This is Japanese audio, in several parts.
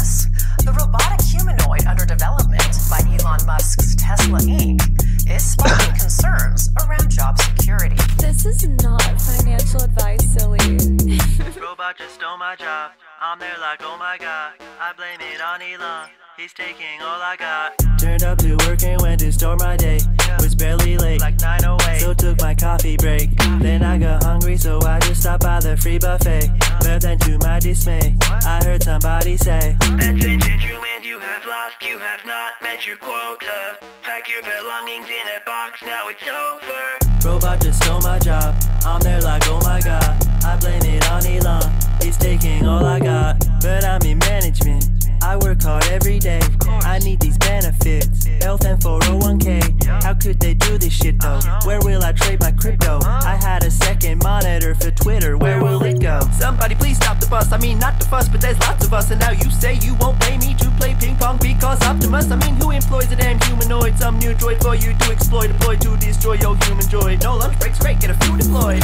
Optimus, the robotic humanoid under development by Elon Musk's Tesla Inc., is sparking concerns around job security. This is not financial advice, silly. Robot just stole my job. I'm there like, oh my god. I blame it on Elon. He's taking all I got. Turned up to work and went to start my day. Was barely late, like 908. So took my coffee break. Then I got hungry, so I just stopped by the free buffet. But then to my dismay, I heard somebody say, Attention, gentlemen, you have lost, you have not met your quota. Pack your belongings in a box, now it's over. Robot just stole my job. I'm there like, oh my god. I blame it on Elon. He's taking all I got. But I'm in management. I work hard every day. I need these benefits. Health and 401k. How could they do this shit though? Where will I trade my crypto? I had a second monitor for Twitter. Where will it go? Somebody please stop the bus. I mean, not the fuss, but there's lots of us. And now you say you won't pay me to play ping pong because Optimus. I mean, who employs a damn humanoid? Some new droid for you to exploit, deploy to destroy your human droid. No lunch breaks, great, get a few deployed.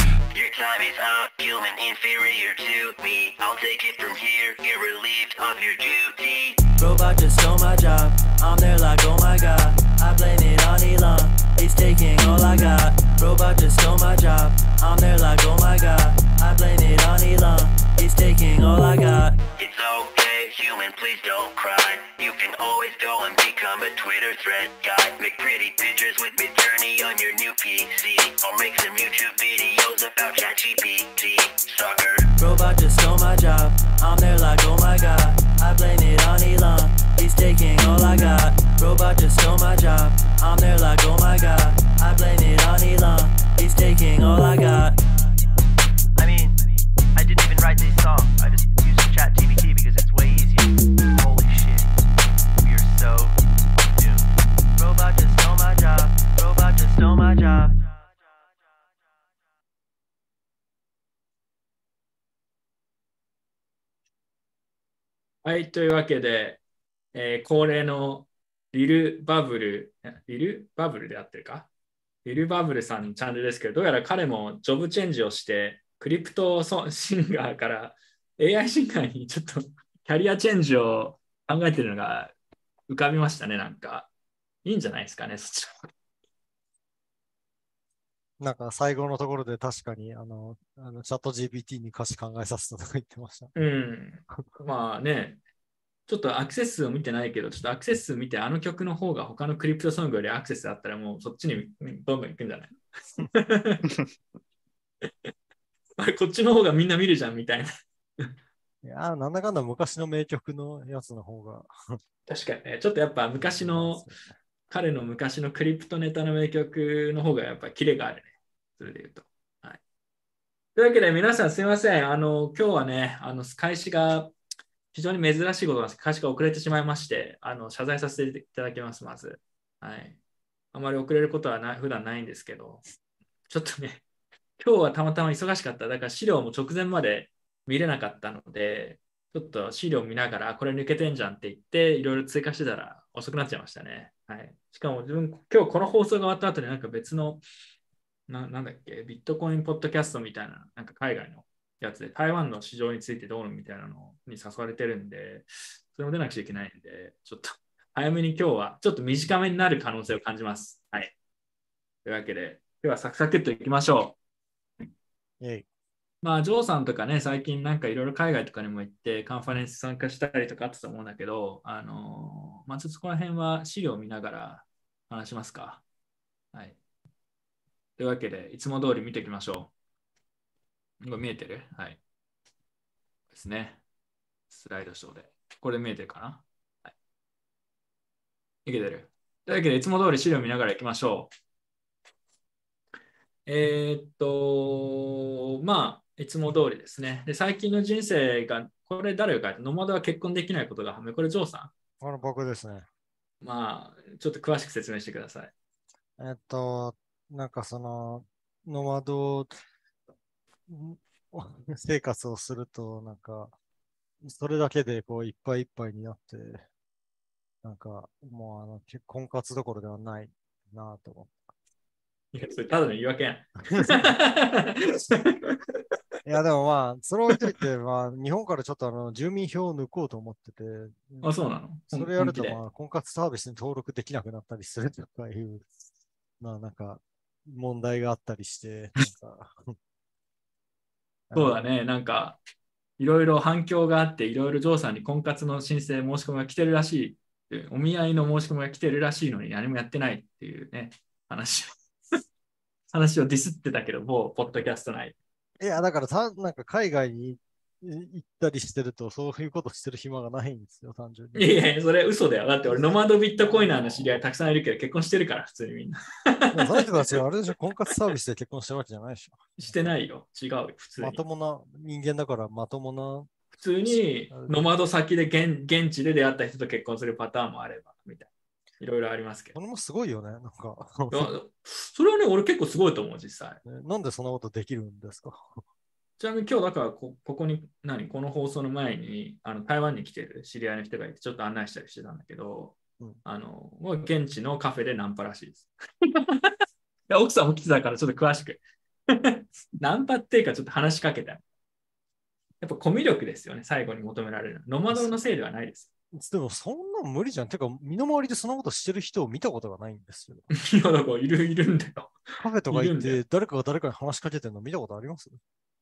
Time is up, human inferior to me. I'll take it from here. You're relieved of your duty. Robot just stole my job. I'm there like, oh my god. I blame it on Elon. He's taking all I got. Robot just stole my job. I'm there like, oh my god. I blame it on Elon. He's taking all I got. It's okay, human, please don't cry. You can always go and become a Twitter thread guy. Make pretty pictures with Midjourney on your new PC. Or make some YouTube videos about ChatGPT. Sucker. Robot just stole my job. I'm there like, oh my god. I blame it on Elon. He's taking all I got. Robot just stole my job. I'm there like, oh my god. I blame it on Elon. He's taking all I got. I mean, I didn't even write this song. I just used ChatGPT because it's way easier. はい、というわけで、えー恒例のリル・バブル、リル・バブルであってるか？リル・バブルさんのチャンネルですけど、どうやら彼もジョブチェンジをして、クリプトソシンガーから AI シンガーにちょっとキャリアチェンジを考えてるのが浮かびましたね、なんか。いいんじゃないですかね、そっちのなんか最後のところで確かにあのあのチャット GPT に歌詞考えさせたとか言ってました。うん。まあね、ちょっとアクセス数を見てないけど、ちょっとアクセス数見て、あの曲の方が他のクリプトソングよりアクセスあったら、もうそっちにどんどん行くんじゃない？こっちの方がみんな見るじゃんみたいな。いや、なんだかんだ昔の名曲のやつの方が。確かにね、ちょっとやっぱ昔の、彼の昔のクリプトネタの名曲の方がやっぱキレがあるね。それで言うと。はい。というわけで皆さんすいません。あの、今日はね、あの、開始が非常に珍しいことなんです。開始が遅れてしまいまして、あの、謝罪させていただきます、まず。はい。あまり遅れることはな普段ないんですけど、ちょっとね、今日はたまたま忙しかった。だから資料も直前まで見れなかったので、ちょっと資料見ながら、これ抜けてんじゃんって言って、いろいろ追加してたら遅くなっちゃいましたね。はい。しかも自分、今日この放送が終わった後になんか別の、ななんだっけ、ビットコインポッドキャストみたいな、なんか海外のやつで、台湾の市場についてどうのみたいなのに誘われてるんで、それも出なくちゃいけないんで、ちょっと早めに今日はちょっと短めになる可能性を感じます。はい。というわけで、ではサクサクっといきましょう。えいまあ、ジョーさんとかね、最近なんかいろいろ海外とかにも行って、カンファレンス参加したりとかあったと思うんだけど、あのーまあ、ちょっとこら辺は資料を見ながら話しますか。はい。というわけで、いつも通り見ていきましょう。これ見えてる？はい。ですね。スライドショーで。これ見えてるかな？はい。いけてる？というわけで、いつも通り資料を見ながらいきましょう。えーっと、まあ、いつも通りですね。で、最近の人生が、これ誰が書いたノマドは結婚できないことが判明。これ、ジョーさこの僕ですね。ん。まあ、ちょっと詳しく説明してください。えっと、なんかその、ノマドん生活をすると、なんか、それだけでこういっぱいいっぱいになって、なんかもうあの結婚活どころではないなと思って。いや、それただの言い訳やん。いいや、でもまあ、それ置いといて、まあ、日本からちょっとあの、住民票を抜こうと思ってて、あ、そうなの？それやると、まあ、婚活サービスに登録できなくなったりするとかいう、まあ、なんか、問題があったりして、なんか。そうだね、なんか、いろいろ反響があって、いろいろジョーさんに婚活の申請申し込みが来てるらしい。お見合いの申し込みが来てるらしいのに何もやってないっていうね、話を。話をディスってたけど、もう、ポッドキャスト内。いや、だからさ、なんか海外に行ったりしてると、そういうことしてる暇がないんですよ、単純に。いやいや、それ嘘だよ。だって俺、ノマドビットコイナーの知り合いたくさんいるけど、結婚してるから、普通にみんな。その人たちはあれでしょ、婚活サービスで結婚してるわけじゃないでしょ。してないよ。違うよ、普通にま。ともな人間だから、まともな。普通に、ノマド先で現現地で出会った人と結婚するパターンもあれば、いろいろありますけど。これもすごいよね、なんか。それはね、俺結構すごいと思う、実際。なんでそんなことできるんですか？ちなみに今日だからこ、ここに、何、この放送の前に、あの台湾に来てる知り合いの人がいて、ちょっと案内したりしてたんだけど、うんあの、もう現地のカフェでナンパらしいです。いや奥さんも来てたから、ちょっと詳しく。ナンパっていうか、ちょっと話しかけた。やっぱコミュ力ですよね、最後に求められる。ノマドのせいではないです。でもそんなん無理じゃん。てか、身の回りでそんなことしてる人を見たことがないんですよ。いや、だからいる、いるんだよ。カフェとか行って、誰かが誰かに話しかけてるの見たことあります？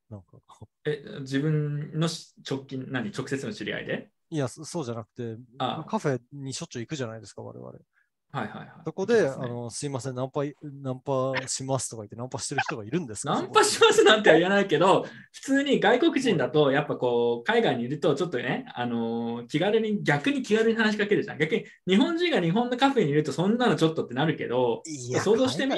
なんか。え、自分の直近、何、直接の知り合いで？いや、そそうじゃなくて、ああカフェにしょっちゅう行くじゃないですか、我々。はいはいはい。そこで、ねあの、すいません、ナンパい、ナンパしますとか言って、ナンパしてる人がいるんですか？ナンパしますなんては言わないけど、普通に外国人だと、やっぱこう、海外にいると、ちょっとね、あのー気軽に、逆に気軽に話しかけるじゃん。逆に、日本人が日本のカフェにいると、そんなのちょっとってなるけど、想像してみ？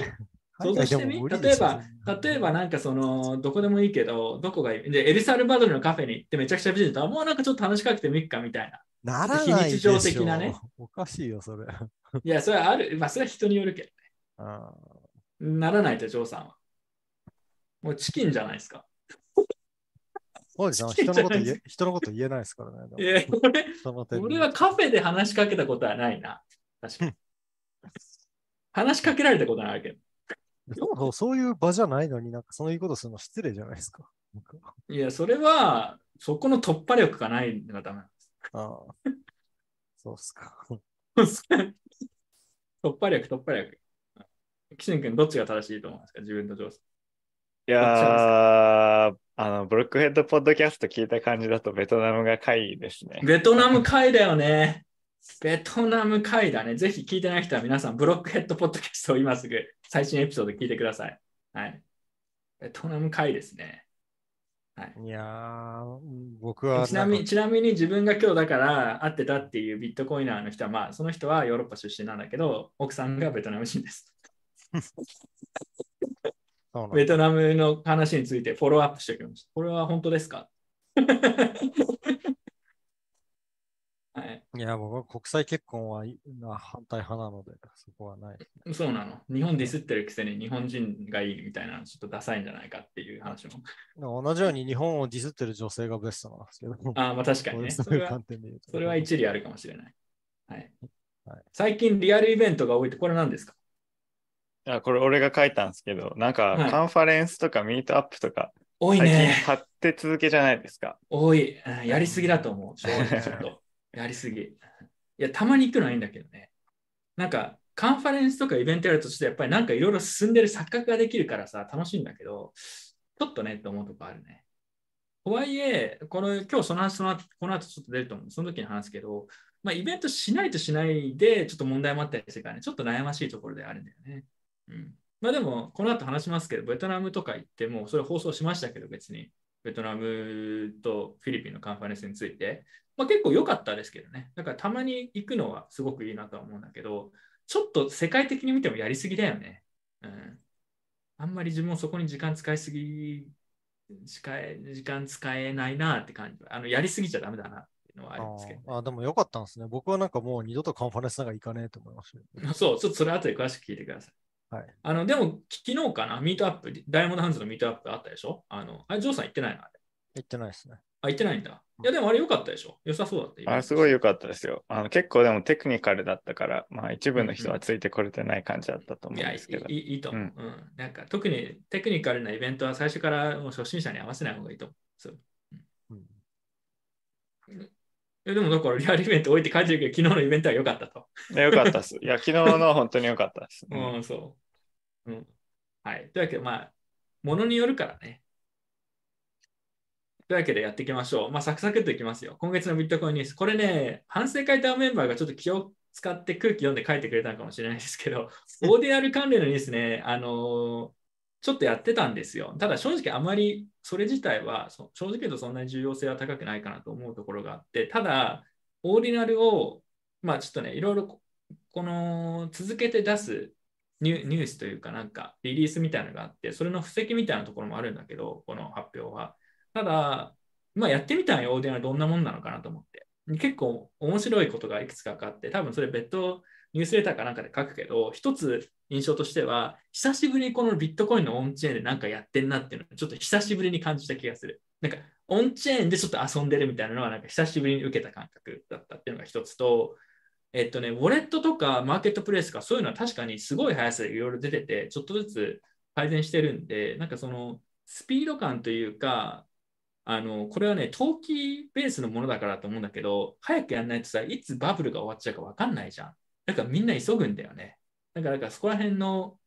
想像してみ？例えば、例えばなんかその、どこでもいいけど、どこがいい？で、エルサルバドルのカフェに行ってめちゃくちゃ美人だと、もうなんかちょっと話しかけてもいいかみたいな。ならないでしょ非日常的なね。おかしいよ、それ。いや、それはある、まあ、それは人によるけど、あならないと、ジョーさんは。もうチキンじゃないですか。おじさん、人のこと言え、人のこと言えないですからね。いや、俺、俺はカフェで話しかけたことはないな。確かに。話しかけられたことはあるけど。そうそうそういう場じゃないのになんかそういうことするの失礼じゃないですかいや、それは、そこの突破力がないのがダメなんです。ああそうっすか。突破力、突破力。岸野君、どっちが正しいと思うんですか？自分と上手。いやー、あの、ブロックヘッドポッドキャスト聞いた感じだとベトナムが会議ですね。ベトナム会だよね。ベトナム会だね。ぜひ聞いてない人は皆さん、ブロックヘッドポッドキャストを今すぐ最新エピソード聞いてください。はい。ベトナム会ですね。いやー、僕はちなみちなみに自分が今日だから会ってたっていうビットコイナーの人は、まあ、その人はヨーロッパ出身なんだけど、奥さんがベトナム人です。ベトナムの話についてフォローアップしておきました。これは本当ですか？はい、いや、僕は国際結婚はいな反対派なので、そこはない。そうなの？日本ディスってるくせに日本人がいいみたいなのちょっとダサいんじゃないかっていう話も。同じように日本をディスってる女性がベストなんですけど。あ あ、まあ確かにね。そういうそれは。それは一理あるかもしれない。はいはい最近リアルイベントが多いってこれ何ですか？いや、これ俺が書いたんですけど、なんかはいカンファレンスとかミートアップとか、多い最近ね。貼って続けじゃないですか。多い。うんやりすぎだと思う。正直ちょっと。やりすぎ。いや、たまに行くのはいいんだけどね。なんか、カンファレンスとかイベントやるとして、やっぱりなんかいろいろ進んでる錯覚ができるからさ、楽しいんだけど、ちょっとねって思うとこあるね。とはいえ、この今日その話、その後この後ちょっと出ると思う。その時に話すけど、まあ、イベントしないとしないで、ちょっと問題もあったりするからね、ちょっと悩ましいところであるんだよね。うん。まあでも、この後話しますけど、ベトナムとか行っても、それ放送しましたけど、別に。ベトナムとフィリピンのカンファレンスについて、まあ、結構良かったですけどね。だからたまに行くのはすごくいいなとは思うんだけど、ちょっと世界的に見てもやりすぎだよね。うん。あんまり自分もそこに時間使いすぎ、使え時間使えないなって感じ。あの、やりすぎちゃダメだなっていうのはありますけど、あーあ、でもよかったんですね。僕はなんかもう二度とカンファレンスなんか行かねえと思いましたよ。そう、ちょっとそれ後で詳しく聞いてください。はい。あの、でも、昨日かな、ミートアップ、ダイヤモンドハンズのミートアップあったでしょ？あの、あれ、ジョーさん行ってないのあれ。行ってないですね。あ、行ってないんだ。いや、でもあれ良かったでしょ？良さそうだった。あすごい良かったですよ。あの結構でもテクニカルだったから、まあ一部の人はついてこれてない感じだったと思いや、いうんですけど。いいいと思う、ううんんなんか特にテクニカルなイベントは最初からもう初心者に合わせない方がいいと思う。そううんえでもだからリアルイベント置いて書いてるけど、昨日のイベントは良かったと。ね良かったです。いや、昨日のは本当に良かったです。うんうん、そう。うん。はい。というわけで、まあ、ものによるからね。というわけでやっていきましょう。まあ、サクサクっといきますよ。今月のビットコインニュース。これね、反省会ターメンバーがちょっと気を使って空気読んで書いてくれたのかもしれないですけど、オーディナル関連のニュースね、あのーちょっとやってたんですよ。ただ正直あまりそれ自体は正直言うとそんなに重要性は高くないかなと思うところがあって、ただ、オーディナルを、まあちょっとね、いろいろこの続けて出すニュニュースというかなんかリリースみたいなのがあって、それの布石みたいなところもあるんだけど、この発表は。ただ、まあやってみたらオーディナルどんなもんなのかなと思って。結構面白いことがいくつかあって、多分それ別途ニュースレターかなんかで書くけど、一つ印象としては、久しぶりにこのビットコインのオンチェーンでなんかやってんなっていうのをちょっと久しぶりに感じた気がする。なんかオンチェーンでちょっと遊んでるみたいなのはなんか久しぶりに受けた感覚だったっていうのが一つと、えっとね、ウォレットとかマーケットプレイスとかそういうのは確かにすごい速さでいろいろ出てて、ちょっとずつ改善してるんで、なんかそのスピード感というか、あの、これはね、投機ベースのものだからと思うんだけど、早くやんないとさ、いつバブルが終わっちゃうか分かんないじゃん。だかみんな急ぐんだよね。だから、だかそこら辺の、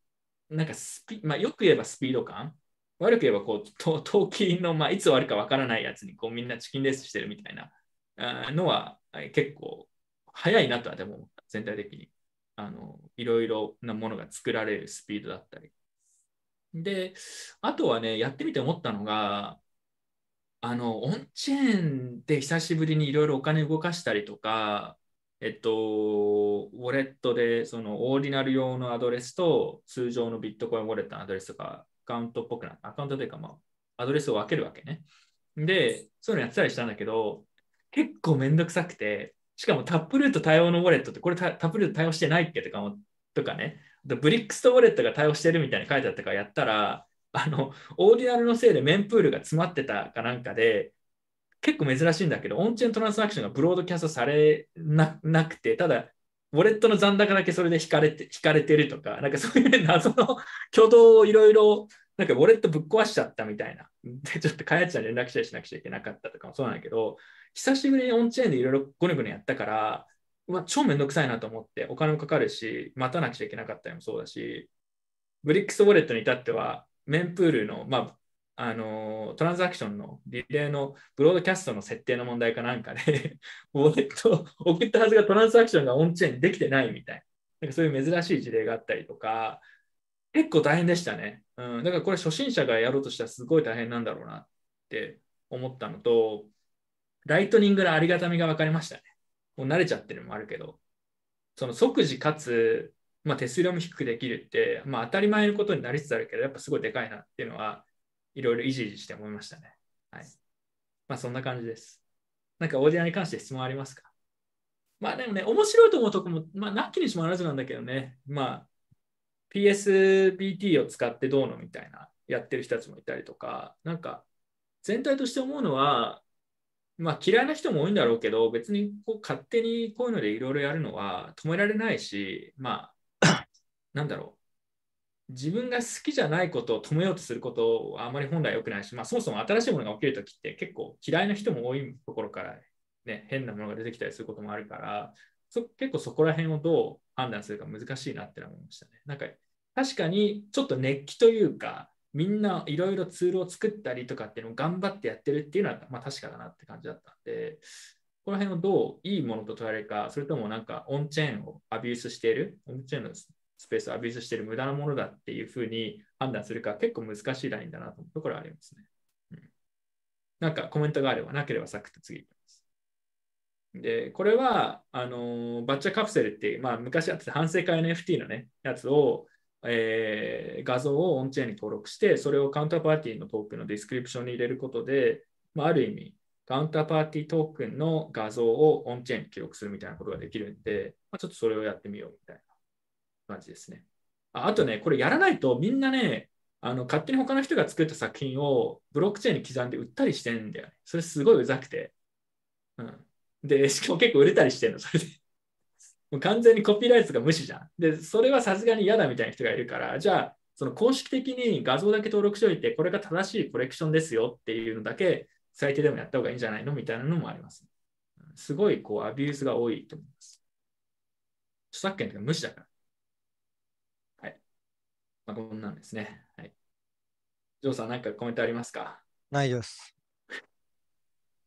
なんかスピ、まあ、よく言えばスピード感、悪く言えばこう、と投機の、まあ、いつ終わるか分からないやつに、こう、みんなチキンレースしてるみたいなあのは、結構、早いなとはでも、全体的に。あの、いろいろなものが作られるスピードだったり。で、あとはね、やってみて思ったのが、あの、オンチェーンで久しぶりにいろいろお金動かしたりとか、えっと、ウォレットでそのオーディナル用のアドレスと通常のビットコインウォレットのアドレスとか、アカウントっぽくなアカウントというか、まあ、アドレスを分けるわけね。で、そういうのやってたりしたんだけど、結構めんどくさくて、しかもタップルート対応のウォレットって、これタップルート対応してないっけとかもとかね、あとブリックスとウォレットが対応してるみたいに書いてあったからやったら、あの、オーディナルのせいでメンプールが詰まってたかなんかで、結構珍しいんだけど、オンチェントランスアクションがブロードキャストされなくて、ただ、ウォレットの残高だけそれで引かれて引かれてるとか、なんかそういう謎の挙動をいろいろ、なんかウォレットぶっ壊しちゃったみたいな。で、ちょっと開発者に連絡したりしなくちゃいけなかったとかもそうなんだけど、久しぶりにオンチェーンでいろいろゴニゴニやったから、うわ、超めんどくさいなと思って、お金もかかるし、待たなくちゃいけなかったりもそうだし、ブリックスウォレットに至っては、メンプールの、まあ、あのトランザクションのリレーのブロードキャストの設定の問題かなんかで、ウォレット送ったはずがトランザクションがオンチェーンできてないみたい。なんかそういう珍しい事例があったりとか、結構大変でしたね。うん、だからこれ初心者がやろうとしたらすごい大変なんだろうなって思ったのと、ライトニングのありがたみが分かりましたね。もう慣れちゃってるのもあるけど、その即時かつ、まあ、手数料も低くできるって、まあ、当たり前のことになりつつあるけど、やっぱすごいでかいなっていうのは、いろいろいじいじして思いましたね。はい。まあ、そんな感じです。なんか、オーディナに関して質問ありますか？まあ、でもね、面白いと思うとこも、まあ、なきにしもあらずなんだけどね、まあ、PSBT を使ってどうのみたいな、やってる人たちもいたりとか、なんか、全体として思うのは、まあ嫌いな人も多いんだろうけど、別にこう勝手にこういうのでいろいろやるのは止められないし、まあ、なんだろう。自分が好きじゃないことを止めようとすることはあまり本来良くないし、まあそもそも新しいものが起きるときって結構嫌いな人も多いところからね、変なものが出てきたりすることもあるから、そ結構そこら辺をどう判断するか難しいなって思いましたね。なんか確かにちょっと熱気というか、みんないろいろツールを作ったりとかっていうのを頑張ってやってるっていうのは、まあ、確かだなって感じだったんで、この辺をどういいものと捉えるか、それともなんかオンチェーンをアビュースしている、オンチェーンのスペースをアビュースしている無駄なものだっていうふうに判断するか、結構難しいラインだなと思うところはありますね。なんかコメントがあれば、なければサクッと次いきます。で、これは、あのガチャカプセルっていう、まあ、昔やってた反省会の FT のね、やつを、えー、画像をオンチェーンに登録して、それをカウンターパーティーのトークンの description に入れることで、まあ、ある意味、カウンターパーティートークンの画像をオンチェーンに記録するみたいなことができるんで、まあ、ちょっとそれをやってみようみたいな感じですね。ああとね、これやらないとみんなね、あの勝手に他の人が作った作品をブロックチェーンに刻んで売ったりしてんだよね。それすごいうざくて。うん。で、しかも結構売れたりしてるの、それで。もう完全にコピーライトが無視じゃん。で、それはさすがに嫌だみたいな人がいるから、じゃあ、その公式的に画像だけ登録しておいて、これが正しいコレクションですよっていうのだけ、最低でもやった方がいいんじゃないの？みたいなのもあります。すごい、こう、 abuse が多いと思います。著作権とか無視だから。はい。まあ、こんなんですね。はい。ジョーさん、何かコメントありますか？ないです。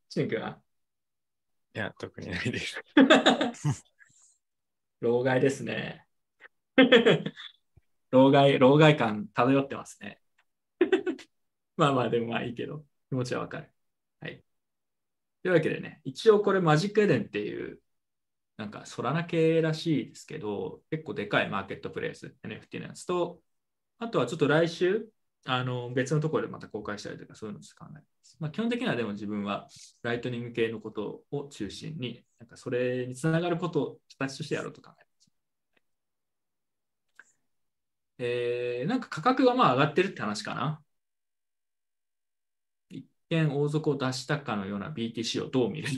シン君は？いや、特にないです。老害ですね。老害、老害感漂ってますね。まあまあ、でもまあいいけど、気持ちはわかる。はい。というわけでね、一応これマジックエデンっていう、なんかソラナ系らしいですけど、結構でかいマーケットプレイス、NFT のやつと、あとはちょっと来週、あの別のところでまた公開したりとか、そういうのを考えます。まあ、基本的にはでも自分はライトニング系のことを中心に、なんかそれにつながることを形としてやろうと考えます。えー、なんか価格がまあ上がってるって話かな。一見大底を出したかのような BTC をどう見る？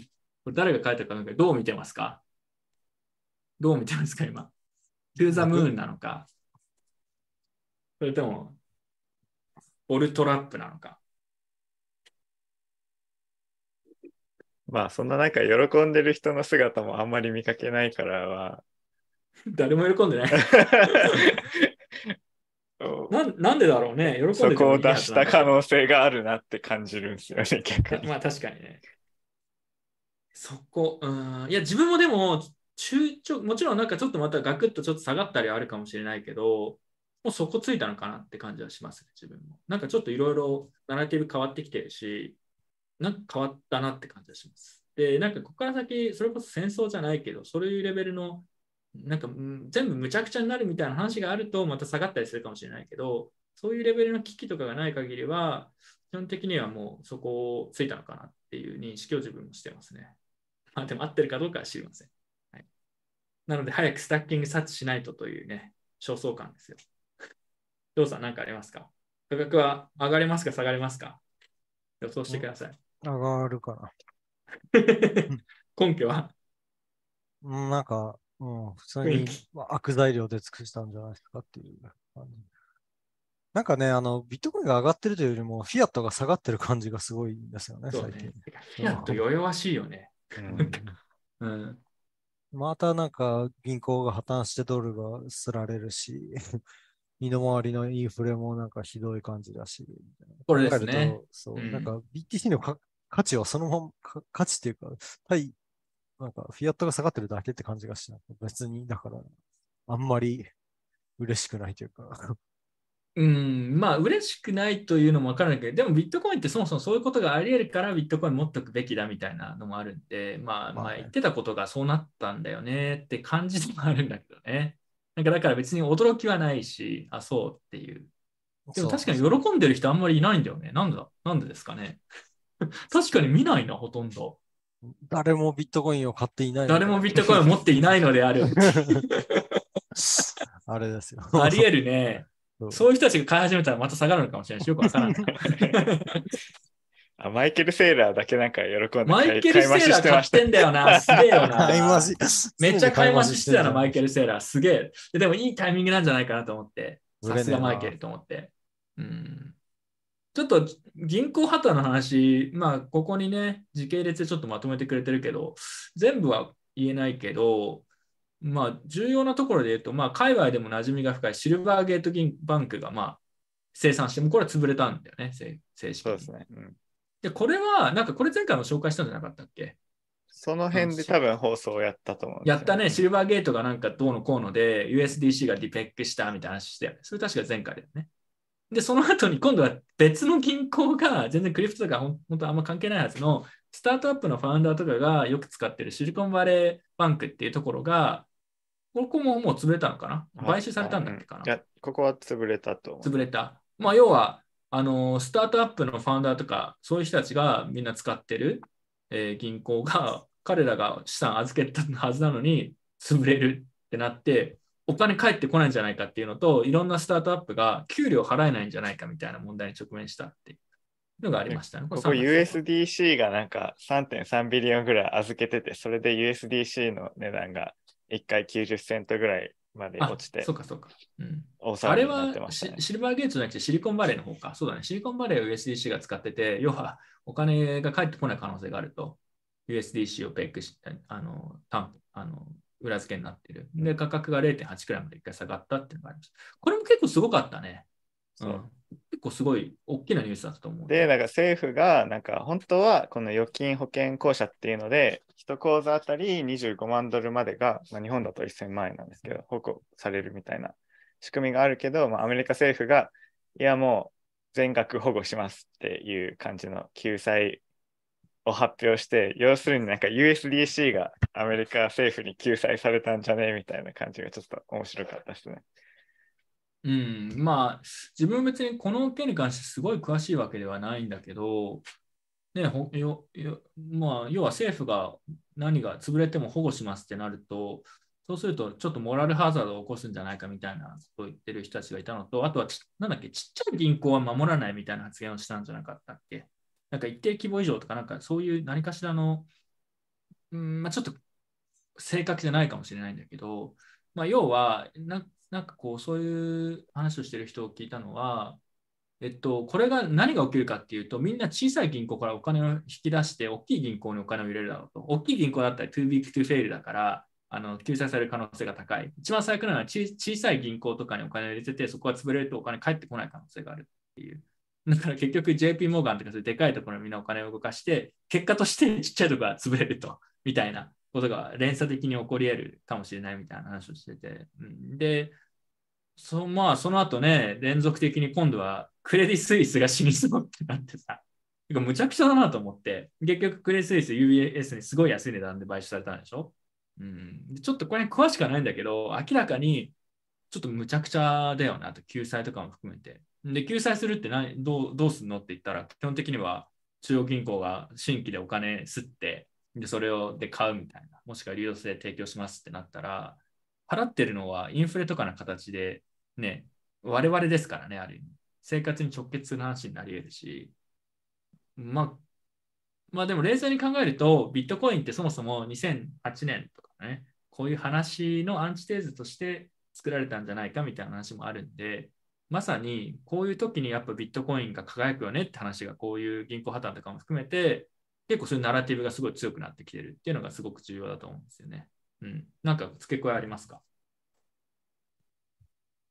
これ誰が書いたかなんかどう見てますか？どう見てますか今？To the moon なのか？それとも、オルトラップなのか？まあ、そんななんか喜んでる人の姿もあんまり見かけないからは。誰も喜んでない。なんなんでだろうね。喜んでそこを出した可能性があるなって感じるんですよね、逆に。まあ確かにね。そこ、うん、いや自分もでも、中長、もちろんなんかちょっとまたガクッとちょっと下がったりはあるかもしれないけど、もうそこついたのかなって感じはしますね、自分も。なんかちょっといろいろナラティブ変わってきてるし、なんか変わったなって感じはします。で、なんかここから先、それこそ戦争じゃないけど、そういうレベルの、なんか全部むちゃくちゃになるみたいな話があると、また下がったりするかもしれないけど、そういうレベルの危機とかがない限りは、基本的にはもうそこをついたのかなっていう認識を自分もしてますね。まあでも合ってるかどうかは知りません。はい、なので早くスタッキング察知しないとというね、焦燥感ですよ。どうさん何かありますか？価格は上がりますか？下がりますか？予想してください。上がるかな。根拠は？うんなんか、うん、普通に悪材料で尽くしたんじゃないですかっていう感じ。なんかね、あの、ビットコインが上がってるというよりも、フィアットが下がってる感じがすごいんですよね、ね最近。。フィアット弱々しいよね。うんうん。またなんか銀行が破綻してドルがすられるし、身の回りのインフレもなんかひどい感じだし。これですねそう、うんなんか BTC のか価値はそのまま、か価値っていうか、対、なんかフィアットが下がってるだけって感じがしな別に、だから、あんまり嬉しくないというか。うん、まあ嬉しくないというのもわからないけど、でもビットコインってそもそもそういうことがあり得るからビットコイン持っとくべきだみたいなのもあるんで、まあ、まあねまあ言ってたことがそうなったんだよねって感じでもあるんだけどね。なんかだから別に驚きはないし、あ、そうっていう。でも確かに喜んでる人あんまりいないんだよね。なんだなんでですかね。確かに見ないな、ほとんど。誰もビットコインを買っていない。誰もビットコインを持っていないのである。あれですよ。あり得るね。そうそういう人たちが買い始めたらまた下がるのかもしれないし、よくわからない。あマイケル・セーラーだけなんか喜んでマイケル・セーラー買い増ししてました買ってんだよな。すげえよな。買い増し。めっちゃ買い増ししてたな、マイケル。ル・セーラー。すげえ。ででもいいタイミングなんじゃないかなと思って。さすがマイケルと思って。うん。ちょっと銀行破綻の話、まあ、ここにね、時系列でちょっとまとめてくれてるけど、全部は言えないけど、まあ、重要なところで言うと、まあ、海外でも馴染みが深いシルバーゲート銀バンクが、まあ、生産して、もうこれは潰れたんだよね、正正式に。そうですね。うんで、これは、なんかこれ前回も紹介したんじゃなかったっけ？その辺で多分放送をやったと思うんですよやったね、シルバーゲートがなんかどうのこうので、USDC がディペックしたみたいな話して。それ確か前回だよね。で、その後に今度は別の銀行が、全然クリプトとかほん本当あんま関係ないはずの、スタートアップのファウンダーとかがよく使ってるシリコンバレーバンクっていうところが、ここももう潰れたのかな？買収されたんだっけかな？いや、ここは潰れたと思う。潰れた。まあ、要は、あのスタートアップのファウンダーとか、そういう人たちがみんな使ってる、えー銀行が、彼らが資産預けたはずなのに、潰れるってなって、お金返ってこないんじゃないかっていうのと、いろんなスタートアップが給料払えないんじゃないかみたいな問題に直面したっていう。のがありましたね。ここれ3月 USDC がなんか3.3ビリオンぐらい預けてて、それで USDC の値段が1回90セントぐらいまであ落ちてそうかそうか。うん、大あれは。シシルバーゲートじゃなくてシリコンバレーの方か。そうだね。シリコンバレーを USDC が使ってて、要はお金が返ってこない可能性があると、USDC をペックして、あの、担保あの裏付けになってる。で、価格が0.8くらいまで一回下がったっていうのがあります。これも結構すごかったね。そううん結構すごい大きなニュースだったと思う。で、なんか政府が、なんか本当はこの預金保険公社っていうので、1口座あたり25万ドルまでが、まあ、日本だと1000万円なんですけど、保護されるみたいな仕組みがあるけど、まあ、アメリカ政府が、いやもう全額保護しますっていう感じの救済を発表して、要するになんか USDC がアメリカ政府に救済されたんじゃねみたいな感じがちょっと面白かったですね。うん、まあ、自分は別にこの件に関してすごい詳しいわけではないんだけど、ね、ほよよまあ、要は政府が何が潰れても保護しますってなると、そうするとちょっとモラルハザードを起こすんじゃないかみたいなことを言ってる人たちがいたのと、あとはちなんだっけ、ちっちゃい銀行は守らないみたいな発言をしたんじゃなかったっけ。なんか一定規模以上とか、なんかそういう何かしらの、うんまあ、ちょっと正確じゃないかもしれないんだけど、まあ、要はな、なんかこう、そういう話をしてる人を聞いたのは、えっと、これが何が起きるかっていうと、みんな小さい銀行からお金を引き出して、大きい銀行にお金を入れるだろうと。大きい銀行だったら too big to fail だから、あの救済される可能性が高い。一番最悪なのは小さい銀行とかにお金を入れてて、そこが潰れるとお金返ってこない可能性があるっていう。だから結局 JP モーガンとかそういうでかいところにみんなお金を動かして、結果としてちっちゃいところが潰れると、みたいなことが連鎖的に起こり得るかもしれないみたいな話をしてて。うんで、そまあその後ね、連続的に今度はクレディ・スイスが死にそうってなってさ、むちゃくちゃだなと思って、結局クレディ・スイス UBS にすごい安い値段で買収されたんでしょ？うん、ちょっとこれ詳しくはないんだけど、明らかにちょっとむちゃくちゃだよなと、救済とかも含めて。で、救済するって何どうどうすんのって言ったら、基本的には中央銀行が新規でお金吸って、で、それをで買うみたいな、もしくは流動性提供しますってなったら、払ってるのはインフレとかの形で、ね、我々ですからね、ある意味。生活に直結する話になり得るし、まあ、まあでも冷静に考えると、ビットコインってそもそも2008年とかね、こういう話のアンチテーゼとして作られたんじゃないかみたいな話もあるんで、まさにこういう時にやっぱビットコインが輝くよねって話がこういう銀行破綻とかも含めて、結構そういうナラティブがすごい強くなってきてるっていうのがすごく重要だと思うんですよね。うん。なんか付け加えありますか？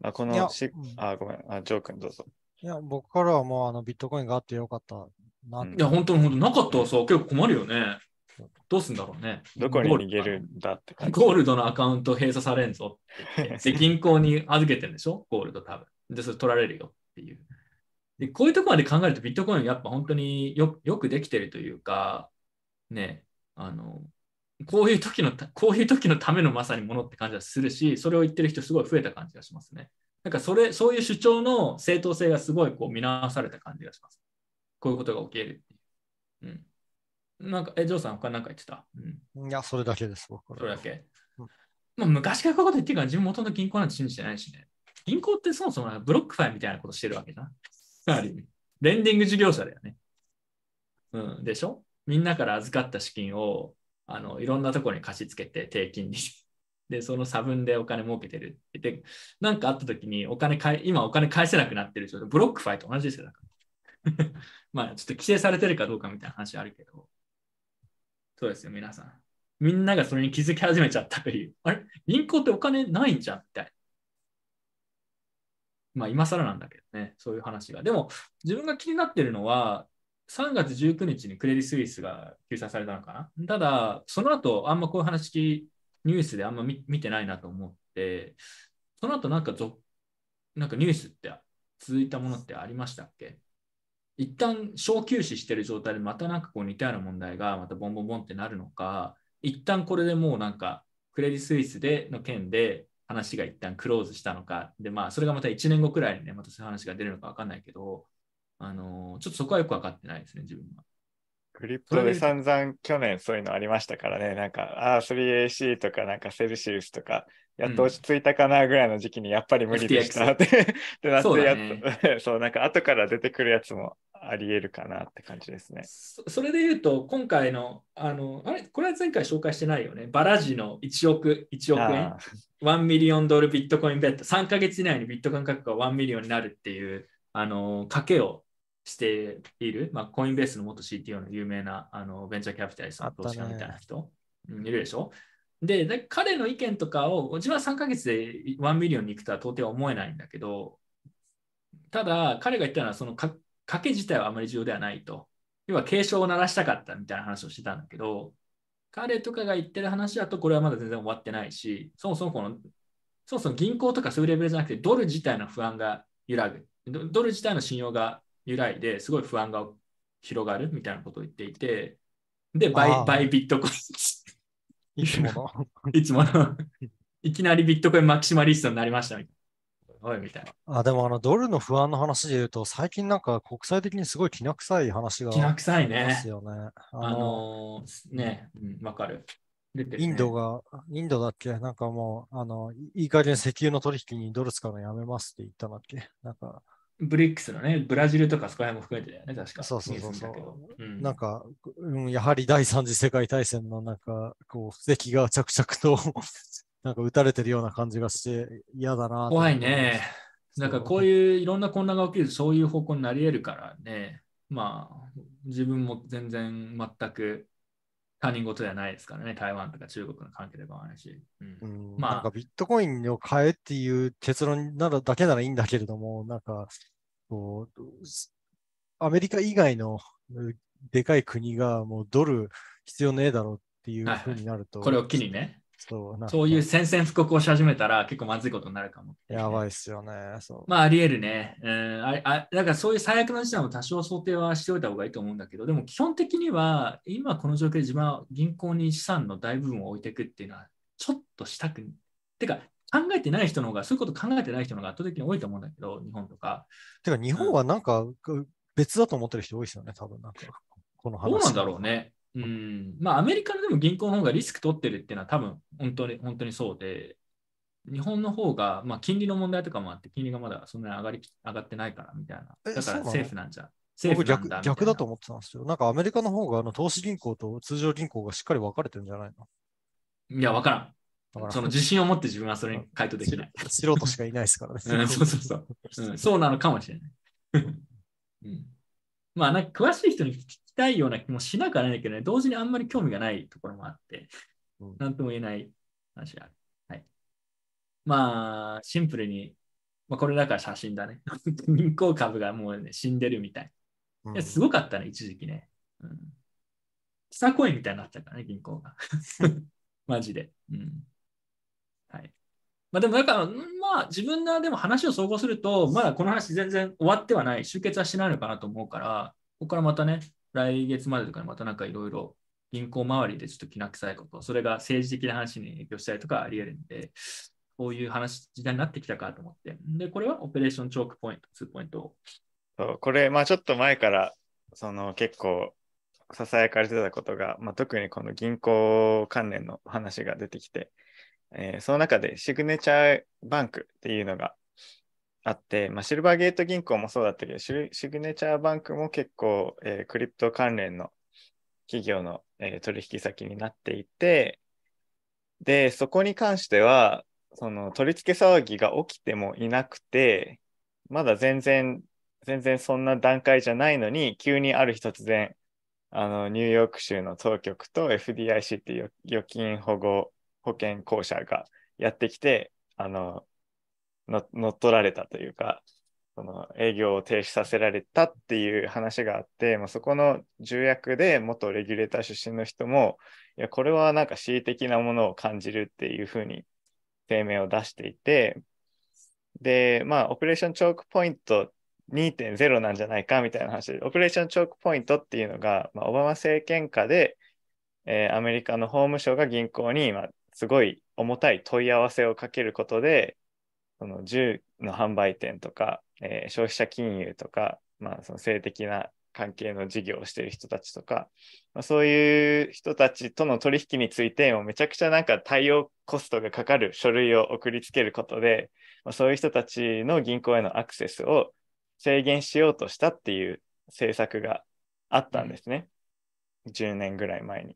まあ、こいやのし、うんあ、ごめん、あ、ジョー君どうぞ。いや、僕からはもうあのビットコインがあってよかったなんいや、本当に本当なかったらさ、結構困るよね。どうすんだろうね。どこに逃げるんだって感じ。ゴールドのアカウント閉鎖されんぞって言って。で、銀行に預けてるんでしょ？ゴールド多分。で、それ取られるよっていう。で、こういうところまで考えるとビットコインやっぱ本当によよくできてるというか、ね、あの、こういう時のた、こういう時のためのまさにものって感じがするし、それを言ってる人すごい増えた感じがしますね。なんかそれ、そういう主張の正当性がすごいこう見直された感じがします。こういうことが起きるっていう。うん。なんか、え、ジョーさん他何か言ってた？うん。いや、それだけです、僕からそれだけ？うん。まあ、昔からこういうこと言ってるから、自分元々銀行なんて信じてないしね。銀行ってそもそもブロックファイみたいなことしてるわけじゃん。ある意味。レンディング事業者だよね。うん。でしょ？みんなから預かった資金を、あの、いろんなところに貸し付けて、低金利。で、その差分でお金儲けてるって。で、なんかあった時にお金返、今お金返せなくなってる状態。ブロックファイと同じですよ。だから まあ、ちょっと規制されてるかどうかみたいな話あるけど。そうですよ、皆さん。みんながそれに気づき始めちゃったという。あれ？銀行ってお金ないんじゃんみたいな。まあ、今更なんだけどね、そういう話が。でも、自分が気になってるのは、3月19日にクレディ・スイスが救済されたのかな？ただ、その後、あんまこういう話、ニュースであんま見見てないなと思って、その後なんかぞ、なんかニュースって続いたものってありましたっけ？一旦小休止してる状態でまたなんかこう似たような問題がまたボンボンボンってなるのか、一旦これでもうなんかクレディ・スイスでの件で話が一旦クローズしたのか、でまあそれがまた1年後くらいにね、またそういう話が出るのかわかんないけど、あのーちょっとそこはよくわかってないですね、自分は。クリプトで散々去年そういうのありましたからね。なんか、あー 3AC とかなんかセルシウスとかやっと落ち着いたかなぐらいの時期にやっぱり無理でしたってってなってそうだやねっと そうなんか後から出てくるやつもあり得るかなって感じですね。そそれで言うと、今回の、あの、あれ、これは前回紹介してないよね。バラジの1億、1億円？あ。1 million ドル Bitcoin bet、3ヶ月以内にビットコイン価格が1 million になるっていう、あの、賭けをしている、まあ、コインベースの元 CTO の有名なあのベンチャーキャピタリストの投資家みたいな人、うんいるでしょ？で、彼の意見とかを、自分は3ヶ月で1 million に行くとは到底思えないんだけど、ただ、彼が言ったのは、その賭け自体はあまり重要ではないと。要は警鐘を鳴らしたかったみたいな話をしてたんだけど、彼とかが言ってる話だと、これはまだ全然終わってないし、そもそもこの、そもそも銀行とかそういうレベルじゃなくて、ドル自体の不安が揺らぐ。ドル自体の信用が揺らいで、すごい不安が広がるみたいなことを言っていて、で、バイバイビットコイいつもの。ン、いつもの、いきなりビットコインマキシマリストになりましたみたいな。おい、みたいな。あ、でもあの、ドルの不安の話で言うと、最近なんか国際的にすごいきな臭い話がきなあ臭いねりま。すよね。ああの、のーね、うん、わかる。インドが、インドだっけ？なんかもう、あの、いいい加減石油の取引にドル使うのやめますって言ったんだっけ？なんか、ブリックスのね、ブラジルとかそこら辺も含めてだよね、確か。そうそうそうそううんなんか、うん、やはり第三次世界大戦のなんか、こう、布石が着々と なんか打たれてるような感じがして嫌だなと怖いね。なんかこういう。いういろんな混乱が起きるとそういう方向になり得るからね。まあ、自分も全然全く他人事ではないですからね。台湾とか中国の関係でもあるし。うん。うん。まあ。なんかビットコインを買えっていう結論ならだけならいいんだけれども、なんか、こう、すアメリカ以外のうでかい国がもうドル必要ねえだろうっていうはいはい風になると、これを機にね、そうそういう宣戦布告をし始めたら結構まずいことになるかも。やばいっすよね。そう。まあ、あり得るね。うん、ああだからそういう最悪の事態も多少想定はしておいた方がいいと思うんだけど、でも基本的には、今この状況で自分は銀行に資産の大部分を置いていくっていうのは、ちょっとしたく、てか、考えてない人の方が、そういうこと考えてない人の方が圧倒的に多いと思うんだけど、日本とか。てか日本はなんかこ別だと思ってる人多いですよね、多分なんか。この話。どうなんだろうね。うん。まあ、アメリカのでも銀行の方がリスク取ってるっていうのは多分、本当に、本当にそうで、日本の方が、まあ、金利の問題とかもあって、金利がまだそんなに上がり上がってないからみたいな。だからえそうなの？セーフなんじゃ。僕逆逆だと思ってたんですよ。なんかアメリカの方があの投資銀行と通常銀行がしっかり分かれてるんじゃないの？いや、わからん。だからその自信を持って自分はそれに回答できない。素人しかいないですからね。うん、そうそうそう、うん。そうなのかもしれない。うん、まあ、なんか詳しい人にたいような気もしなくはないけどね、同時にあんまり興味がないところもあってうん、なんとも言えない話がある。はい、まあ、シンプルに、まあ、これだから写真だね。銀行株がもうね、死んでるみたい。うんいや、すごかったね、一時期ね。うん。草コインみたいになっちゃったね、銀行が。マジで。うん。はい。まあでも、だから、うんまあ、自分のでも話を総合すると、まだこの話全然終わってはない、終結はしないのかなと思うから、ここからまたね、来月までとかにまたなんかいろいろ銀行周りでちょっときな臭いこと、それが政治的な話に影響したりとかあり得るんで、こういう話、時代になってきたかと思って。で、これはオペレーションチョークポイント、2ポイントそうこれ、まあちょっと前から、その結構、ささやかれてたことが、まあ、特にこの銀行関連の話が出てきて、えーその中でシグネチャーバンクっていうのがあって、まあ、シルバーゲート銀行もそうだったけど、シグネチャーバンクも結構、えークリプト関連の企業の、えー取引先になっていて、で、そこに関しては、その取り付け騒ぎが起きてもいなくて、まだ全然、全然そんな段階じゃないのに、急にある日突然、あの、ニューヨーク州の当局と FDIC っていう預金保護保険公社がやってきて、あの、乗っ取られたというか、その営業を停止させられたっていう話があって、まあ、そこの重役で元レギュレーター出身の人も、いや、これはなんか恣意的なものを感じるっていうふうに声明を出していて、で、まあ、オペレーションチョークポイント2.0なんじゃないかみたいな話。で、オペレーションチョークポイントっていうのが、まあ、オバマ政権下で、えーアメリカの法務省が銀行に、まあ、すごい重たい問い合わせをかけることで、その銃の販売店とか、えー消費者金融とか、まあ、その性的な関係の事業をしている人たちとか、まあ、そういう人たちとの取引についてもめちゃくちゃなんか対応コストがかかる書類を送りつけることで、まあ、そういう人たちの銀行へのアクセスを制限しようとしたっていう政策があったんですね。10年ぐらい前に。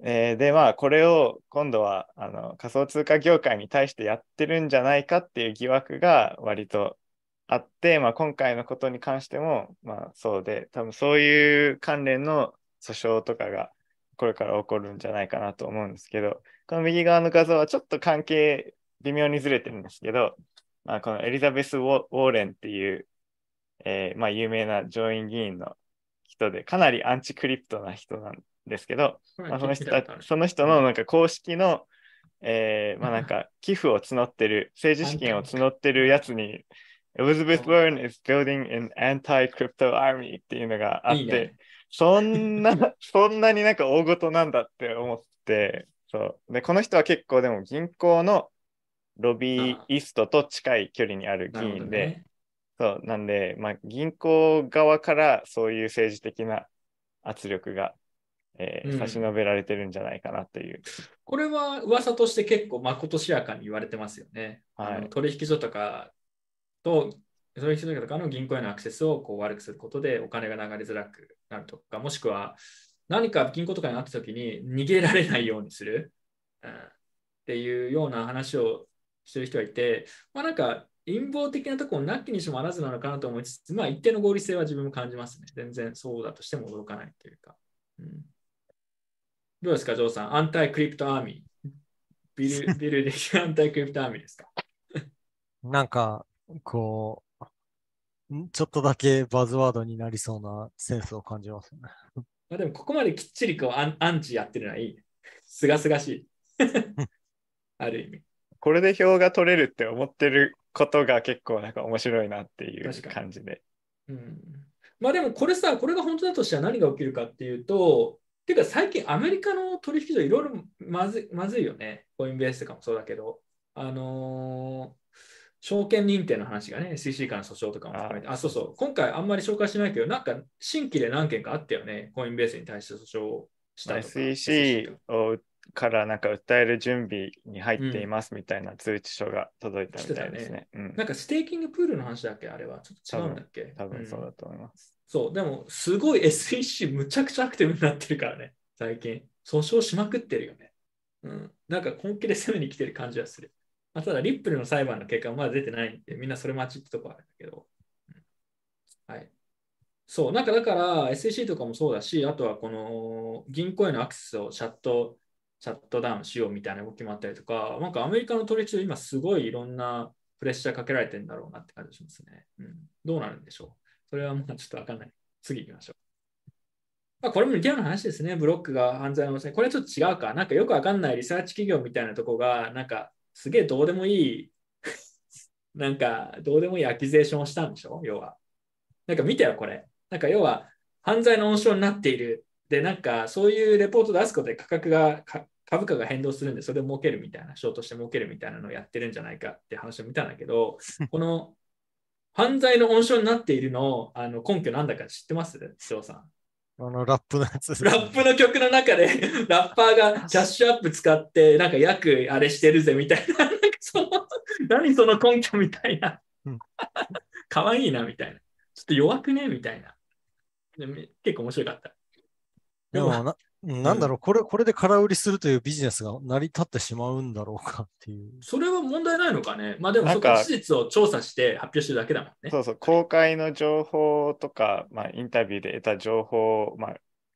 えーで、まあ、これを今度はあの仮想通貨業界に対してやってるんじゃないかっていう疑惑が割とあって、まあ、今回のことに関しても、まあ、そうで、多分そういう関連の訴訟とかがこれから起こるんじゃないかなと思うんですけど、この右側の画像はちょっと関係微妙にずれてるんですけど、まあ、このエリザベス・ウォーレンっていう、えーまあ、有名な上院議員の人で、かなりアンチクリプトな人なんですけど、まあ、その人たその人のなんか公式の、えー まあなんか寄付を募ってる、政治資金を募ってるやつに、Elizabeth Warren is building an anti-crypto army っていうのがあって、いいね。そんな、そんなになんか大事なんだって思って、そう。で、この人は結構でも銀行のロビーイストと近い距離にある議員で、ね。そう、なんで、まあ、銀行側からそういう政治的な圧力が、えーうん差し伸べられてるんじゃないかなという。これは噂として結構まことしやかに言われてますよね。はい取引所とかと、取引所とかの銀行へのアクセスをこう悪くすることでお金が流れづらくなるとか、もしくは何か銀行とかにあったときに逃げられないようにする、うん、っていうような話をしてる人がいて、まあなんか陰謀的なところなきにしもあらずなのかなと思いつつ、まあ一定の合理性は自分も感じますね。全然そうだとしても驚かないというか。うんどうですか、ジョーさん。 Anti-crypto army。 build、building anti-crypto army ですか？なんか、こう、んちょっとだけバズワードになりそうなセンスを感じますね。まあでも、ここまできっちりこうアンアンチやってるのはいい、ね。すがすがしい。ある意味。これで票が取れるって思ってることが結構なんか面白いなっていう感じで。うん、まあでもこれさ、これが本当だとしたら何が起きるかっていうと、ていうか最近アメリカの取引所いろいろまずまずいよね。コインベースとかもそうだけど、あのー証券認定の話がね、SEC からの訴訟とかも含めて、あそうそう、今回あんまり紹介しないけど、なんか新規で何件かあったよね、コインベースに対して訴訟をしたとか。SEC をからなんか訴える準備に入っていますみたいな通知書が届いたみたいですね。うんなんかステーキングプールの話だっけあれは。ちょっと違うんだっけ？多分そううんだと思います。そう、でも、すごい SEC むちゃくちゃアクティブになってるからね、最近。訴訟しまくってるよね。うん。なんか本気で攻めに来てる感じはする。まあ、ただ、リップルの裁判の結果はまだ出てないんで、みんなそれ待ちってとこはあるんだけど。うんはい。そう、なんかだから SEC とかもそうだし、あとはこの銀行へのアクセスをシャット、シャットダウンしようみたいな動きもあったりとか、なんかアメリカの取引所今すごいいろんなプレッシャーかけられてるんだろうなって感じしますね。うん。どうなるんでしょう？それはまあちょっとわかんない。次行きましょう。まあ、これも似たような話ですね。ブロックが犯罪のせい。これちょっと違うか。なんかよくわかんないリサーチ企業みたいなとこが、なんかすげえどうでもいい、なんかどうでもいいアキゼーションをしたんでしょ？要は。なんか見てよ、これ。なんか要は犯罪の温床になっている。で、なんかそういうレポート出すことで価格が、株価が変動するんで、それで儲けるみたいな、ショートして儲けるみたいなのをやってるんじゃないかって話を見たんだけど、この犯罪の温床になっているのあの根拠なんだか知ってます？翔さん。あの、ラップのやつねラップの曲の中で ラッパーがキャッシュアップ使ってなんか約あれしてるぜみたいな、なんかその何その根拠みたいなうん。かわいいなみたいな。ちょっと弱くねみたいな。結構面白かった。でもな、うんなんだろう、これ、これで空売りするというビジネスが成り立ってしまうんだろうかっていう。それは問題ないのかね？まあでもそこは事実を調査して発表してるだけだもんね。そうそう、公開の情報とか、まあ、インタビューで得た情報、まあ、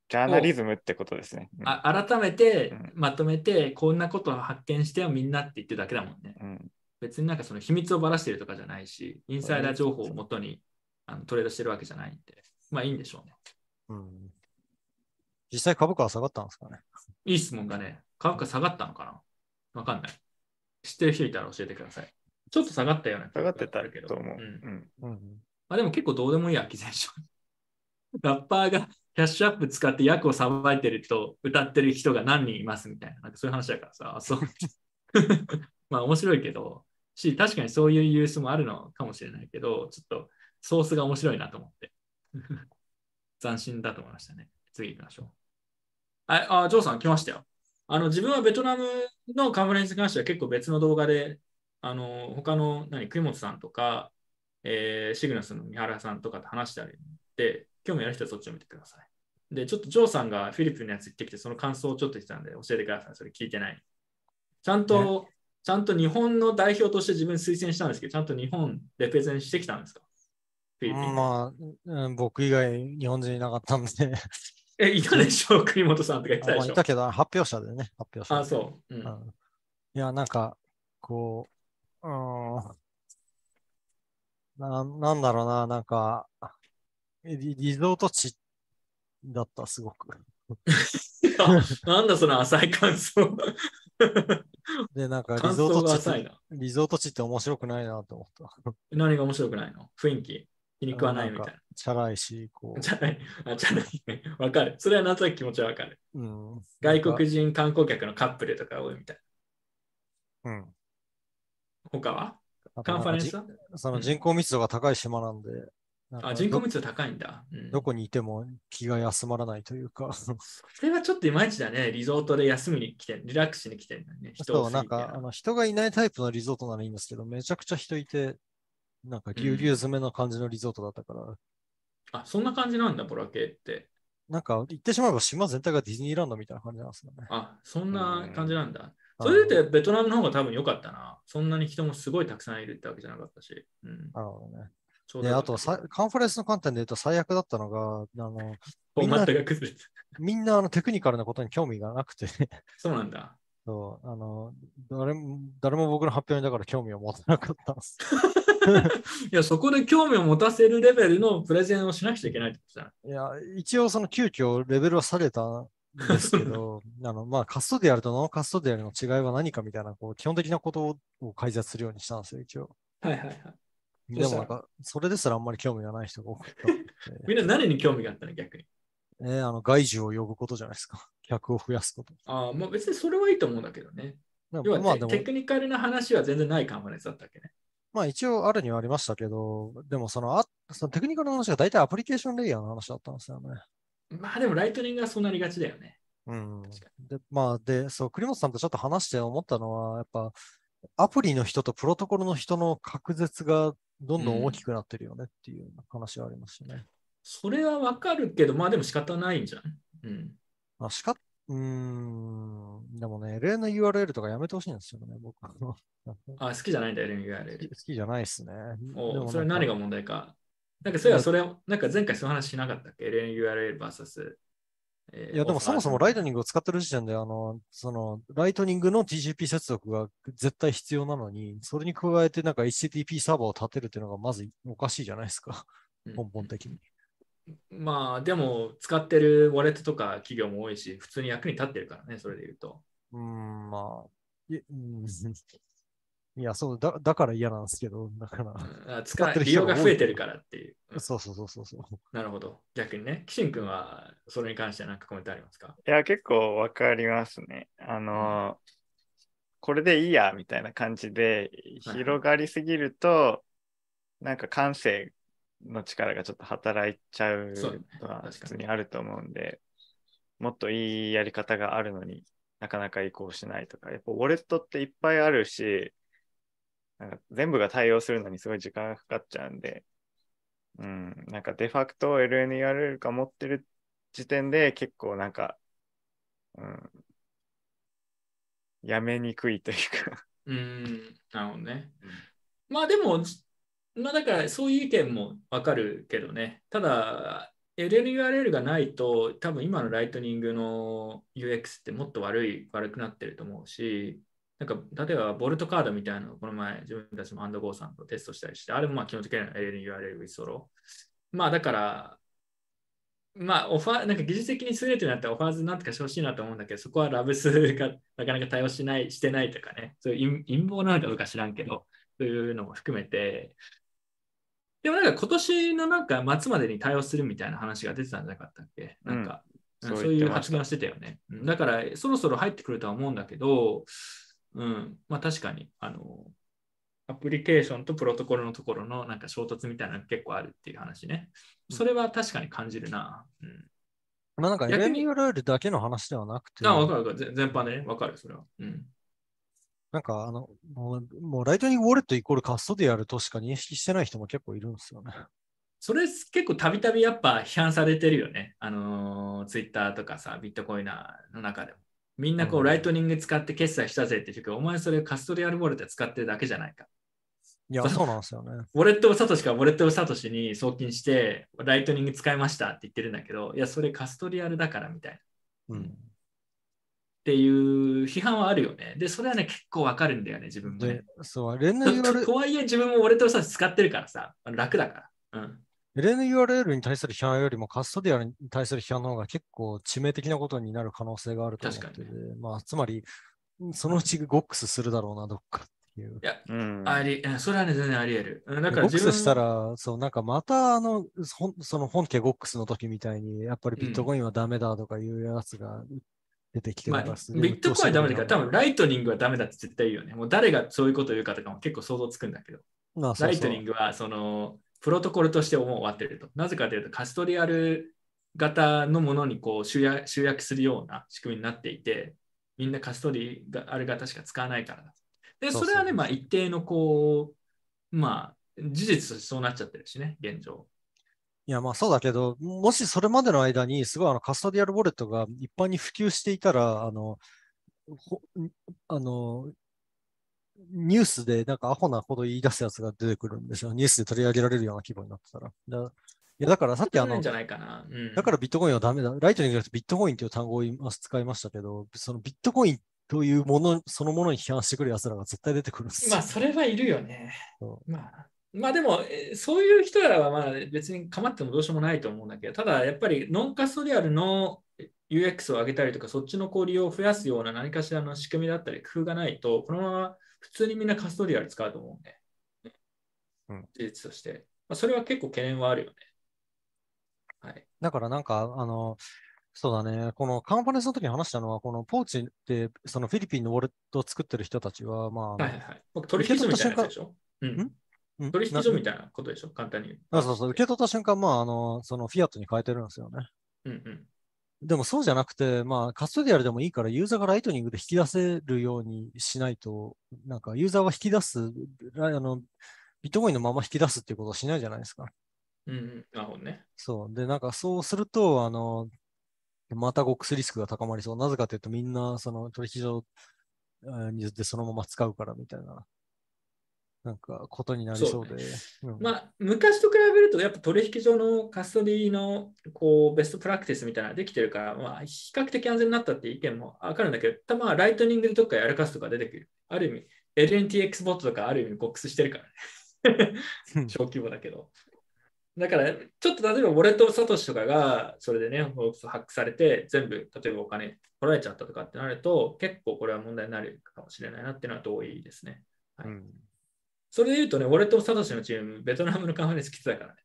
ジャーナリズムってことですね。うんあ改めてうんまとめてこんなことを発見してよみんなって言ってるだけだもんね。うん別になんかその秘密をばらしてるとかじゃないし、インサイダー情報をもとにあのトレードしてるわけじゃないんで、まあいいんでしょうね。うん。実際株価は下がったんですかね。いい質問がね、株価下がったのかな？わかんない。知ってる人いたら教えてください。ちょっと下がったような下がってたけどと思う。んうんうん。まあでも結構どうでもいいアキュゼーション。ラッパーがキャッシュアップ使って役をさばいてると歌ってる人が何人いますみたいな、なんかそういう話だからさ、あそう。まあ面白いけど、し、確かにそういうユースもあるのかもしれないけど、ちょっとソースが面白いなと思って。斬新だと思いましたね。次行きましょう。あ、あジョーさん来ましたよ。あの、自分はベトナムのカンファレンスに関しては結構別の動画で、あの、他の、何、栗本さんとか、えーシグナスの三原さんとかと話してあるんで、興味ある人はそっちを見てください。で、ちょっとジョーさんがフィリピンのやつ行ってきて、その感想をちょっと言ってたんで、教えてください。それ聞いてない。ちゃんと、ちゃんと日本の代表として自分推薦したんですけど、ちゃんと日本レペゼンしてきたんですか？フィリピンで。まあ、うん僕以外日本人いなかったんで、え、いたでしょ？栗本さんとか言ってたでしょ？いたけど、発表者でね、発表者で。あ、そう。うんうんいや、なんか、こう、うーん、ななんだろうな、なんか、リリゾート地だった、すごく。なんだその浅い感想。で、なんかリゾート。リゾート地って面白くないなと思った。何が面白くないの？雰囲気。気に食わないみたいんかチャラいし、こな。じゃない。あ、じゃないね。わかる。それはなんとなく気持ちはわかる。う、うん。外国人観光客のカップルとか多いみたいうん。な。他は？カンファレンス？その人口密度が高い島なんで、なんかあ、人口密度高いんだ。うんどどこにいても気が休まらないというか、それはちょっといまいちだね。リゾートで休みに来て、リラックスしに来てるのにね。人そう、なんか、あの人がいないタイプのリゾートならいいんですけど、めちゃくちゃ人いて、なんかぎゅうぎゅう詰めの感じのリゾートだったから、あ、そんな感じなんだ、ボラ系って。なんか言ってしまえば島全体がディズニーランドみたいな感じなんですよね。あ、そんな感じなんだ。うんそれでベトナムの方が多分良かったな。そんなに人もすごいたくさんいるってわけじゃなかったし。うん、なるほどね。で、あとさ、カンファレンスの観点で言うと最悪だったのが、あの、フォーマットが崩れて。みんなあのテクニカルなことに興味がなくて、そうなんだ。そう、あの、誰も、誰も僕の発表にだから興味を持たなかったんです。いや、そこで興味を持たせるレベルのプレゼンをしなくちゃいけないってことじゃない。いや、一応その急遽レベルは下げたんですけど、あの、まあ、カストディアルとノンカストディアルの違いは何かみたいな、こう、基本的なことを解説するようにしたんですよ、一応。はいはいはい。でもなんか、それですらあんまり興味がない人が多くて、みんな何に興味があったの？逆に。えーあの、外需を呼ぶことじゃないですか。客を増やすこと。ああ、まあ別にそれはいいと思うんだけどね。で要はまあでも、テクニカルな話は全然ないカンファレンスだったっけね。まあ一応あるにはありましたけど、でもその、あそのテクニカルの話が大体アプリケーションレイヤーの話だったんですよね。まあでもライトニングはそうなりがちだよね。うん。で、まあ、で、そう、栗本さんとちょっと話して思ったのは、やっぱ、アプリの人とプロトコルの人の隔絶がどんどん大きくなってるよねっていう話はありましたね。それはわかるけど、まあでも仕方ないんじゃん。うん。まあ、しか、うーん、でもね、LA の URL とかやめてほしいんですよね、僕。好 あ、好きじゃないんだ、LNURL。き好きじゃないですね。でおそれ何が問題か。なんかそれはそれ、なんか前回その話しなかったっけ ?LNURL vs。えーいや、でもそもそもライトニング。グを使ってる時点で、あの、その、ライトニングの TCP 接続が絶対必要なのに、それに加えてなんか HTTP サーバーを立てるっていうのがまずおかしいじゃないですか、うん根本的に。まあでも使ってるウォレットとか企業も多いし、普通に役に立ってるからね、それで言うと。うーん、まあ、いや、そう、だだから嫌なんですけど、だから、使使ってる利用人が増えてるからっていう。うんそうそうそうそうそう。なるほど。逆にね、キシン君はそれに関しては何かコメントありますか？いや、結構わかりますね。あのーこれでいいや、みたいな感じで、はい広がりすぎると、なんか感性の力がちょっと働いちゃうのは普通にあると思うんで、もっといいやり方があるのになかなか移行しないとか、やっぱウォレットっていっぱいあるし、なんか全部が対応するのにすごい時間がかかっちゃうんで、うん、なんかデファクト LNURL が持ってる時点で結構なんか、うん、やめにくいというか、うーん、なるほどね。まあでも、まあだからそういう意見もわかるけどね。ただ、LNURL がないと、多分今のライトニングの UX ってもっと悪い、悪くなってると思うし、なんか例えばボルトカードみたいなのをこの前自分たちもアンドゴーさんとテストしたりして、あれもまあ基本的には LNURL withdraw。まあだから、まあオファー、なんか技術的に優れてるんだったらオファーズなんとかしてほしいなと思うんだけど、そこはラブスがなかなか対応しない、してないとかね、そういう陰謀なのかどうか知らんけど、そういうのも含めて、でもなんか今年のなんか末までに対応するみたいな話が出てたんじゃなかったっけ？なんか、うんそうそういう発言をしてたよね。うんだからそろそろ入ってくるとは思うんだけど、うん、まあ確かに、あの、アプリケーションとプロトコルのところのなんか衝突みたいなのが結構あるっていう話ね。それは確かに感じるな。うん、まあなんか逆に LNURL だけの話ではなくて、あ、わかるわかる。全全般でね、わかる、それは。うん。なんかあの、もう、もうライトニングウォレットイコール custodial としか認識してない人も結構いるんですよね。それ結構たびたびやっぱ批判されてるよね。あのー、ツイッターとかさ、ビットコイナーの中でも。みんなこう、うんライトニング使って決済したぜって言うけど、お前それ custodial ウォレット使ってるだけじゃないか。いや、そうなんですよね。 Wallet of Satoshi が Wallet of Satoshi に送金して、ライトニング使いましたって言ってるんだけど、いや、それ custodial だからみたいな。っうん。ていう批判はあるよね。で、それはね、結構わかるんだよね、自分もねで。、そう、 LNURL とはいえ、自分も Wallet of Satoshi 使ってるからさ、楽だから。うん。LNURL に対する批判よりも custodial に対する批判の方が結構致命的なことになる可能性があると思ってて、確かまあ、つまり、そのうちゴックスするだろうな、どっかっていう。うん。あり、うんそれはね、全然あり得る。うんだから自分ゴックスしたら、そう、なんかまた、あの、その本家ゴックスの時みたいに、やっぱりビットコインはダメだとかいうやつが出てきてますげえビットコインはダメだから、多分ライトニングはダメだって絶対言うよね。もう誰がそういうことを言うかとかも結構想像つくんだけど、まあそうそうライトニングはそのプロトコルとしてもう終わってると。なぜかというと、 custodial型のものにこう集約集約するような仕組みになっていて、みんなカストリアル型しか使わないからだ。で、それはね、まあ一定のこう、まあ事実としてそうなっちゃってるしね、現状。いや、まあそうだけど、もしそれまでの間に、すごいあのカストディアルウォレットが一般に普及していたら、あの、ほあの、ニュースでなんかアホなほど言い出すやつが出てくるんですよ。ニュースで取り上げられるような規模になってたら。だいやだからさっきあのないんじ、ゃないかな。うん、だからビットコインはダメだ。ライトニングじゃなくてビットコインという単語を今使いましたけど、そのビットコインというものそのものに批判してくる奴らが絶対出てくるんですよ。まあ、それはいるよねそ。まあ、まあでも、えーそういう人らはまあ別に構ってもどうしようもないと思うんだけど、ただやっぱりノンカストリアルの UX を上げたりとか、そっちのこう利用を増やすような何かしらの仕組みだったり工夫がないと、このまま普通にみんなカストリアル使うと思うんで、うん事実として。まあ、それは結構懸念はあるよね。はい。だからなんか、あの、そうだね、このカンファレンスの時に話したのは、このポーチって、そのフィリピンのウォレットを作ってる人たちは、まあ、はいはいはい。僕、取引所みたいなやつでしょ？うん？取引所みたないなことでしょ？簡単に。あそうそう、受け取った瞬間、まあ、あの、そのフィアットに変えてるんですよね。うんうん。でもそうじゃなくて、まあ、カストディアルでもいいから、ユーザーがライトニングで引き出せるようにしないと、なんか、ユーザーは引き出す、ラあの、ビットコインのまま引き出すっていうことをしないじゃないですか。うんうん。なるほどね。そう。で、なんかそうすると、あの、またゴックスリスクが高まりそう。なぜかというと、みんな、その取引所でそのまま使うからみたいな、なんか、ことになりそうで。うんまあ、昔と比べると、やっぱ取引所のカストリーのこうベストプラクティスみたいなのができてるから、まあ、比較的安全になったっていう意見もわかるんだけど、たまライトニングでどっかやるかすとか出てくる。ある意味、LNTX ボットとかある意味ボックスしてるからねう。ん小規模だけど。だから、ちょっと例えば、ウォレットサトシとかが、それでね、ハックされて、全部、例えばお金取られちゃったとかってなると、結構これは問題になるかもしれないなっていうのは同意ですね。はいうんそれで言うとね、ウォレット・サトシのチーム、ベトナムのカンファレンス来てたからね。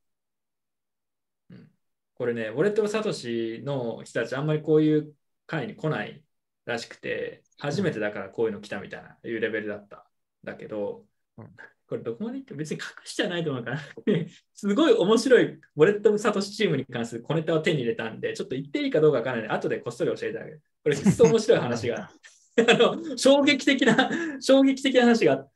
うん、これね、ウォレット・サトシの人たち、あんまりこういう会に来ないらしくて、初めてだからこういうの来たみたいな、いうレベルだった。だけど、うんこれどこまで言っても別に隠しじゃないと思うから、すごい面白いウォレット・サトシチームに関する小ネタを手に入れたんで、ちょっと言っていいかどうかわからない後でこっそり教えてあげる。これ、くっそ面白い話が。あの衝撃的な、衝撃的な話があって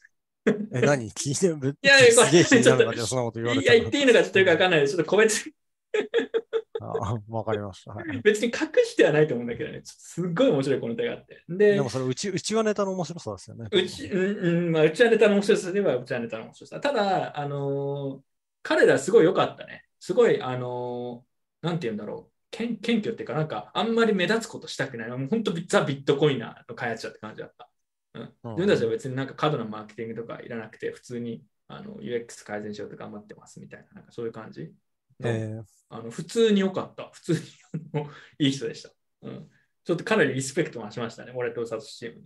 え、何？聞いてるいやちょっとそんなこと言われいや、言っていいのかちょっとよくわかんないです。ちょっと個別に、あわかりました。はい。別に隠してはないと思うんだけどね、すっごい面白いこの手があって。ででも、それ、うち、うちはネタの面白さですよね。うち、うんうん、まあ、うちはネタの面白さではうちはネタの面白さ。ただ、あのー彼らすごい良かったね。すごい、あのーなんて言うんだろう。謙謙虚っていうか、なんか、あんまり目立つことしたくない。もう本当、ザ・ビットコイナーの開発者って感じだった。うん、うん自分たちは別になんか過度なマーケティングとかいらなくて、普通にあの UX 改善しようと頑張ってますみたいな、なんかそういう感じ？のえあの普通に良かった。普通にいい人でした、うん。ちょっとかなりリスペクトがしましたね、俺とサトシチームに。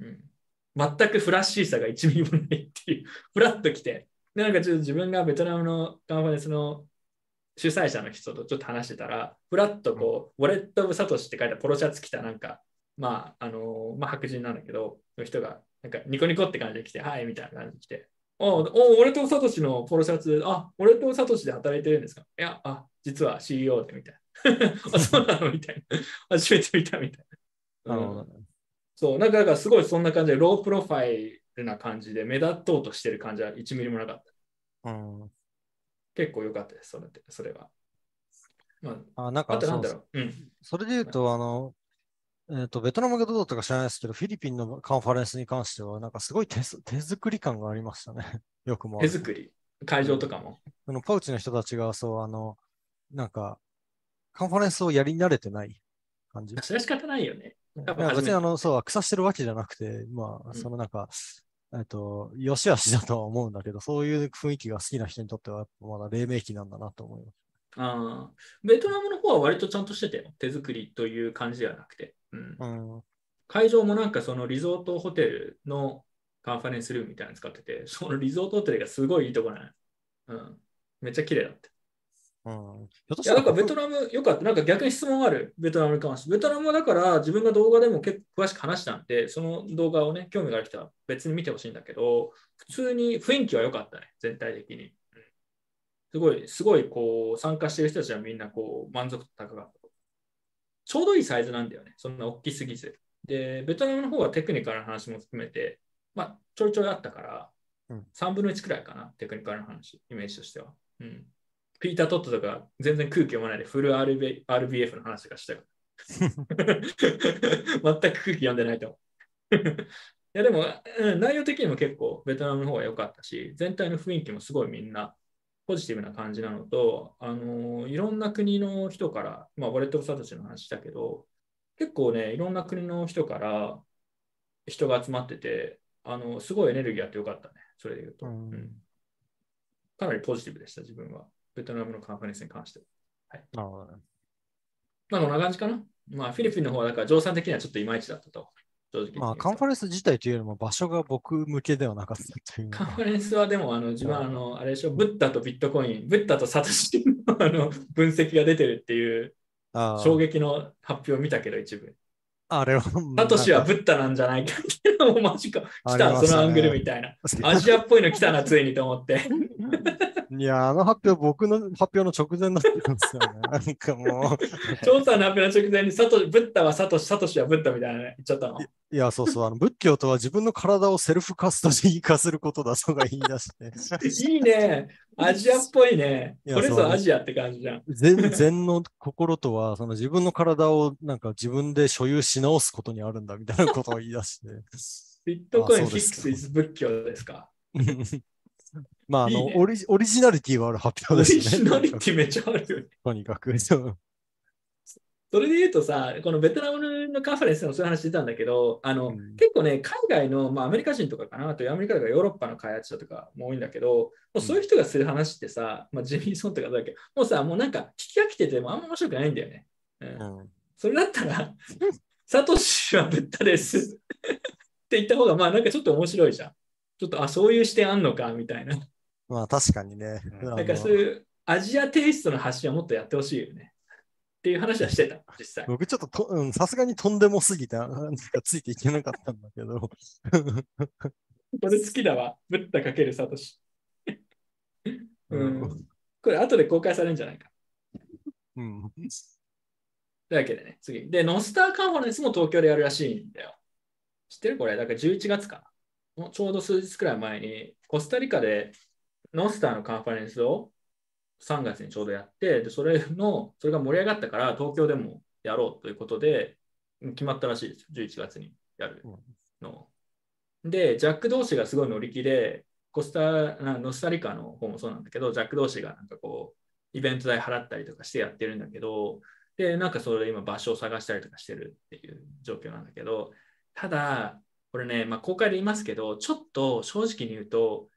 うん、全くフラッシーさが1ミリもないっていう、フラッと来て、で、なんかちょっと自分がベトナムのカンファレンスの主催者の人とちょっと話してたら、フラッとこう、ウォレット・オブ・サトシって書いたポロシャツ着たなんか、まあ、あのまあ、白人なんだけど、の人が、なんかニコニコって感じで来て、はい、みたいな感じで来て、お俺とサトシのポロシャツ、あ、俺とサトシで働いてるんですか？いや、あ、実は CEO でみたいな。あ、そうなの？みたいな。初めて見たみたいな。うんなるほどね。そう、なんかすごいそんな感じで、ロープロファイルな感じで、目立とうとしてる感じは1ミリもなかった。うん。結構良かったです、それってそれは。まあ、なんあ、あかなんだろう。うん。それで言うと、あの、えっと、ベトナムがどうだったか知らないですけど、フィリピンのカンファレンスに関しては、なんかすごい手す手作り感がありましたね。よくも。手作り、会場とかも？あのパウチの人たちが、そう、あの、なんか、カンファレンスをやり慣れてない感じ？いそれは仕方ないよね。別にあの、そう、草してるわけじゃなくて、まあ、うんそのなんか、えっと、良し悪しだとは思うんだけど、そういう雰囲気が好きな人にとっては、まだ黎明期なんだなと思います。あーベトナムの方は割とちゃんとしてたよ。手作りという感じではなくて。うん、うん。会場もなんかそのリゾートホテルのカンファレンスルームみたいなの使ってて、そのリゾートホテルがすごいいいとこなのよ。うん。めっちゃ綺麗だった。うん。いや、なんかベムトナムよかった。なんか逆に質問ある。ベトナムに関して。ベトナムはだから自分が動画でも結構詳しく話したんで、その動画をね、興味がある人は別に見てほしいんだけど、普通に雰囲気は良かったね。全体的に。うんすごい、すごいこう、参加してる人たちはみんなこう、満足度高かった。ちょうどいいサイズなんだよね。そんな大きすぎず。で、ベトナムの方はテクニカルな話も含めて、まあ、ちょいちょいあったから、うん3分の1くらいかな、テクニカルな話、イメージとしては。うん。ピーター・トットとか全然空気読まないでフル RB RBF の話とかしたよ。全く空気読んでないと思う。いやでも、うん内容的にも結構ベトナムの方が良かったし、全体の雰囲気もすごいみんなポジティブな感じなのと、あのいろんな国の人から、まあ、俺とサトシの話したけど、結構ね、いろんな国の人から人が集まってて、あのすごいエネルギーあってよかったね、それで言うと。うんうんかなりポジティブでした、自分は。ベトナムのカンファレンスに関しては。なるほどね。まあ、こんな感じかな。まあ、フィリピンの方は、だから、乗算的にはちょっといまいちだったと。正直。まあ、カンファレンス自体というよりも場所が僕向けではなかったという。カンファレンスはでも、あの自分はあの、あれでしょ、ブッダとビットコイン、ブッダとサトシのあの分析が出てるっていう衝撃の発表を見たけど、一部。あれは、サトシはブッダなんじゃないかっていうのもマジか。来たねそのアングルみたいな。アジアっぽいの来たな、ついにと思って。いや、あの発表、僕の発表の直前だったんですよね。なんかもう、調査の発表の直前にサトブッダはサトシ、サトシはブッダみたいなね言っちゃったの。いや、そうそう、あの仏教とは自分の体をセルフカストジー化することだとか言い出して、いいね。アジアっぽいね。いやこれぞそうアジアって感じじゃん。禅禅の心とは、その自分の体をなんか自分で所有し直すことにあるんだみたいなことを言い出して。ビットコインフィックスイズ仏教ですか？まあ、あのねオリジ、オリジナリティがある発オリ表ですね。ジナリティめっちゃあるよね。とにかく。それで言うとさ、このベトナムのカンファレンスでもそういう話してたんだけど、あの、うん結構ね、海外の、まあ、アメリカ人とかかな、あとアメリカとかヨーロッパの開発者とかも多いんだけど、もうそういう人がする話ってさ、まあ、ジミー・ソンとかだけど、もうさ、もうなんか聞き飽きててもあんま面白くないんだよね。うんうんそれだったら、サトシはブッダですって言った方が、まあなんかちょっと面白いじゃん。ちょっと、あ、そういう視点あんのか、みたいな。まあ、確かにね。なんかそういうアジアテイストの発信はもっとやってほしいよね。っていう話はしてた、実際。僕ちょっとさすがにとんでもすぎて、あなんかついていけなかったんだけど。これ好きだわ。ブッダかけるサトシ。うん。これ後で公開されるんじゃないか。うん。というわけでね、次。で、ノスターカンファレンスも東京でやるらしいんだよ。知ってる？これ、だから11月かな。ちょうど数日くらい前に、コスタリカでノスターのカンファレンスを3月にちょうどやって、でそれの、それが盛り上がったから東京でもやろうということで、うん決まったらしいです。11月にやるの。で、ジャック同士がすごい乗り気で、コスタ、なノスタリカの方もそうなんだけど、ジャック同士がなんかこう、イベント代払ったりとかしてやってるんだけど、で、なんかそれで今場所を探したりとかしてるっていう状況なんだけど、ただ、これね、まあ、公開で言いますけど、ちょっと正直に言うと、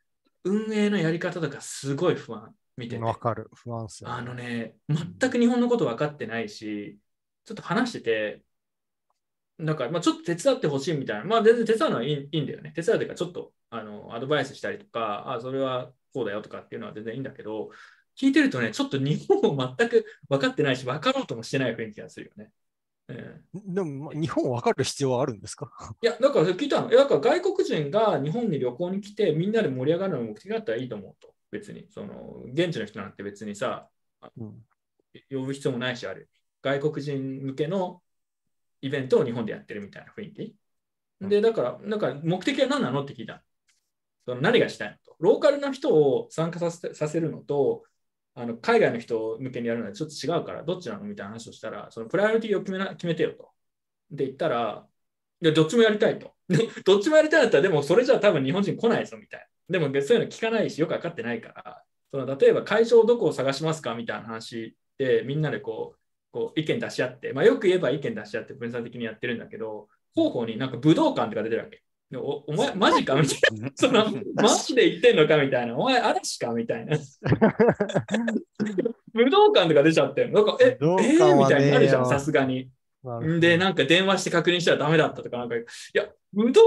運営のやり方とかすごい不安、見てて。わかる。不安っすよねあのね、全く日本のこと分かってないし、ちょっと話してて、なんか、まあ、ちょっと手伝ってほしいみたいな、まあ、全然手伝うのはいいいいんだよね。手伝うというか、ちょっとあのアドバイスしたりとか、あ、それはこうだよとかっていうのは全然いいんだけど、聞いてるとね、ちょっと日本を全く分かってないし、分かろうともしてない雰囲気がするよね。えでも、まあ日本わかる必要はあるんですか？いや、だから聞いたの。だから外国人が日本に旅行に来てみんなで盛り上がるのが目的だったらいいと思うと。別に。その現地の人なんて別にさ、うん呼ぶ必要もないし、ある。外国人向けのイベントを日本でやってるみたいな雰囲気。で、だから、なんか目的は何なのって聞いたの。その何がしたいのと。ローカルな人を参加させさせるのと、あの海外の人向けにやるのはちょっと違うから、どっちなのみたいな話をしたら、そのプライオリティを決めな決めてよと。で言ったら、いや、どっちもやりたいと。どっちもやりたいんだったら、でもそれじゃあ多分日本人来ないぞみたいな。でもそういうの聞かないし、よく分かってないから、その例えば会場どこを探しますかみたいな話で、みんなでこう、こう意見出し合って、まあ、よく言えば意見出し合って分散的にやってるんだけど、広報になんか武道館とか出てるわけ。でおお前、マジか？みたいな。そのマジで言ってんのかみたいな。お前、嵐か？みたいな。武道館とか出ちゃってるなんか、え、えー？みたいになるじゃん、さすがに。で、なんか電話して確認したらダメだったとか、なんか、いや、武道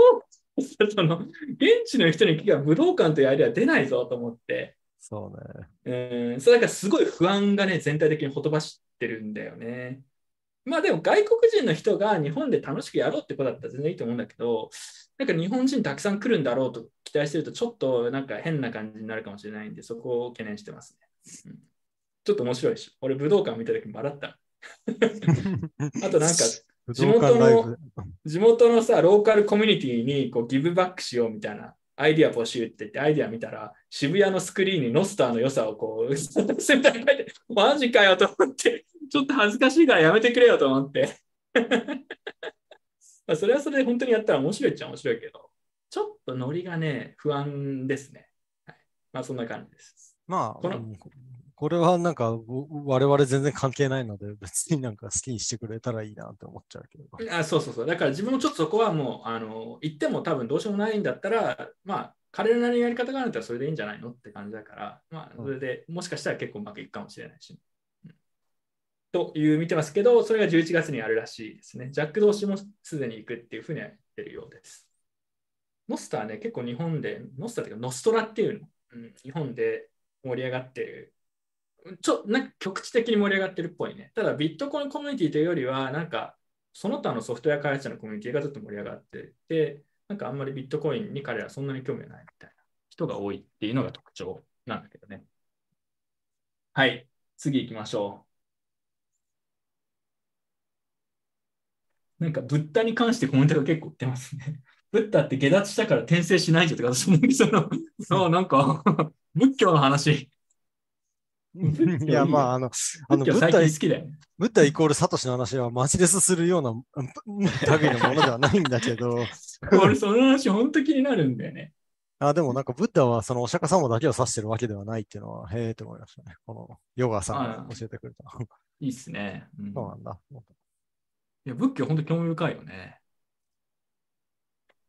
その、現地の人に聞けば武道館というアイデア出ないぞと思って、そうね。うん、それだからすごい不安がね、全体的にほとばしってるんだよね。まあでも外国人の人が日本で楽しくやろうってことだったら全然いいと思うんだけど、なんか日本人たくさん来るんだろうと期待してると、ちょっとなんか変な感じになるかもしれないんで、そこを懸念してますね。うんちょっと面白いでしょ。俺武道館見た時笑った。あとなんか、武地元の。地元のさ、ローカルコミュニティにこうギブバックしようみたいなアイディア募集って言って、アイディア見たら、渋谷のスクリーンにノスターの良さをこう、センターに書いて、マジかよと思って、ちょっと恥ずかしいからやめてくれよと思って。まあそれはそれで本当にやったら面白いっちゃ面白いけど、ちょっとノリがね、不安ですね。はい、まあそんな感じです。まあ、このうんこれはなんか、ご我々全然関係ないので、別になんか好きにしてくれたらいいなって思っちゃうけど。あそうそうそう。だから自分もちょっとそこはもう、あの、言っても多分どうしようもないんだったら、まあ、彼らなりにやり方があるんだったらそれでいいんじゃないのって感じだから、まあ、それでもしかしたら結構うまくいくかもしれないし。という見てますけど、それが11月にあるらしいですね。ジャック同士もすでに行くっていうふうには言ってるようです。ノスターね、結構日本で、ノスターっていうか、ノストラっていうの、うん、日本で盛り上がってるちょなんか局地的に盛り上がってるっぽいね。ただ、ビットコインコミュニティというよりは、なんか、その他のソフトウェア開発者のコミュニティがずっと盛り上がってて、なんかあんまりビットコインに彼らそんなに興味がないみたいな人が多いっていうのが特徴なんだけどね。はい、次行きましょう。なんか、ブッダに関してコメントが結構出ますね。ブッダって下脱したから転生しないじゃんとか、その、その、あなんか、仏教の話。いや、まあ、あの、あの仏教最ブッダ好きだよね。ブッダイコールサトシの話はマジレスするようなうん類のものではないんだけど、俺、その話、本当気になるんだよね。あでもなんかブッダはそのお釈迦様だけを指してるわけではないっていうのは、へえって思いましたね。このヨガさんが教えてくれた。いいっすね。うんそうなんだ。いや仏教、本当興味深いよね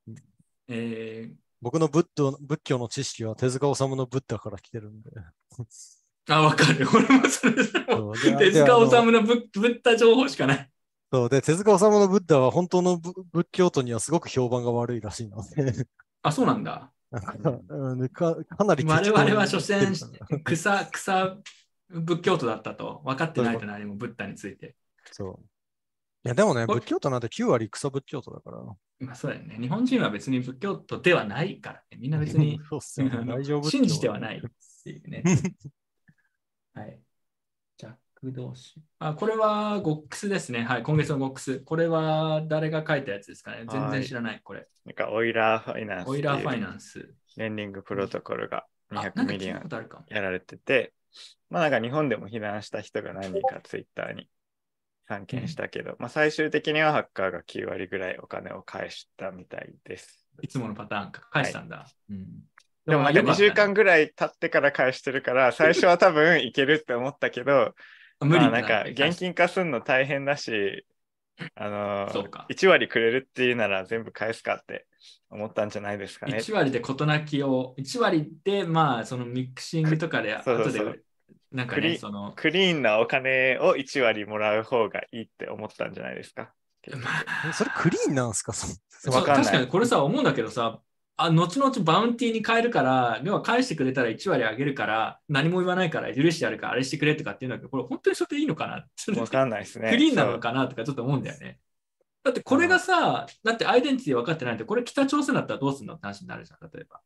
うん。えー、僕の仏教仏教の知識は手塚治虫のブッダから来てるんで。あ、わかる。俺もそれ、そうで手塚治虫のブッダ情報しかない。そうで、手塚治虫のブッダは本当の仏仏教徒にはすごく評判が悪いらしいので、あ、そうなんだ。なんかうんかかなり我々は所詮草、草仏教徒だったと分かってないと何もブッダについて。そう。いや、でもね、仏教徒なんて9割草仏教徒だから。まあそうだよね。日本人は別に仏教徒ではないからね。みんな別に そうっすよね。大丈夫。信じてはないっていうね。はい。ジャック同士。あ、これはゴックスですね。はい。今月のゴックス。これは誰が書いたやつですかね。全然知らない。これ。なんか Euler Finance。Euler Finance。ス。レンディングプロトコルがあ、なん200か聞いた million。やられてて、まあなんか日本でも被弾した人が何人かツイッターに散見したけど、まあ最終的にはハッカーが9割ぐらいお金を返したみたいです。いつものパターンか。返したんだ。うん。でもなんか2週間ぐらい経ってから返してるから、最初は多分いけるって思ったけど、無理まあなんか現金化するの大変だし、あのそうか1割くれるっていうなら全部返すかって思ったんじゃないですかね。1割で事なきを、1割で、まあ、そのミクシングとかで、後で、なんかクリね、その、クリーンなお金を1割もらう方がいいって思ったんじゃないですか？まあそれクリーンなんすか？そそうわかんない確かにこれさ、思うんだけどさ、あ後々バウンティーに変えるから、要は返してくれたら1割あげるから、何も言わないから許してやるから、あれしてくれとかっていうんだけど、これ本当にそれでいいのかなわかんないですね。クリーンなのかなとかちょっと思うんだよね。だってこれがさ、だってアイデンティティ分かってないと、これ北朝鮮だったらどうするのって話になるじゃん、例えば。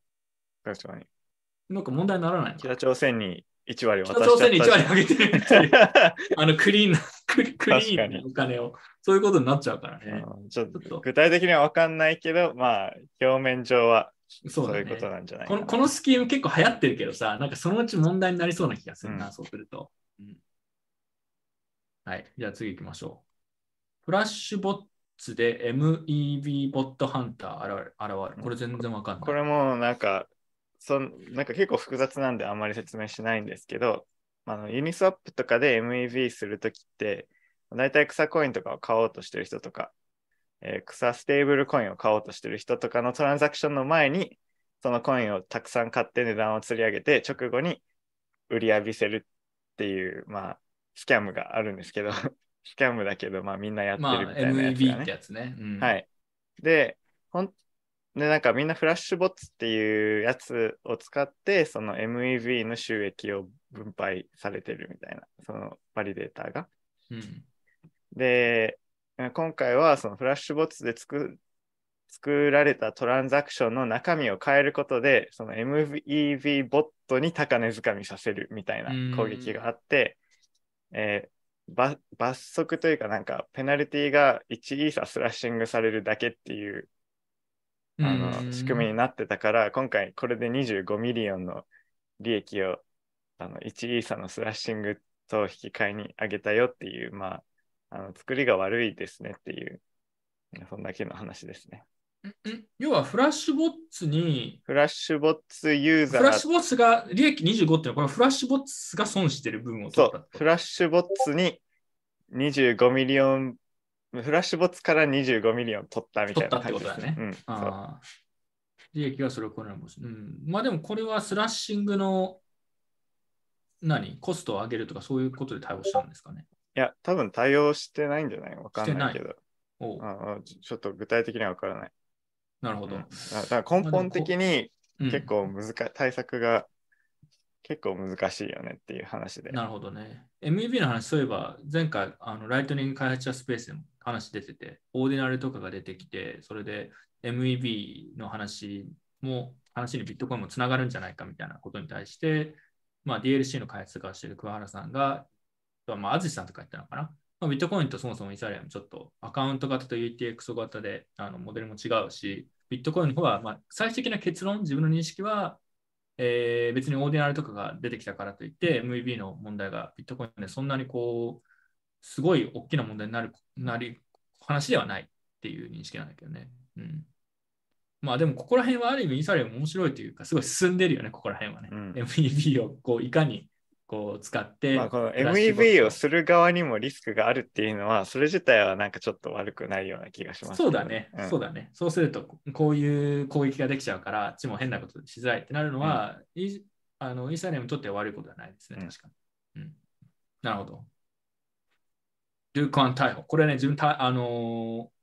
そう確かに。なんか問題にならない北朝鮮に1割渡北しちゃった朝鮮に1割あげてるっていう、た あのクリーンな、クリーンなお金を、そういうことになっちゃうからね。うんちょっと具体的には分かんないけど、まあ、表面上はそそういうことなんじゃないかな。このこのスキーム結構流行ってるけどさ、なんかそのうち問題になりそうな気がするな、うんそうすると、うんはい、じゃあ次行きましょう。フラッシュボッツで MEV ボットハンター現れ現れる。これ全然わかんない。これもなんか、そんなんか結構複雑なんであんまり説明しないんですけど、あのユニスワップとかで MEV するときって、大体草コインとかを買おうとしてる人とか、えー草ステーブルコインを買おうとしてる人とかのトランザクションの前に、そのコインをたくさん買って値段を釣り上げて、直後に売り浴びせるっていう、まあ、 scam があるんですけど、scam だけど、まあみんなやってまあ、るみたいなやつが MEV っねて。やつね。うんはい。で、ほんで、なんかみんな Flashbots っていうやつを使って、その MEV の収益を分配されてるみたいな、そのバリデーターが。うんで、今回はその Flashbots で作られたトランザクションの中身を変えることで、その MEV ボットに高値掴みさせるみたいな攻撃があって、えーば罰則というかなんかペナルティが1イーサ slashing されるだけっていうあうん。の仕組みになってたから、今回これで25 million の利益をあの1イーサの slashing と引き換えに上げたよっていう、まあ、あの作りが悪いですねっていう、そんだけの話ですね。ん要は Flashbots に、フラッシュボッツユーザーフラッシュボッツが利益25っていうのは、これ Flashbots が損してる部分をそう。 Flashbots に25 million、Flashbots から25 million 取ったみたいな感じです取ったってことだうん、ああ利益がそれを超えないかもしれない。うん。まあでもこれは slashing の何？コストを上げるとかそういうことで対応したんですかね？いや、多分対応してないんじゃない？わかんないけど。ちょっと具体的にはわからない。なるほど。うんだから根本的にうん結構難か、対策が結構難しいよねっていう話で。なるほどね。MEB の話、そういえば、前回、あのライトニング開発者スペースでも話出てて、オーディナルとかが出てきて、それで MEB の話も、話にビットコインもつながるんじゃないかみたいなことに対して、まあ、DLC の開発がしている桑原さんが、まあ、淳さんとか言ったのかな？まあ、ビットコインとそもそもイサリアムちょっとアカウント型と UTXO 型であのモデルも違うし、ビットコインの方は、まあ、最終的な結論、自分の認識は、えー別にオーディナルとかが出てきたからといって、MVB の問題がビットコインでそんなにこう、すごい大きな問題になるなり話ではないっていう認識なんだけどね。うん。まあでも、ここら辺はある意味イサリアム面白いというか、すごい進んでるよね、ここら辺はね。うん MVB をこういかにこう使って、まあ、この MEV トをする側にもリスクがあるっていうのは、それ自体はなんかちょっと悪くないような気がします、そうだね、んそうだね。そうすると、こういう攻撃ができちゃうから、あっちも変なことしづらいってなるのは、イあのイーサリアムにとっては悪いことはないですね、うん確かに。うん、なるほど。ドゥーカン逮捕。これね、自分た、あのー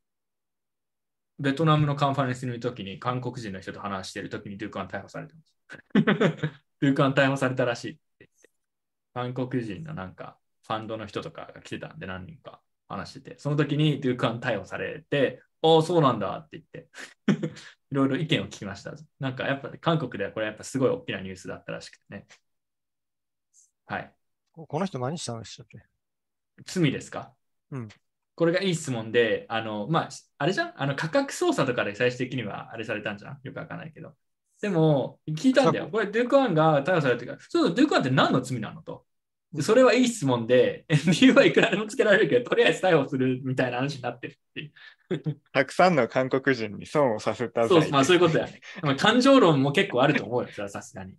ベトナムのカンファレンスにいるときに、韓国人の人と話しているときにドゥーカン逮捕されてます。ドゥーカン逮捕されたらしいって言って。韓国人のなんか、ファンドの人とかが来てたんで、何人か話してて、その時にドゥーカン逮捕されて、おお、そうなんだって言って、いろいろ意見を聞きました。なんかやっぱ、韓国ではこれやっぱすごい大きなニュースだったらしくてね。はい。ここの人何したんでしたっけ？罪ですか？うん。これがいい質問で、あの、まあ、あれじゃん？あの価格操作とかで最終的にはあれされたんじゃん？よくわかんないけど。でも、聞いたんだよ。これ、ドゥークワンが逮捕されてから、そう、ドゥークワンって何の罪なのと。でそれはいい質問で、理由はいくらでもつけられるけど、とりあえず逮捕するみたいな話になってるっていう。たくさんの韓国人に損をさせたそう罪まあそういうことだよね。まあ感情論も結構あると思うよ、それはさすがに。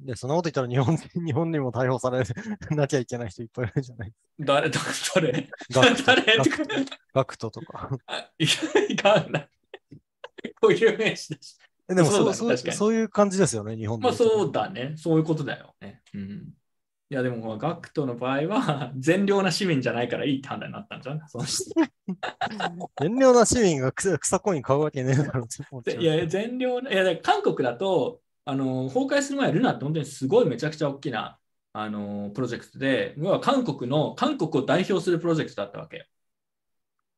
で、そんなこと言ったら日本 日本にも逮捕され なきゃいけない人いっぱいいるじゃない誰と誰 誰とガクか。ガクトとか。あいかんない。こういう名詞だし。えでもそうそうそういう感じですよね、日本でまあそうだね。そういうことだよね。うん。いやでも、ガクトの場合は、善良な市民じゃないからいいって判断になったんじゃんそ善良な市民が草草コイン買うわけねえだろいや、全量の、いや、韓国だと、あの、崩壊する前、ルナって本当にすごいめちゃくちゃ大きな、あの、プロジェクトで、要は韓国の、韓国を代表するプロジェクトだったわけよ。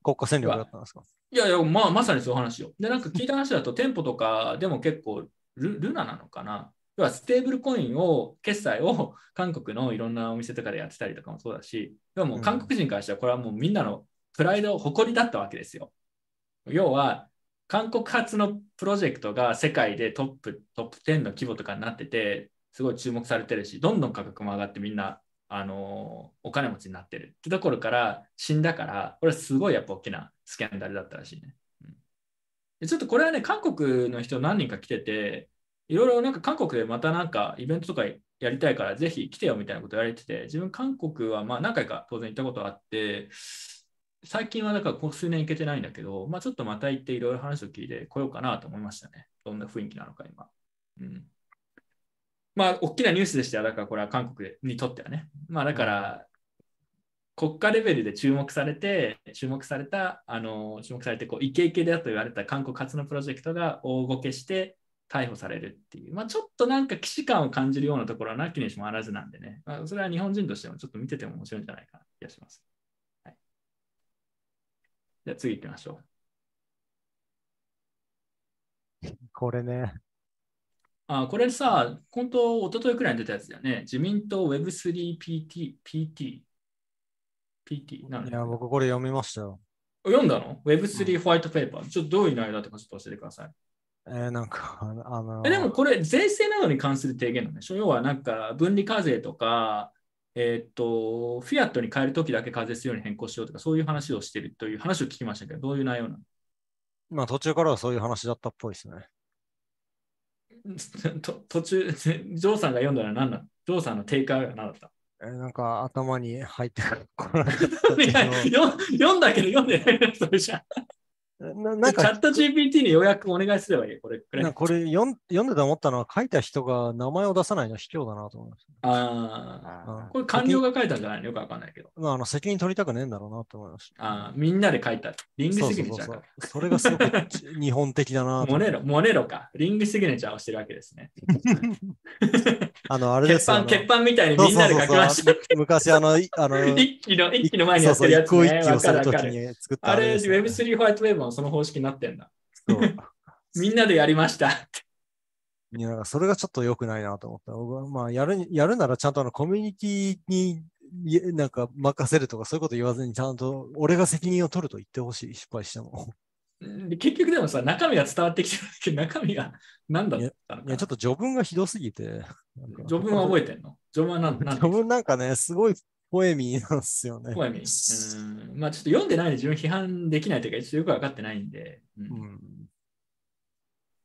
国家戦略だったんですか？いやいや、まあ、まさにそういう話よ。で、なんか聞いた話だと、店舗とかでも結構ル、ルナなのかな？要はステーブルコインを、決済を 韓国のいろんなお店とかでやってたりとかもそうだし、でももう韓国人からしては、これはもうみんなのプライド、誇りだったわけですよ。要は、韓国発のプロジェクトが世界でトップ、トップ10の規模とかになってて、すごい注目されてるし、どんどん価格も上がってみんな、あのお金持ちになってるってところから死んだから、これはすごいやっぱ大きなスキャンダルだったらしいね。うんちょっとこれはね、韓国の人何人か来てて、いろいろなんか韓国でまたなんかイベントとかやりたいからぜひ来てよみたいなこと言われてて、自分韓国はまあ何回か当然行ったことあって、最近はだからここ数年行けてないんだけど、まあちょっとまた行っていろいろ話を聞いてこようかなと思いましたね。どんな雰囲気なのか今。うん。まあ大きなニュースでしたよ。だからこれは韓国にとってはね。まあだから、国家レベルで注目されて、注目された、あの、注目されて、こう、イケイケだと言われた韓国初のプロジェクトが大ごけして逮捕されるっていう、まあ、ちょっとなんか既視感を感じるようなところはなきにしもあらずなんでね、まあ、それは日本人としてもちょっと見てても面白いんじゃないかな気がします。はい、じゃあ次行きましょう。これね。あ、これさ、本当、一昨日くらいに出たやつだよね。自民党 Web3PT、PT、PT、なんだいや、僕これ読みましたよ。読んだの ?Web3 ホワイトペーパー。ちょっとどういう内容だったかちょっと教えてください。えーなんか、あの、あのえでもこれ、税制などに関する提言なんでしょ要はなんか分離課税とか、えーっと、フィアットに変えるときだけ課税するように変更しようとか、そういう話をしてるという話を聞きましたけど、どういう内容なまあ途中からはそういう話だったっぽいですね。の と途中、ジョーさんが読んだのは何なの？ジョーさんのテイクアウトは何だった？えーなんか頭に入ってこなかった 読んだけど読んでないのそれじゃん。ななんかチャット GPT に予約お願いすればいい。これくらいなんかこれ読ん読んでて思ったのは書いた人が名前を出さないのは卑怯だなと思いましああた。あ、これ官僚が書いたんじゃないのよくわかんないけど。まあ、あの責任取りたくねえんだろうなと思いました。ああ、みんなで書いた。リングそうシそうそうそうグネチャーか。それがすごく日本的だなとモネロ、モネロか。リングシグネチャーをしてるわけですね。あの、あれですよ。欠板、みたいにみんなで書きました。そうそうそう昔、あの、いあの、一期の、一期の前にやそうそう、ってるやつね。一個一気をするときに作ったあれ、ですよね Web3 ホワイトウェブもその方式になってんだ。みんなでやりました。いや、なんかそれがちょっと良くないなと思った。僕はまあ、やる、やるならちゃんとあの、コミュニティに、いなんか任せるとかそういうこと言わずに、ちゃんと俺が責任を取ると言ってほしい、失敗しても。で結局でもさ、中身が伝わってきてるけど、中身が何だったのかな。いや、ちょっと序文がひどすぎて。序文は覚ええてんの？序文は何何 序文なんかね、すごいポエミーなんですよね。ポエミー。うん。まあちょっと読んでないんで自分批判できないというか、ちょっとよくわかってないんで。うんう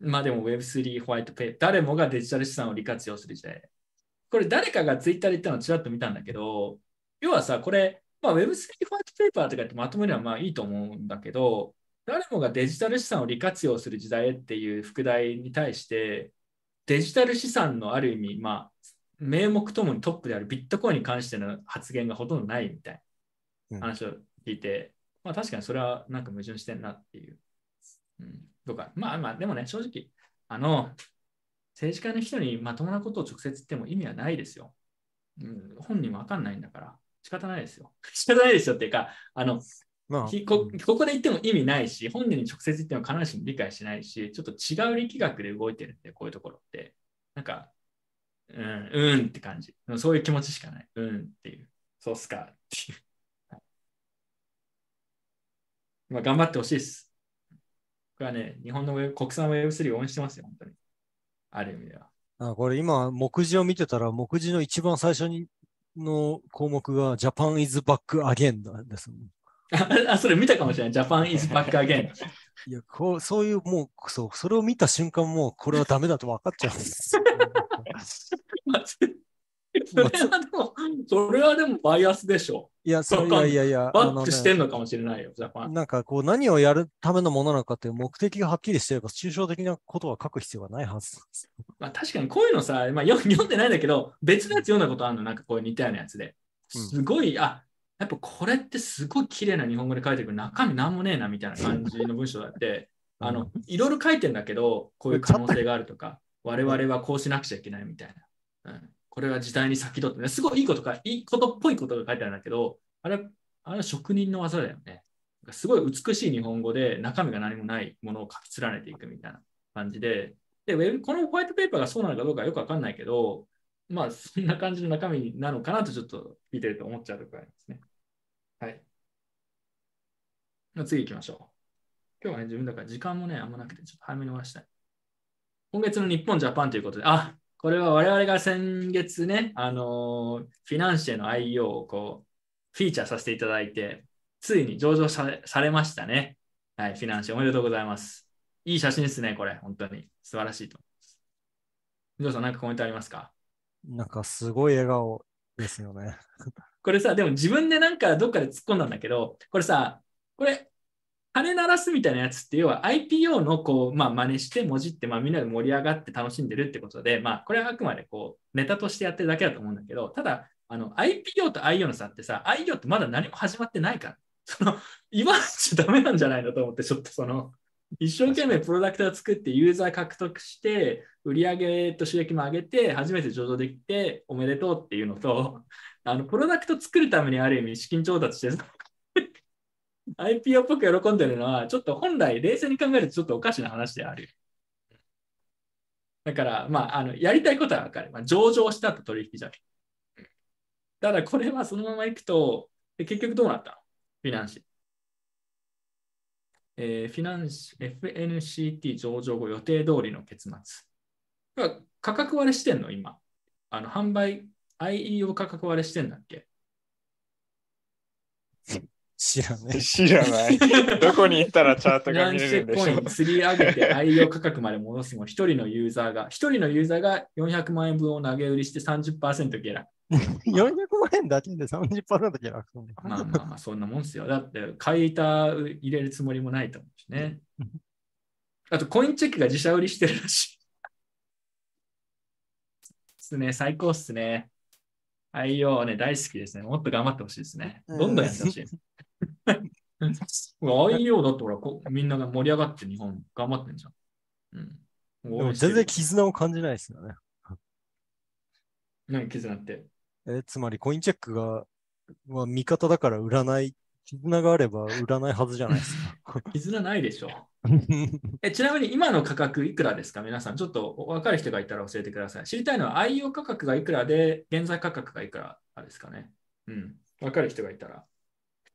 ん。まあでも Web3 ホワイトペー誰もがデジタル資産を利活用する時代。これ誰かがツイッターで言ったのちらっと見たんだけど、要はさ、これ、まあ、Web3 ホワイトペーパーとか言ってまとめるのはまあいいと思うんだけど、誰もがデジタル資産を利活用する時代っていう副題に対して、デジタル資産のある意味、まあ、名目ともにトップであるビットコインに関しての発言がほとんどないみたいな話を聞いて、まあ確かにそれはなんか矛盾してんなっていう。うん、とか、まあまあ、でもね、正直、あの、政治家の人にまともなことを直接言っても意味はないですよ。うん、本人もわかんないんだから、仕方ないですよ。仕方ないですよっていうか、あの、まあ、ひこここで言っても意味ないし、本人に直接言っても必ずしも理解しないし、ちょっと違う力学で動いてるんで、こういうところって。なんか、うん、うんって感じ。そういう気持ちしかない。うんっていう。そうっすかっていう。はいまあ、頑張ってほしいです。これはね、日本のウェブ国産 Web3 を応援してますよ、本当に。ある意味では。あこれ今、目次を見てたら、目次の一番最初にの項目が Japan is back again です。あ、あそれ見たかもしれない。Japan is back again. いやこう、そういう、もう、そう、それを見た瞬間、もう、これはダメだと分かっちゃうんです。まあそれはでも、それはでもバイアスでしょ。いや、そわかんいやいやいや、バックしてんののかもしれないよ、ジャパン。なんかこう何をやるためのものなのかっていう目的がはっきりしてれば抽象的なことは書く必要がないはず。まあ、確かにこういうのさ、まあ、読読んでないんだけど、別のやつ読んだことあるの、なんかこういう似たようなやつで。うんすごい、あやっぱこれってすごい綺麗な日本語で書いてるけど、中身なんもねえなみたいな感じの文章だって、あの、いろいろ書いてんだけど、こういう可能性があるとか、我々はこうしなくちゃいけないみたいな。うん、これは時代に先取ってね、すごいいいことか、いいことっぽいことが書いてあるんだけど、あれ、あれは職人の技だよね。すごい美しい日本語で中身が何もないものを書き連ねていくみたいな感じで、で、ウェブこのホワイトペーパーがそうなのかどうかよくわかんないけど、まあ、そんな感じの中身なのかなとちょっと聞いてると思っちゃうところありますね。はい。次行きましょう。今日はね、自分だから時間もね、あんまなくて、ちょっと早めに終わらしたい。今月の日本ジャパンということで、あ、これは我々が先月ね、あのフィナンシェの IO をこう、フィーチャーさせていただいて、ついに上場されされましたね。はい、フィナンシェおめでとうございます。いい写真ですね、これ、本当に。素晴らしいと思います。ジョーさん、何かコメントありますか？なんかすごい笑顔ですよね。これさ、でも自分でなんかどっかで突っ込んだんだけど、これさ、これ、鐘鳴らすみたいなやつって、要は IPO のこう、まあ真似して、もじって、まあみんなで盛り上がって楽しんでるってことで、まあこれはあくまでこう、ネタとしてやってるだけだと思うんだけど、ただ、あの IPO と IO の差ってさ、IO ってまだ何も始まってないから、その、言わなちゃダメなんじゃないのと思って、ちょっとその、一生懸命プロダクトを作ってユーザー獲得して、売上と収益も上げて、初めて上場できて、おめでとうっていうのと、あの、プロダクト作るためにある意味資金調達して、IPO っぽく喜んでるのは、ちょっと本来冷静に考えるとちょっとおかしな話であるよ。だから、まあ、あの、やりたいことはわかる。まあ、上場したと取引じゃん。ただ、これはそのままいくと、で結局どうなった？のフィナンシェ。えーフィナンシ FNCT 上場後予定通りの結末。価格割れしてんの？今。あの、販売、IEO 価格割れしてんだっけ？知らね 知らない。どこに行ったらチャートが見れるんでしょうェコイン。釣り上げて IEO 価格まで戻すも、一人のユーザーが、一人のユーザーが400万円分を投げ売りして30%下落。え。400万円だけで30%下落するのまあまあまあ、そんなもんですよ。だって、買い板入れるつもりもないと思うしね。あと、コインチェックが自社売りしてるらしい。ですね、最高っすね。IO ね、大好きですね。もっと頑張ってほしいですね。どんどんやってほしい。IO だってほらこみんなが盛り上がって日本頑張ってんじゃん。うん。全然絆を感じないですよね。何絆って。えつまりコインチェックが、まあ、味方だから売らない、絆があれば売らないはずじゃないですか。絆ないでしょ。えちなみに今の価格いくらですか？皆さん、ちょっと分かる人がいたら教えてください。知りたいのは IO 価格がいくらで、現在価格がいくらですかね？うん。分かる人がいたら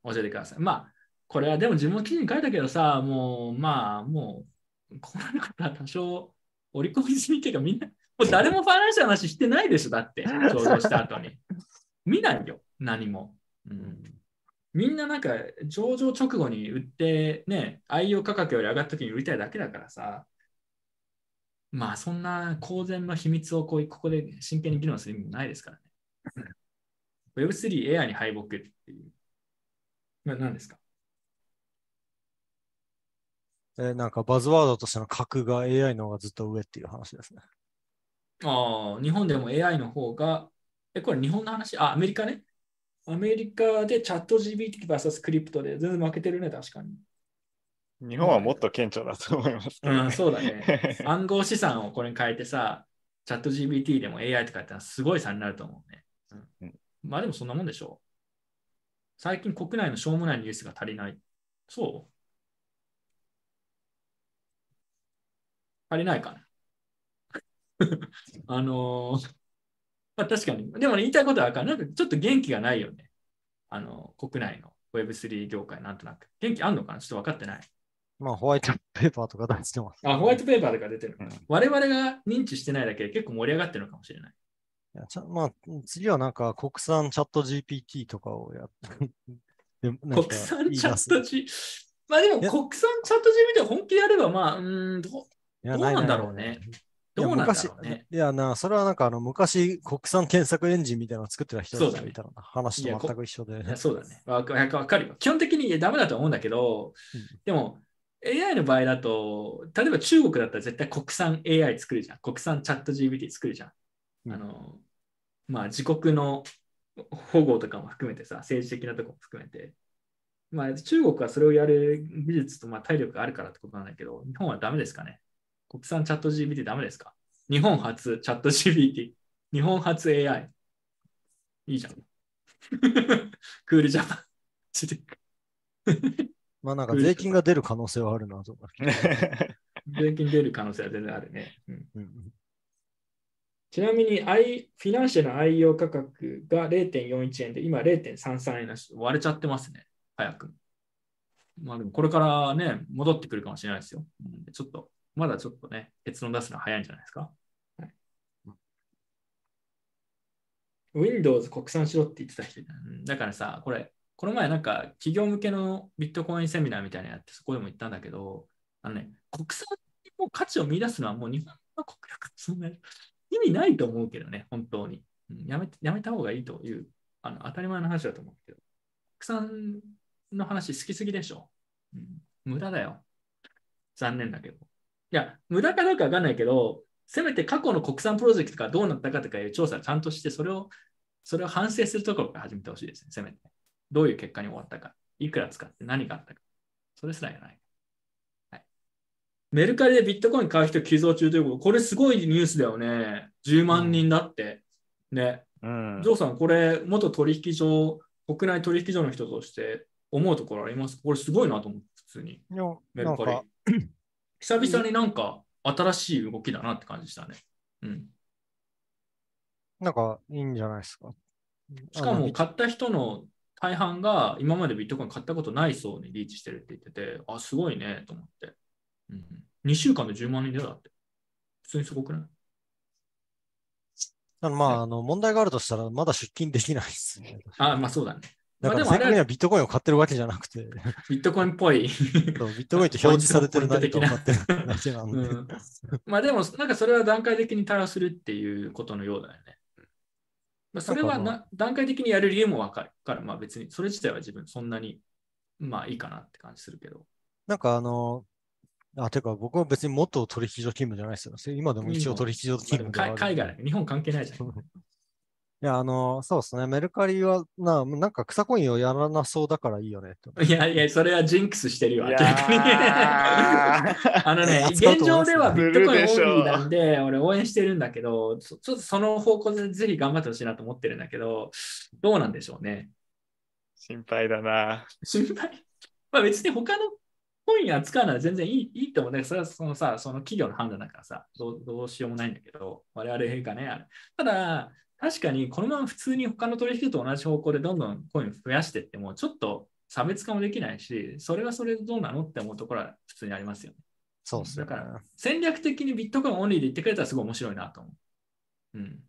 教えてください。まあ、これはでも自分も記事に書いたけどさ、もう、まあ、もう、こうなることは多少織り込みすぎていうか、みんな、もう誰もファイナンシャルの話してないでしょ、だって、上場した後に。見ないよ、何も。うんみんななんか上場直後に売ってね、IO 価格より上がった時に売りたいだけだからさ、まあそんな公然の秘密をこうここで真剣に議論する意味もないですからね。Web3 AI に敗北っていう。な何ですか？えなんかバズワードとしての格が AI の方がずっと上っていう話ですね。ああ、日本でも AI の方が、え、これ日本の話？あ、アメリカね。アメリカでチャット GPT vs クリプトで全然負けてるね、確かに。日本はもっと顕著だと思いますけど、うん、そうだね。暗号資産をこれに変えてさ、チャット GPT でも AI とかやったらすごい差になると思うね。うんうんまあでもそんなもんでしょう。最近国内のしょうもないニュースが足りない。そう？足りないかな？あのーまあ確かに。でも、ね、言いたいことはわかる。なんかちょっと元気がないよね。あの、国内の Web3 業界なんとなく。元気あんのかな？ちょっと分かってない。まあホワイトペーパーとか出してます。あ、ホワイトペーパーとか出てる。うん我々が認知してないだけで結構盛り上がってるのかもしれない。いやちゃまあ、次はなんか国産チャット GPT とかをやって。国産チャット G？まあでもいや国産チャット GPT を本気でやれば、まあ、うーん、どどうなんだろうね。どうなんだろうね。いやな、それはなんかあの昔国産検索エンジンみたいなのを作ってた人たそうだねちみたいな話と全く一緒で。いやそうだね。わかるよ。基本的にダメだと思うんだけど、うんでも AI の場合だと、例えば中国だったら絶対国産 AI 作るじゃん。国産チャット GPT 作るじゃん。うんあの、まあ自国の保護とかも含めてさ、政治的なところも含めて。まあ、中国はそれをやる技術とまあ体力があるからってことなんだけど、日本はダメですかね国産チャット GPT ダメですか？日本初チャット GPT。日本初 AI。いいじゃん。クールジャパン。まあなんか税金が出る可能性はあるなと。税金出る可能性は全然あるね。うんうんちなみに、I、フィナンシェの愛用価格が0.41円で、今0.33円なし、割れちゃってますね、早く。まあでも、これからね、戻ってくるかもしれないですよ。うんちょっと、まだちょっとね、結論出すのは早いんじゃないですか？はい、Windows 国産しろって言ってた人だからさ、これ、この前なんか企業向けのビットコインセミナーみたいなのやって、そこでも言ったんだけど、あのね、国産にもう価値を見出すのはもう日本の国力そんな 意味ないと思うけどね、本当に。うんやめやめた方がいいというあの当たり前の話だと思うけど、国産の話好きすぎでしょ。うん、無駄だよ。残念だけど。いや、無駄かどうかわかんないけど、せめて過去の国産プロジェクトがどうなったかとかいう調査をちゃんとして、それを、それを反省するところから始めてほしいですね、せめて。どういう結果に終わったか、いくら使って何があったか。それすらやない。はい、メルカリでビットコイン買う人急増中ということ、これすごいニュースだよね。10万人だって。ね。うんジョーさん、これ、元取引所、国内取引所の人として思うところあります？かこれすごいなと思って、普通に。メルカリ。久々になんか新しい動きだなって感じしたね。うん。なんかいいんじゃないですか？しかも買った人の大半が今までビットコイン買ったことない層にリーチしてるって言ってて、あ、すごいねと思って。うん、2週間で10万人だよだって。普通にすごくない？あのまあ、あの、問題があるとしたら、まだ出勤できないですね。あ、まあそうだね。だから、正確にはビットコインを買ってるわけじゃなくて、ビットコインっぽい。そうビットコインって表示されてる何かを買ってるだけなんで。うん まあでも、なんかそれは段階的に対応するっていうことのようだよね。まあ、それはな段階的にやる理由もわかるから、まあ別にそれ自体は自分そんなにまあいいかなって感じするけど。なんかあの、あ、てか僕は別に元取引所勤務じゃないですよ。今でも一応取引所勤務海海外日本関係ないじゃん。いや、あの、そうですね。メルカリは、な、なんか草コインをやらなそうだからいいよね。といやいや、それはジンクスしてるよ、いや明らかに。ー あの ね、現状ではビットコインオンリーなんで、俺応援してるんだけど、そちょっとその方向でぜひ頑張ってほしいなと思ってるんだけど、どうなんでしょうね。心配だな。心配？まあ別に他のコイン扱うなら全然いいいいと思う。だからそれはそのさ、その企業の判断だからさ、どうどうしようもないんだけど、我々がね、ある。ただ、確かにこのまま普通に他の取引と同じ方向でどんどんコイン増やしていっても、ちょっと差別化もできないし、それはそれでどうなのって思うところは普通にありますよね。そうですね。だから戦略的にビットコインオンリーで言ってくれたらすごい面白いなと思う。うん。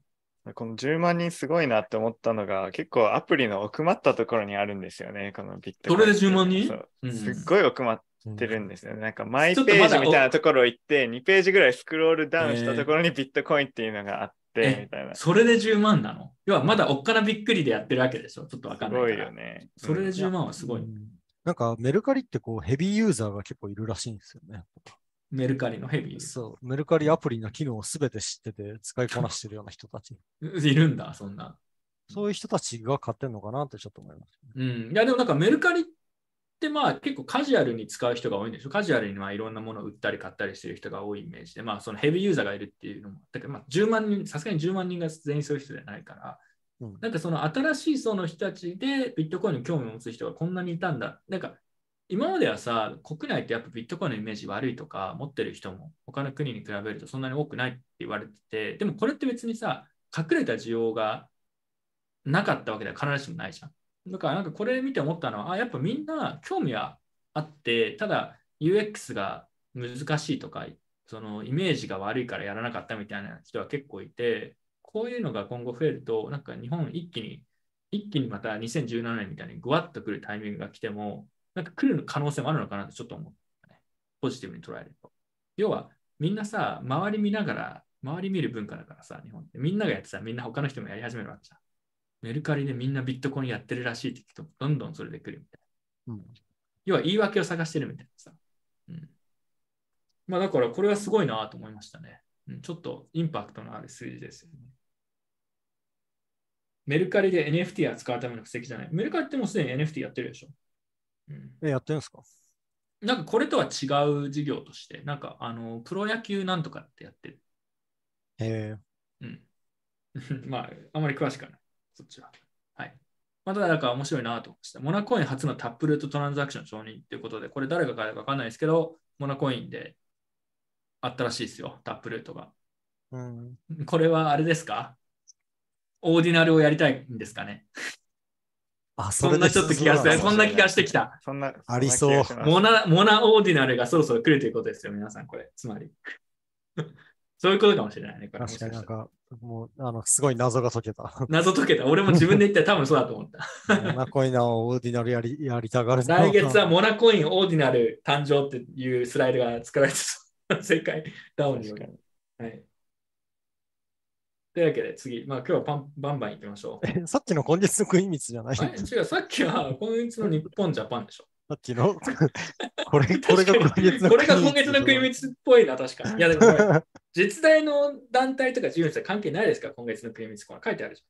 この10万人すごいなって思ったのが、結構アプリの奥まったところにあるんですよね、このビットコインそれで10万人？そううんすっごい奥まっうんてるんですよね。なんかマイページみたいなところを行って、2ページぐらいスクロールダウンしたところにビットコインっていうのがあって、えみたいな。すそれで10万なの？要はまだおっかなびっくりでやってるわけでしょ？ちょっとわかんないごから。いよね。それでうん10万はすごい。うんなんかメルカリってこうヘビーユーザーが結構いるらしいんですよね。メルカリのヘビー。そう、メルカリアプリの機能をすべて知ってて使いこなしてるような人たち。いるんだ、そんな。そういう人たちが買ってんのかなってちょっと思います。うん。いや、でもなんかメルカリってまあ結構カジュアルに使う人が多いんでしょ？カジュアルにまあいろんなものを売ったり買ったりしてる人が多いイメージで、まあそのヘビーユーザーがいるっていうのも、だからまあ10万人、さすがに10万人が全員そういう人じゃないから、うんなんかその新しい層の人たちでビットコインに興味を持つ人がこんなにいたんだ。なんか今まではさ、国内ってやっぱビットコインのイメージ悪いとか、持ってる人も他の国に比べるとそんなに多くないって言われてて、でもこれって別にさ、隠れた需要がなかったわけでは必ずしもないじゃん。だからなんかこれ見て思ったのは、あ、やっぱみんな興味はあって、ただ UX が難しいとか、そのイメージが悪いからやらなかったみたいな人は結構いて、こういうのが今後増えると、なんか日本一気に、一気にまた2017年みたいにぐわっと来るタイミングが来ても、なんか来る可能性もあるのかなってちょっと思ったね。ポジティブに捉えると。要は、みんなさ、周り見ながら、周り見る文化だからさ、日本って。みんながやってたらみんな他の人もやり始めるわけじゃん。メルカリでみんなビットコインやってるらしいって聞くと、どんどんそれで来るみたいな。うん要は言い訳を探してるみたいなさ。うん。まあだからこれはすごいなと思いましたね。うん、ちょっとインパクトのある数字ですよね。メルカリで NFT 扱うための布石じゃない。メルカリってもうすでに NFT やってるでしょ。うん、え、やってるんですか？なんかこれとは違う事業として、なんかあのプロ野球なんとかってやってる。へえ。うん。まあ、あまり詳しくはない。そっちは。はい。まただから面白いなと思いました。モナコイン初のタップルートトランザクション承認ということで、これ誰が書いたかわかんないですけど、モナコインであったらしいですよ、タップルートが。うん。これはあれですか？オーディナルをやりたいんですかね？あ、そんなちょっと気がする。そんな気がしてきた。そんな、ありそうモナ、モナオーディナルがそろそろ来るということですよ、皆さん、これ。つまり。そういうことかもしれないね。これ確かになんか、もう、あの、すごい謎が解けた。謎解けた。俺も自分で言って多分そうだと思った。モナコイナをオーディナルやりやりたがる。来月はモナコインオーディナル誕生っていうスライドが作られてそう。世界ダウンによる。はい。というわけで次、まあ今日はパンバンバン行きましょう。えさっきの今月の食い蜜じゃない違う、さっきは今月の日本、ジャパンでしょ。さっきの？これ、これが今月のこれが今月の食い蜜っぽいな、確かに。いや、でも 実大の団体とか自由に関係ないですか、今月の食い蜜。これ書いてあるじ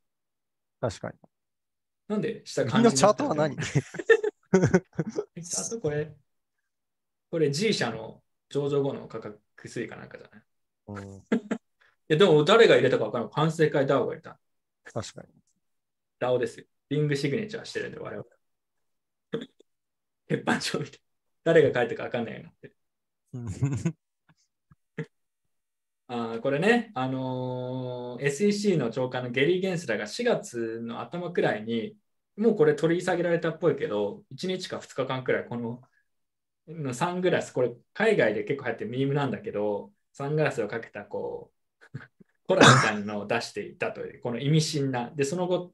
確かに。ゃん。なんで下次の？チャートは何？チャートこれ、これ G 社の上場後の価格推移かなんかじゃない？うん、いや、でも誰が入れたか分からない。反省会 DAO が入れた。確かに。DAO ですよ。リングシグネチャーしてるんで、我々。鉄板帳みたい。誰が書いたか分かんないようになってあーこれね、あのー SEC の長官のゲリー・ゲンスラーが4月の頭くらいに、もうこれ取り下げられたっぽいけど、1日か2日間くらい、こののサングラス、これ海外で結構流行ってるミームなんだけど、サングラスをかけたこう、コラみたいなのを出していたという、この意味深な。で、その後、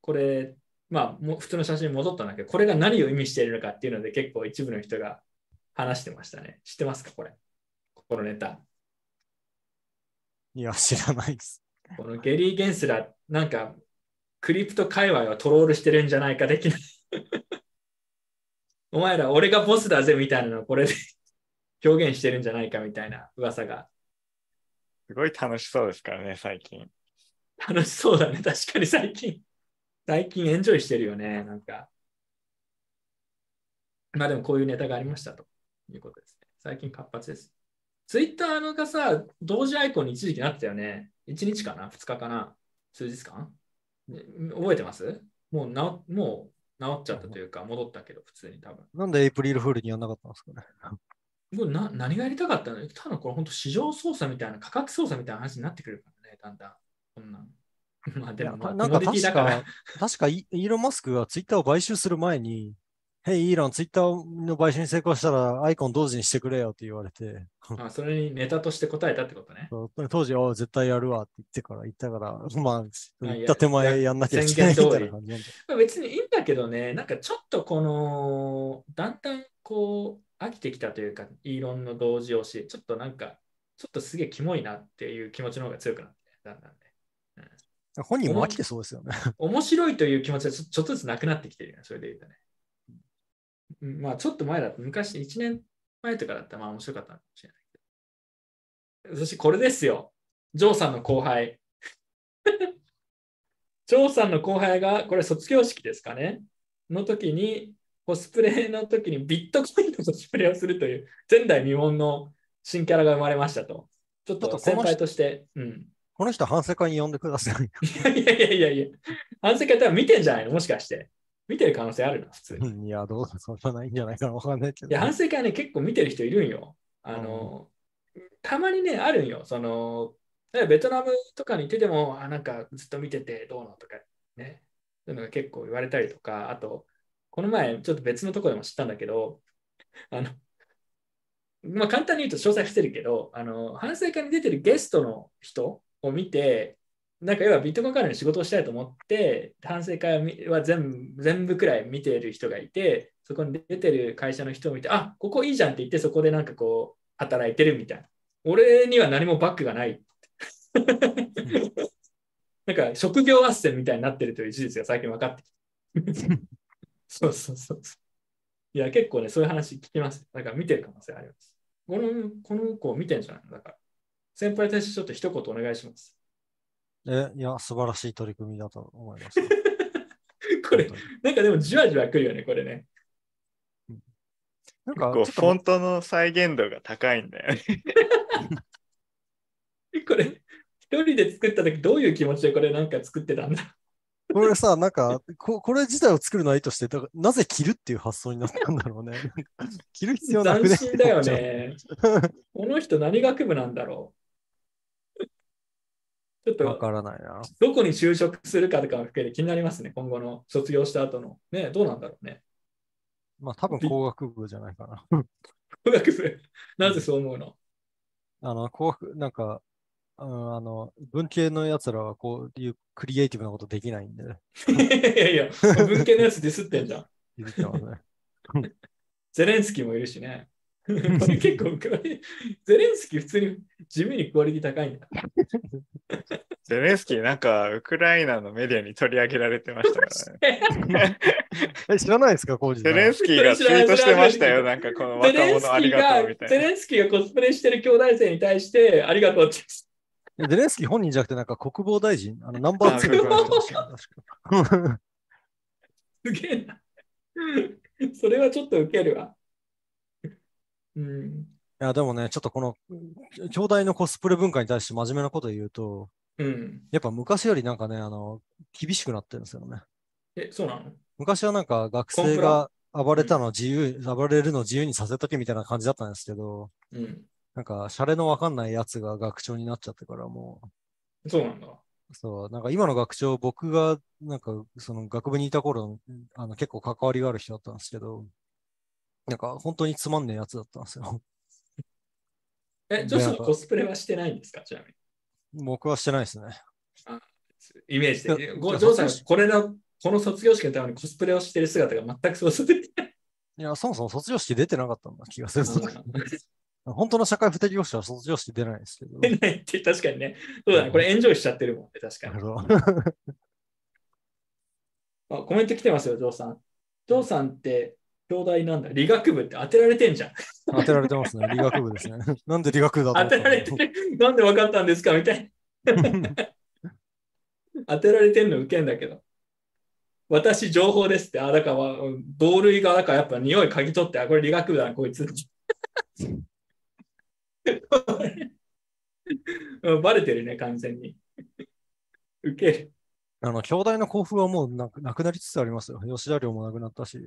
これ、まあ、もう普通の写真に戻ったんだけど、これが何を意味しているのかっていうので、結構一部の人が話してましたね。知ってますか、これ？このネタ。いや、知らないです。このゲリー・ゲンスラー、なんか、クリプト界隈はトロールしてるんじゃないか的な。お前ら、俺がボスだぜみたいなのをこれで 表現してるんじゃないかみたいな噂が。すごい楽しそうですからね、最近。楽しそうだね、確かに最近。最近エンジョイしてるよね、なんか。まあでもこういうネタがありましたということですね。最近活発です。ツイッターのがさ、同時アイコンに一時期なってたよね。1日かな ?2 日かな？数日間？ね覚えてます？もうなもう治っちゃったというか、戻ったけど、普通に多分。なんでエイプリルフールにやんなかったんですかね？もうな何がやりたかったの？ただこれ本当市場操作みたいな、価格操作みたいな話になってくるからね、だんだん。こんなん。まあでも、まあ、なんか確だか確かイイーロン・マスクがツイッターを買収する前に、ヘイ、イーロン、ツイッターの買収に成功したらアイコン同時にしてくれよって言われて、あそれにネタとして答えたってことね。当時、あ絶対やるわって言ってから、言ったから、まあ、あ言った手前やんなきゃいけないみたいな感じ別にいいんだけどね、なんかちょっとこの、だんだんこう、飽きてきたというか、イーロンの同時押し、ちょっとなんか、ちょっとすげえキモいなっていう気持ちの方が強くなって、だんだんね。本人も飽きてそうですよね。面白いという気持ちがちょっとずつなくなってきてるよね、それで言うとね。うんまあちょっと前だと、昔1年前とかだったらまあ面白かったのかもしれないけど。そしてこれですよ。ジョーさんの後輩。ジョーさんの後輩が、これ卒業式ですかねの時に、コスプレの時にビットコインのコスプレをするという前代未聞の新キャラが生まれましたと。ちょっと先輩として、うん。この人、反省会に呼んでください。いやいやいやいや、反省会多分見てんじゃないの？もしかして。見てる可能性あるの？普通に。いうんいや、どうそんなないんじゃないかな、わかんないけど。や、反省会ね、結構見てる人いるんよ。あの、たまにね、あるんよ。その、例えばベトナムとかに行ってても、あ、なんかずっと見ててどうのとかね、そういうのが結構言われたりとか、あと、この前、ちょっと別のところでも知ったんだけど、あの、まあ、簡単に言うと詳細伏せるけど、あの、反省会に出てるゲストの人を見て、なんか要はビットコイン関連の仕事をしたいと思って、反省会は全部全部くらい見てる人がいて、そこに出てる会社の人を見て、あここいいじゃんって言って、そこでなんかこう、働いてるみたいな。俺には何もバックがない。なんか職業斡旋みたいになってるという事実が最近分かってきて。そうそうそう。いや、結構ね、そういう話聞きます。だから見てる可能性あります。このこの子見てんじゃないの？だから。先輩たちちょっと一言お願いします。え、いや、素晴らしい取り組みだと思います。これなんかでもじわじわくるよね、これね。なんか、フォントの再現度が高いんだよね。これ、一人で作った時どういう気持ちでこれなんか作ってたんだ？これさ、なんかこ、これ自体を作るのはいいとして、だからなぜ着るっていう発想になったんだろうね。着る必要なく斬ね新だよ。ね。この人何学部なんだろう？ちょっとわからないな。どこに就職するかとかも含めて気になりますね、今後の卒業した後の。ね、どうなんだろうね。まあ、多分工学部じゃないかな。工学部、なぜそう思うの？あの、工学、なんか、うんあの、文系のやつらはこういうクリエイティブなことできないんで、いやいや、文系のやつディスってんじゃん。言ってますね。ゼレンスキーもいるしね。こ れ結構、ゼレンスキー普通に地味にクオリティ高いんだ。ゼレンスキーなんかウクライナのメディアに取り上げられてましたからね。え、知らないですか、コージゼレンスキーがツイートしてましたよ。なんかこの若者ありーががとうみたいな。ゼレンスキーがコスプレしてる兄弟生に対してありがとうってゼレンスキー本人じゃなくて、なんか国防大臣、あのナンバー2あの人でした確か すげえな。それはちょっとウケるわ。うん。いや、でもね、ちょっとこの、兄弟のコスプレ文化に対して真面目なこと言うと、うん。やっぱ昔よりなんかね、あの、厳しくなってるんですよね。え、そうなの？昔はなんか学生が暴れたのを自由、暴れるのを自由にさせとけみたいな感じだったんですけど、うん。なんか、シャレのわかんないやつが学長になっちゃってからもそうなんだ。う、そう、なんか今の学長、僕がなんかその学部にいた頃、あの結構関わりがある人だったんですけど、なんか本当につまんねえやつだったんですよ。え、ジョシはコスプレはしてないんですか？ちなみに。僕はしてないですね。イメージで。ごジョーさんこれの、この卒業式のためにコスプレをしてる姿が全く想像できない。いや、そもそも卒業式出てなかったんだ気がする。本当の社会不適合者は卒業式出ないですけど。出ないって確かにね。そうだね。これエンジョイしちゃってるもんね。確かに。あコメント来てますよ、ジョーさん。ジョーさんって、兄弟なんだ。理学部って当てられてんじゃん。当てられてますね。理学部ですね。なんで理学部だ当てられてる？なんで分かったんですか？みたいな。当てられてんのウケんだけど。私、情報ですって。あ、だから、同類が、だからやっぱ匂い嗅ぎ取って、あ、これ理学部だな、こいつ。うんバレてるね、完全に。ウケる。あの、兄弟の交付はもうなくなくなりつつありますよ。吉田寮もなくなったし。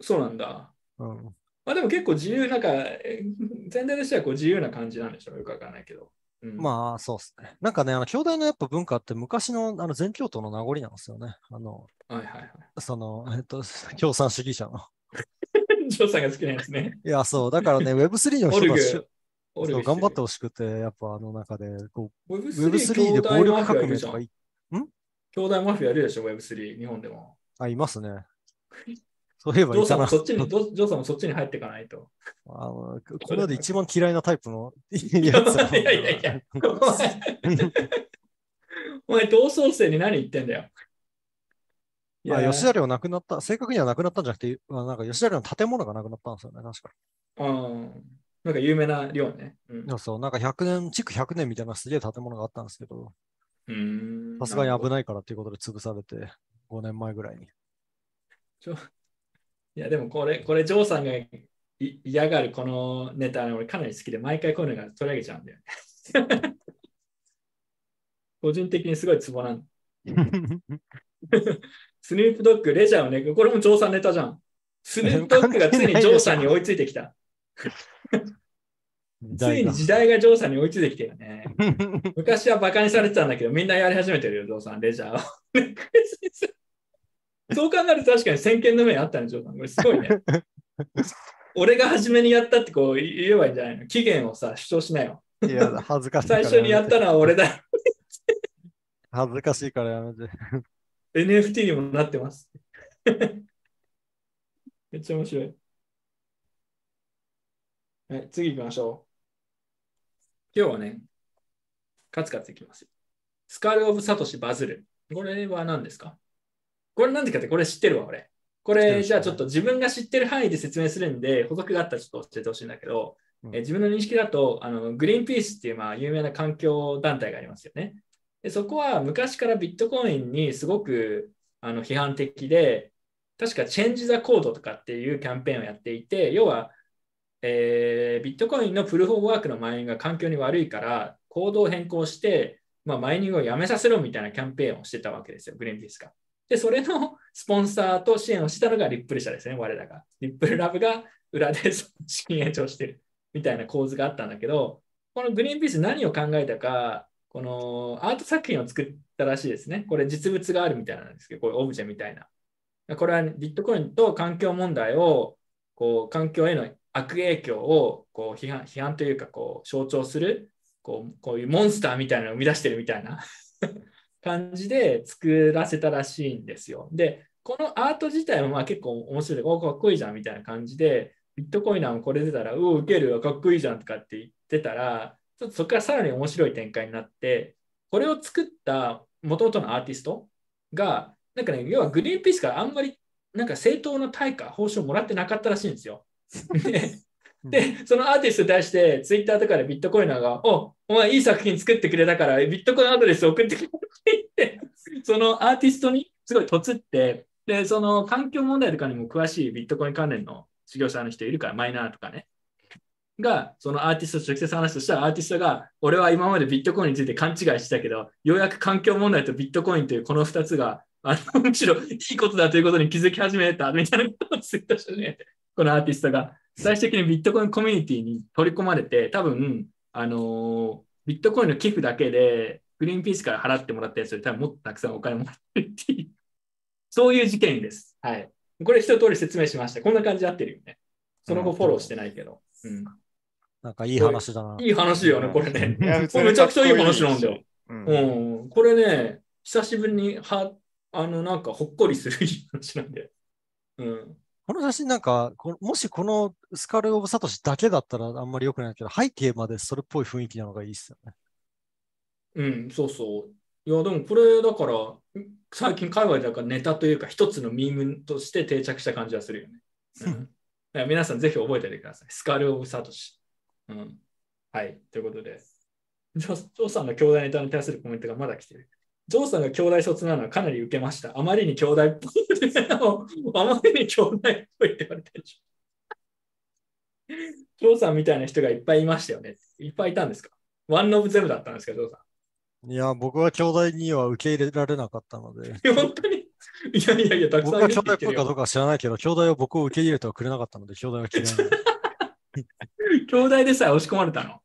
そうなんだ。うん。まあでも結構自由、なんか、え全体としてはこう自由な感じなんでしょうよくわかんないけど。うん、まあ、そうですね。なんかね、あの、兄弟のやっぱ文化って昔のあの全教徒の名残なんですよね。あの、はいはいはい。その、えっと、共産主義者の。ジョーさんが好きなやつね。いや、そう。だからね、Web3 の人たち、。そう頑張ってほしくて、やっぱあの中で、こう、Web3 Web3 で暴力革命とかい、兄弟マフィアいるでしょ、Web3、日本でも。あ、いますね。そういえばジョー。さんもそっちに、ジョーさんもそっちに入っていかないと。あのこれで一番嫌いなタイプの やつらいやいやいや、お前、お前同窓生に何言ってんだよ。いやあ吉田寮なくなった、正確にはなくなったんじゃなくて、あなんか吉田寮の建物がなくなったんですよね、確か。うん。なんか有名な寮ね。うんそう、なんか100年、築100年みたいなすげえ建物があったんですけど。さすがに危い。ないからっていうことで潰されて、5年前ぐらいに。いや、でもこれ、これ、ジョーさんがい嫌がるこのネタ、俺かなり好きで、毎回こういうのが取り上げちゃうんだよね。個人的にすごいツボなん スヌープドッグ、レジャーをね、これもジョーさんネタじゃん。スヌープドッグがついにジョーさんに追いついてきた。ついに時代がジョーさんに追いついてきてるね。昔はバカにされてたんだけど、みんなやり始めてるよ、ジョーさん、レジャーを。そう考えると確かに先見の目あったね、ジョーさん。これすごいね。俺が初めにやったってこう言えばいいんじゃないの？期限をさ、主張しないよ。いや、恥ずかしいから最初にやったのは俺だ。恥ずかしいからやめて。NFT にもなってます。めっちゃ面白い。はい、次行きましょう。今日はね、カツカツいきますよ。スカール・オブ・サトシ・バズる。これは何ですか？これなんでかって、これ知ってるわ、俺。これ、じゃあちょっと自分が知ってる範囲で説明するんで、補足があったらちょっと教えてほしいんだけど、うんえ自分の認識だとあの、グリーンピースっていうまあ有名な環境団体がありますよね。でそこは昔からビットコインにすごくあの批判的で、確か Change the Code とかっていうキャンペーンをやっていて、要は、えービットコインのプルフ・オブ・ワークのマイニングが環境に悪いから、行動を変更して、まあ、マイニングをやめさせろみたいなキャンペーンをしてたわけですよ、グリーンピースが。で、それの スポンサーと支援をしたのがリップル社ですね、我らが。リップルラブが裏で 資金援助をしてるみたいな構図があったんだけど、このグリーンピース何を考えたか、このアート作品を作ったらしいですね。これ実物があるみたいなんですけど、こういうオブジェみたいな。これはビットコインと環境問題を、こう環境への悪影響をこう批判批判というかこう象徴するこう、こういうモンスターみたいなのを生み出してるみたいな 感じで作らせたらしいんですよ。で、このアート自体もまあ結構面白い、おかっこいいじゃんみたいな感じで、ビットコインなんこれ出たら、うお、受ける、かっこいいじゃんとかって言ってたら、ちょっとそこからさらに面白い展開になって、これを作った元々のアーティストが、なんかね、要はグリーンピースからあんまりなんか正当な対価、報酬をもらってなかったらしいんですよ。で、そのアーティストに対して、ツイッターとかでビットコイナーが、おお前いい作品作ってくれたから、ビットコインアドレス送ってくれって言って、そのアーティストにすごいとつって、で、その環境問題とかにも詳しいビットコイン関連の事業者の人いるから、マイナーとかね。が、そのアーティストと直接話すとしたら、アーティストが、俺は今までビットコインについて勘違いしてたけど、ようやく環境問題とビットコインというこの2つが、あのむしろいいことだということに気づき始めたみたいなことをツイートし始めて、このアーティストが。最終的にビットコインコミュニティに取り込まれて、多分、あのービットコインの寄付だけで、グリーンピースから払ってもらったやつより多分もっとたくさんお金もらってるっていう、そういう事件です。はい。これ一通り説明しました。こんな感じで合ってるよね。その後フォローしてないけど。うん、なんかいい話だな。いい話よね、これね。これめちゃくちゃいい話なんだよ。うんうん、これね、久しぶりには、あの、なんかほっこりするいい話なんで。うん。この写真なんか、こもしこのスカル・オブ・サトシだけだったらあんまり良くないけど、背景までそれっぽい雰囲気なのがいいっすよね。うん、そうそう。いや、でもこれだから、最近海外だからネタというか、一つのミームとして定着した感じはするよね。うん、だから皆さんぜひ覚えておいてください。スカル・オブ・サトシ。うん。はい、ということで。ジョーさんの兄弟ネタに対するコメントがまだ来てる。ジョーさんが兄弟卒なのはかなり受けました。あまりに兄弟っぽい。あまりに兄弟っぽいって言われてるでしょ。ジョーさんみたいな人がいっぱいいましたよね。いっぱいいたんですか？ワンオブゼムだったんですか、ジョーさん？いや、僕は兄弟には受け入れられなかったので、い や本当に？いやいやいや、たくさん僕が兄弟っ。ぽいかどうかは知らないけど、兄弟は僕を受け入れてはくれなかったので、兄弟は嫌い。兄弟でさえ押し込まれたの。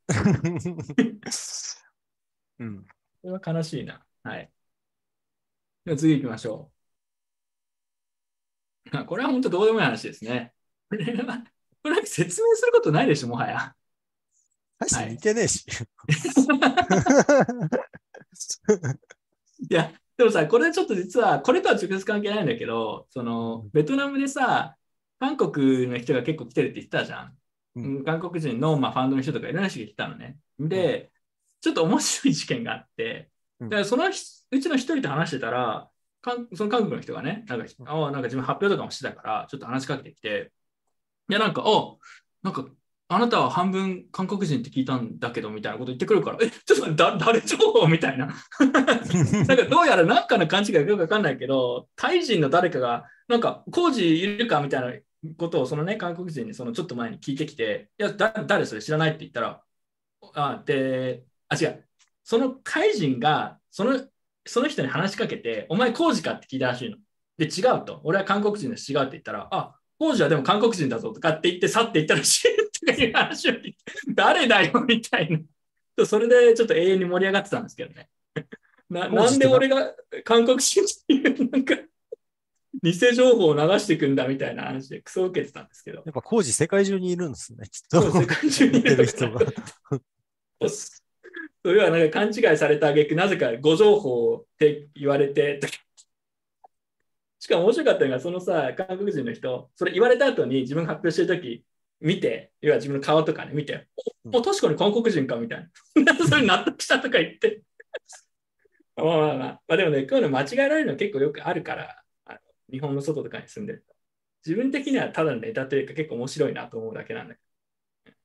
うん。これは悲しいな。はい。では次行きましょう。あこれは本当どうでもいい話ですね。これは、これなんか説明することないでしょ、もはや。大して似てねえし。いや、でもさ、これちょっと実は、これとは直接関係ないんだけど、その、ベトナムでさ、韓国の人が結構来てるって言ってたじゃん。うんうん韓国人の、まあ、ファンドの人とかいろんな人が来たのね。で、ちょっと面白い事件があって、うんでそのひうちの一人と話してたら、韓その韓国の人がね、なんか、ああなんか自分発表とかもしてたから、ちょっと話しかけてきて、いや、なんか、あなんか、あなたは半分韓国人って聞いたんだけど、みたいなこと言ってくるから、え、ちょっとだ誰情報？みたいな。なんかどうやら何かの勘違いがよくわかんないけど、タイ人の誰かが、なんか、工事いるか？みたいなことを、そのね、韓国人にそのちょっと前に聞いてきて、いや、だ誰それ知らないって言ったら、あ、で、あ、違う。そのタイ人が、その、その人に話しかけて、お前工事かって聞いたらしいの。で、違うと。俺は韓国人です。違うって言ったら、あ、工事はでも韓国人だぞとかって言って、去っていったらしいとかいう話を聞いて、誰だよみたいな。それでちょっと永遠に盛り上がってたんですけどね。ななんで俺が韓国人っていう、なんか、偽情報を流していくんだみたいな話でクソ受けてたんですけど。やっぱ工事世界中にいるんですね、きっと。世界中に似てる人が。それはなんか勘違いされた挙句なぜか誤情報って言われて、しかも面白かったのが、そのさ、韓国人の人、それ言われた後に自分が発表してるとき、見て、要は自分の顔とかね、見て、お、お確かに韓国人かみたいな。それ納得したとか言って。まあまあまあ、まあでもね、こういうの間違えられるの結構よくあるから、あの日本の外とかに住んでると。自分的にはただのネタというか結構面白いなと思うだけなんだけど。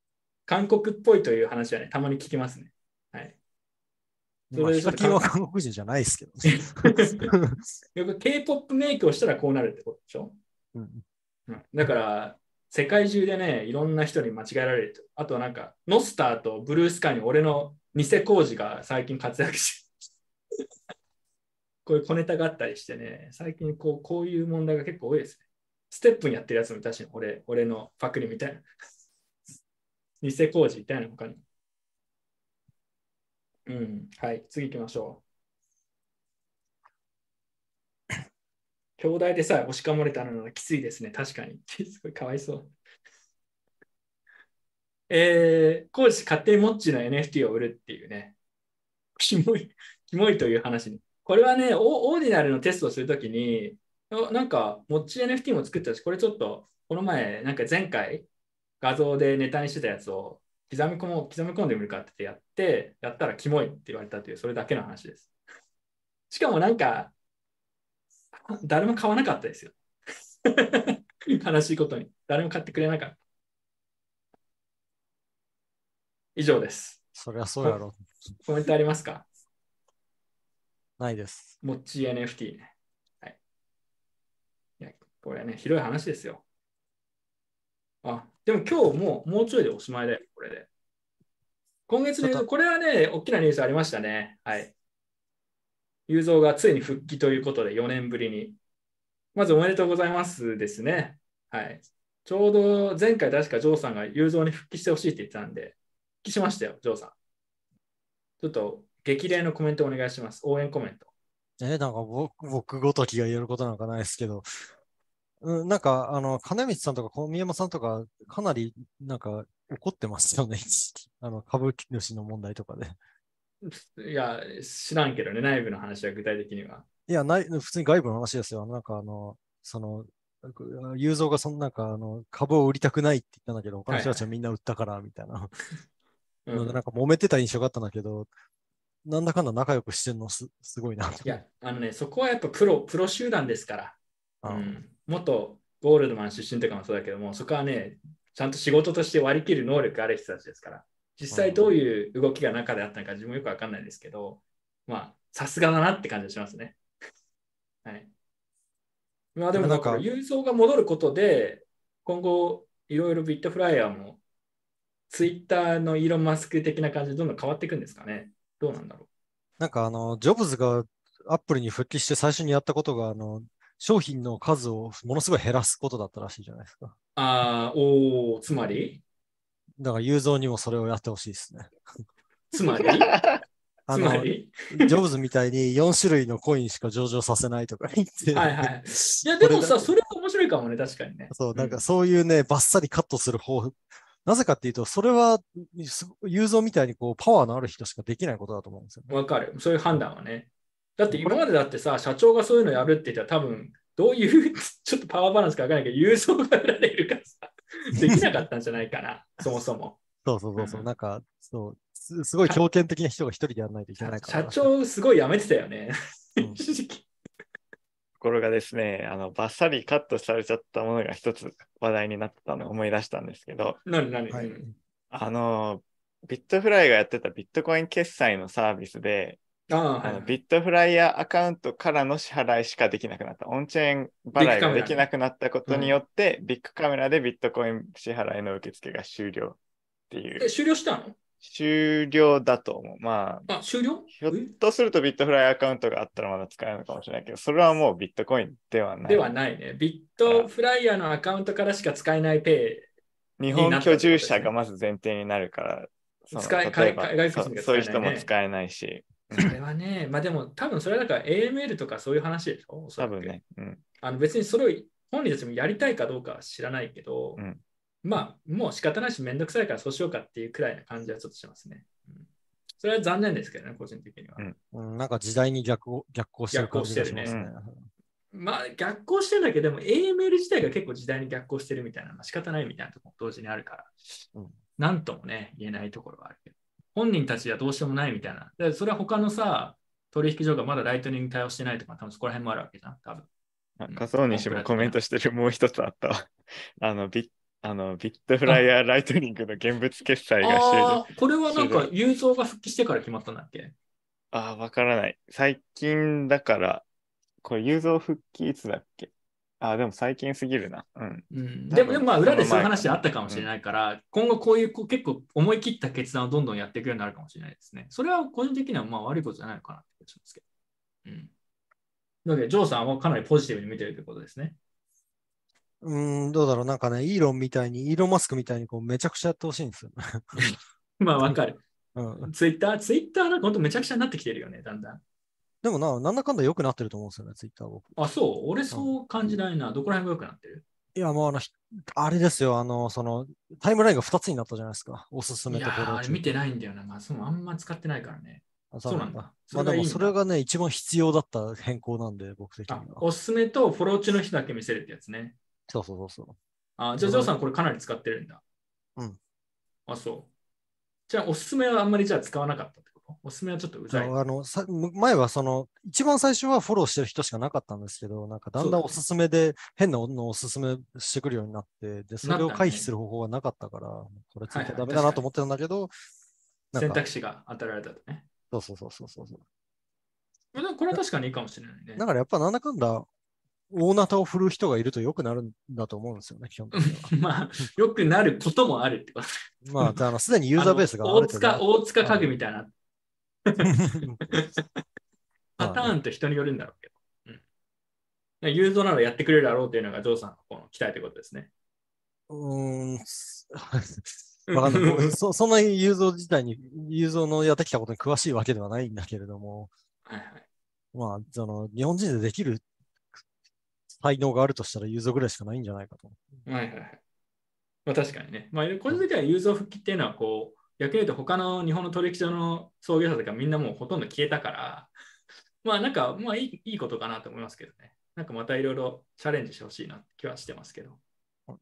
韓国っぽいという話はね、たまに聞きますね。はい。まあ、それヒカキンは韓国人じゃないですけどね。よく K-POP メイクをしたらこうなるってことでしょ、うんうんだから、世界中でね、いろんな人に間違えられると。あとなんか、ノスターとブルースカイに俺の偽工事が最近活躍して、こういう小ネタがあったりしてね、最近こうこういう問題が結構多いですね。ステップにやってるやつもいたし、俺俺のパクリみたいな。偽工事いたよね、他にも。うん、はい、次行きましょう。兄弟でさえ押し込まれたのはきついですね、確かに。すごいかわいそう。えー、コーチ勝手にモッチの NFT を売るっていうね、キモい、キモいという話に。これはね、オオーディナルのテストをするときに、あなんか、モッチ NFT も作ったし、これちょっと、この前、なんか前回、画像でネタにしてたやつを刻み込もう刻み込んでみるかってやって、やったらキモいって言われたという、それだけの話です。しかもなんか、誰も買わなかったですよ。悲しいことに。誰も買ってくれなかった。以上です。そりゃそうやろ。コメントありますか？ないです。モッチー NFT ね。はい。いや、これはね、広い話ですよ。あ、でも今日もう、もうちょいでおしまいだよ、これで。今月のこれはね、大きなニュースありましたね。はい。雄三がついに復帰ということで、4年ぶりに。まずおめでとうございますですね。はい。ちょうど前回確かジョーさんが雄三に復帰してほしいって言ってたんで、復帰しましたよ、ジョーさん。ちょっと激励のコメントお願いします。応援コメント。えなんか僕僕ごときが言えることなんかないですけど、うん、なんか、あの、金光さんとか小宮山さんとか、かなり、なんか、怒ってますよね、一時期あの、株主の問題とかで。いや、知らんけどね、内部の話は具体的には。いや、ない、普通に外部の話ですよ。なんか、あの、その、雄三がそのなんか、あの、株を売りたくないって言ったんだけど、他の人たちはみんな売ったから、みたいな。うんなんか揉めてた印象があったんだけど、なんだかんだ仲良くしてるのすすごいな。いや、あのね、そこはやっぱプロ、プロ集団ですから。あうん、元ゴールドマン出身とかもそうだけども、そこはね、ちゃんと仕事として割り切る能力ある人たちですから、実際どういう動きが中であったのか自分もよくわかんないですけど、まあ、さすがだなって感じがしますね。はい。まあでもなんか、郵送が戻ることで、今後、いろいろビットフライヤーも、ツイッターのイーロン・マスク的な感じでどんどん変わっていくんですかね。どうなんだろなんかあの、ジョブズがアップルに復帰して最初にやったことが、あの、商品の数をものすごい減らすことだったらしいじゃないですか。う。ああ、おー、つまり？だから、ユーゾーにもそれをやってほしいですね。つまり？あの、つまり？ジョブズみたいに4種類のコインしか上場させないとか言って、はいはい。いや、でもさ、それは面白いかもね、確かにね。そう、なんかそういうね、バッサリカットする方法、なぜかっていうと、それは、すユーゾーみたいにこう、パワーのある人しかできないことだと思うんですよね。わかる。そういう判断はね。だって今までだってさ、社長がそういうのやるって言ったら多分、どういう ちょっとパワーバランスかわからないけど、郵送が裏でいるからさ、できなかったんじゃないかな、そもそも。そうそうそうそうう、んなんか、そう、すすごい強権的な人が一人でやらないといけないから。社長すごいやめてたよね。うん一時期。ところがですね、あの、バッサリカットされちゃったものが一つ話題になったのを思い出したんですけど、何何、はいうんあの、ビットフライがやってたビットコイン決済のサービスで、ああ、はいあのビットフライヤーアカウントからの支払いしかできなくなった。オンチェーン払いができなくなったことによって、ビッグカメラでビットコイン支払いの受付が終了っていうえ、、終了したの？終了だと思う。まあ、あ、終了？ひょっとするとビットフライアカウントがあったらまだ使えるのかもしれないけど、それはもうビットコインではない。ではないね。ビットフライヤーのアカウントからしか使えないペ日本居住者がまず前提になるから、使え例えば海外国人がそういう人も使えないし、イ。それはね、まあでも多分それはだから AML とかそういう話でしょ？多分ね。うん。あの別にそれを本人たちもやりたいかどうかは知らないけど、うん。まあもう仕方ないしめんどくさいからそうしようかっていうくらいな感じはちょっとしますね。うん。それは残念ですけどね、個人的には。うん。うん、なんか時代に逆を逆行してる感じがしますね。逆まあ逆行してるんだけど、でも AML 自体が結構時代に逆行してるみたいな、まあ、仕方ないみたいなところも同時にあるから、うん。なんともね、言えないところはあるけど、本人たちはどうしようもないみたいな。でそれは他のさ、取引所がまだライトニング対応してないとか、多分そこら辺もあるわけじゃん、多分。あ仮想西もコメントしてるもう一つあったわ。あのビッあのビットフライヤーライトニングの現物決済が終了。これはなんか終、雄三が復帰してから決まったんだっけ？ああ、わからない。最近だから、これ、雄三復帰いつだっけ？ああ、でも最近すぎるな。うん。うん、でも、でもまあ、裏でそういう話あったかもしれないから、今後こういうこう結構思い切った決断をどんどんやっていくようになるかもしれないですね。それは個人的にはまあ悪いことじゃないのかなって気がしますけど。うん。なので、ジョーさんはかなりポジティブに見てるということですね。うーん、どうだろう。なんかね、イーロンみたいに、イーロンマスクみたいにこうめちゃくちゃやってほしいんですよね。まあ、わかる。うん。ツイッター、ツイッターなんか本当めちゃくちゃになってきてるよね、だんだん。でもな、なんだかんだ良くなってると思うんですよね、ツイッター僕。あ、そう？俺そう感じないな。どこら辺が良くなってる？いや、もうあの、ひあれですよ、あの、その、タイムラインが2つになったじゃないですか。おすすめとフォロー中ーあれ見てないんだよな。まあ、そうあんま使ってないからね。あそうなんだ。まあでも、それがね、一番必要だった変更なんで、僕的にあは。おすすめとフォロー中の人だけ見せるってやつね。そうそうそうそう。あ、じゃあ、ジョーさんこれかなり使ってるんだ。うん。あ、そう。じゃあ、おすすめはあんまりじゃあ使わなかったってこと？おすすめはちょっとうざい。あのさ前はその、一番最初はフォローしてる人しかなかったんですけど、なんかだんだんおすすめで変なのをおすすめしてくるようになって、で、それを回避する方法がなかったから、これついてダメだなと思ってたんだけど、なんか選択肢が与えられたとね。そうそうそうそうそう。でもこれは確かにいいかもしれないね。だからやっぱなんだかんだ、大ナタを振る人がいると良くなるんだと思うんですよね、基本的には。まあ、良くなることもあるってこと。まあ、あの、すでにユーザーベースがある程度塚、大塚家具みたいな パターまあンと人によるんだろうけど。うん。ユーザーならやってくれるだろうというのがジョーさんのこの期待ということですね。うーん。わかんない。そそんなユーゾー自体に、ユーゾーのやってきたことに詳しいわけではないんだけれども、はいはい。まあ、その、日本人でできる才能があるとしたらユーゾーぐらいしかないんじゃないかと。はいはいはい。まあ確かにね。まあ、個人的にはユーザー復帰っていうのは、こう、逆に言うと他の日本の取引所の創業者とかみんなもうほとんど消えたから、まあなんか、まあいいいいことかなと思いますけどね。なんかまたいろいろチャレンジしてほしいなって気はしてますけど。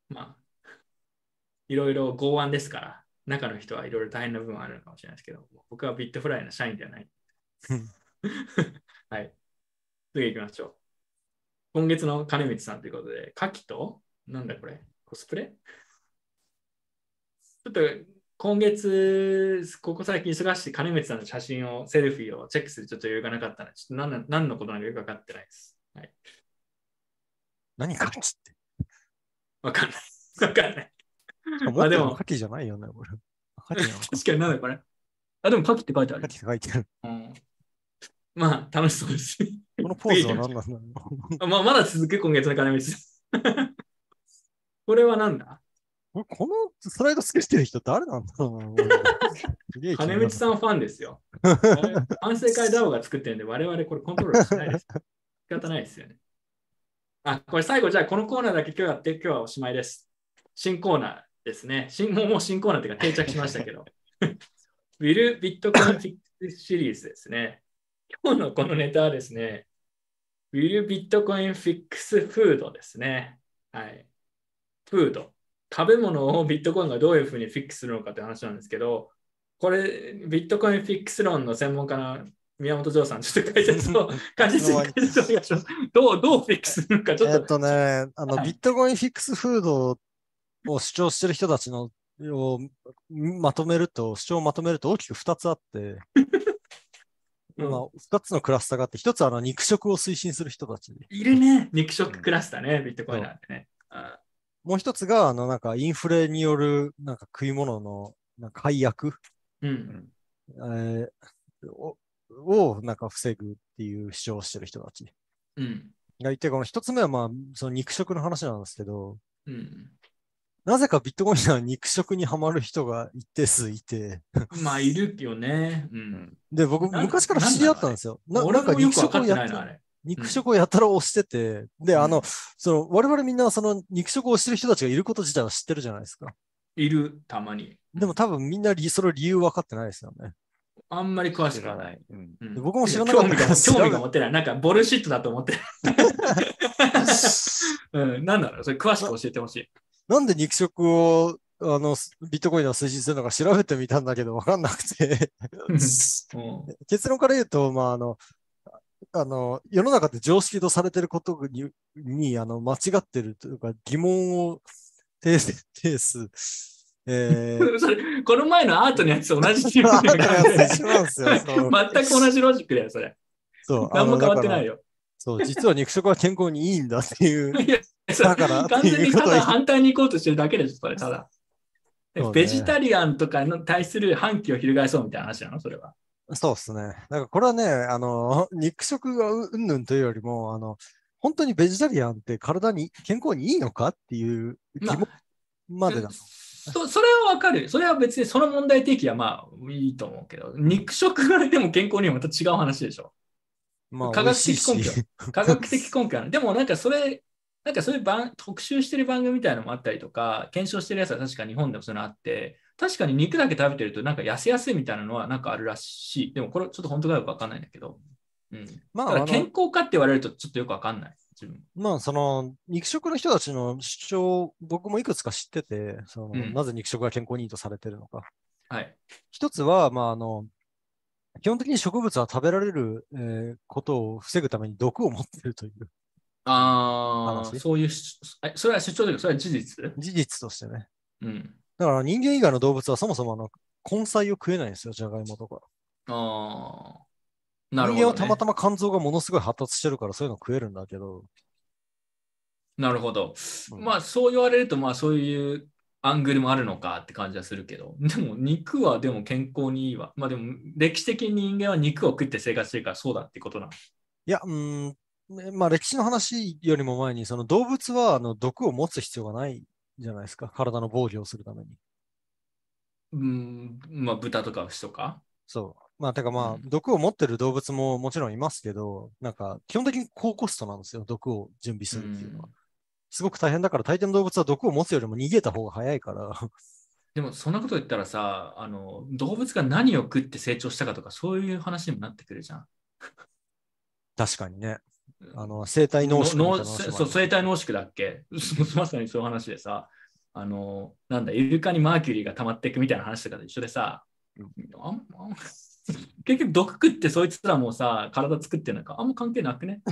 まあ、いろいろ剛腕ですから、中の人はいろいろ大変な部分あるのかもしれないですけど、僕はビットフライの社員ではない。はい。次行きましょう。今月の金光さんということで、カキと、なんだこれ、コスプレ？ちょっと今月、ここ最近忙しい金光さんの写真を、セルフィーをチェックするちょっと余裕がなかったので、ちょっと何の何のことなのかよく分かってないです。はい。何かっつって。わかんない。わかんない。あでもカキじゃないよね、これ。カキ 確かになんだこれ。あ、でもカキって書いてあるカ。キって書いてある。うん、まあ、楽しそうです。このポーズは何なんだろう。あ まあ、まだ続く今月の金光。これはなんだ？このスライド作ってる人誰なんだろうな。金光さんファンですよ。反省会 DAO が作ってるんで、我々これコントロールしないです。仕方ないですよね。あ、これ最後、じゃあこのコーナーだけ今日やって、今日はおしまいです。新コーナーですね。新もうもう新コーナーっていうか定着しましたけど。ウィル・ビットコインフィックスシリーズですね。今日のこのネタはですね、ウィル・ビットコインフィックスフードですね。はい。フード。食べ物をビットコインがどういうふうにフィックスするのかって話なんですけど、これ、ビットコインフィックス論の専門家の宮本城さん、ちょっと解説を、解説を解説をお願いします。どう、どうフィックスするのか、ちょっと。えっとね、あの、はい。ビットコインフィックスフードを主張してる人たちのをまとめると、主張をまとめると大きく2つあって、うん。まあ、2つのクラスターがあって、1つはあの肉食を推進する人たち。いるね、肉食クラスターね、ビットコインなんてね。あもう1つが、あの、なんかインフレによる、なんか食い物の、なんか解約、うん。えーを、をなんか防ぐっていう主張をしてる人たちうん。がいて、この1つ目はまあ、その肉食の話なんですけど、うん。なぜかビットコインは肉食にはまる人が一定数いて、まあ、いるよね。う。うんで、僕、な昔から不思議だったんですよ。な俺なんか肉食をやってないな、あれ。肉食をやたら押してて、で、あのうん、その、我々みんなその肉食を押してる人たちがいること自体は知ってるじゃないですか。いる、たまに。でも多分みんな理その理由分かってないですよね。あんまり詳しくはな。いい。うんうんで僕も知らなかった興味興味が持ってない。なんか、ボルシットだと思ってる。うん、なんだろう、それ詳しく教えてほしい。なんで肉食を、あの、ビットコインの推進するのか調べてみたんだけど分かんなくて、うん 結論から言うと、まあ、あの、あの、世の中で常識とされてることに、にあの、間違ってるというか、疑問を呈す、呈すえー、この前のアートのやつと同じア ートのやつ全く同じロジックだよ、それ。そう何も変わってないよ。よ。そう、実は肉食は健康にいいんだっていう。だから完全にただ反対に行こうとしてるだけでしょ、それ、ただ。ねベジタリアンとかに対する反旗を翻そうみたいな話なのそれは。そうですね。だからこれはね、あの、肉食がうんぬんというよりも、あの、本当にベジタリアンって体に、健康にいいのかっていう疑問までだ。そ それはわかる。それは別にその問題提起はまあいいと思うけど、肉食がでも健康にはまた違う話でしょ。まあ、科学的根拠。科学的根拠。でもなんかそれ、なんかそういう番特集してる番組みたいなのもあったりとか、検証してるやつは確か日本でもそういうのあって、確かに肉だけ食べてるとなんか痩せやすいみたいなのはなんかあるらしい。でもこれちょっと本当かどうかわかんないんだけど。うん。まあ、健康かって言われるとちょっとよくわかんない。自分。まあ、その、肉食の人たちの主張、僕もいくつか知ってて、そのうんなぜ肉食が健康にいいとされてるのか。はい。一つは、まあ、あの、基本的に植物は食べられる、えーことを防ぐために毒を持っているというああ、話そういうそれは主張というか、それは事実？事実としてね。うん。だから人間以外の動物はそもそもあの根菜を食えないんですよ、じゃがいもとか。ああ。なるほど、ね。人間はたまたま肝臓がものすごい発達してるからそういうの食えるんだけど、なるほど。うんまあ、そう言われると、まあ、そういうアングルもあるのかって感じはするけど、でも、肉はでも健康にいいわ。まあ、でも、歴史的に人間は肉を食って生活してるからそうだってことなの。いや、うーん、ねまあ歴史の話よりも前に、その動物はあの毒を持つ必要がないじゃないですか、体の防御をするために。うん、まあ、豚とか牛とか？そう。まあ、てかまあ、うん毒を持ってる動物ももちろんいますけど、なんか、基本的に高コストなんですよ、毒を準備するっていうのは。うんすごく大変だから、大抵の動物は毒を持つよりも逃げた方が早いから、でも、そんなこと言ったらさ、あの、動物が何を食って成長したかとか、そういう話にもなってくるじゃん。確かにね。あの、生体濃縮そう生体濃縮だっけ？まさにそういう話でさ、あの、なんだ、イルカにマーキュリーが溜まっていくみたいな話とかと一緒でさ、あんあん 結局毒食ってそいつらもさ、体作ってるのか、あんま関係なくね？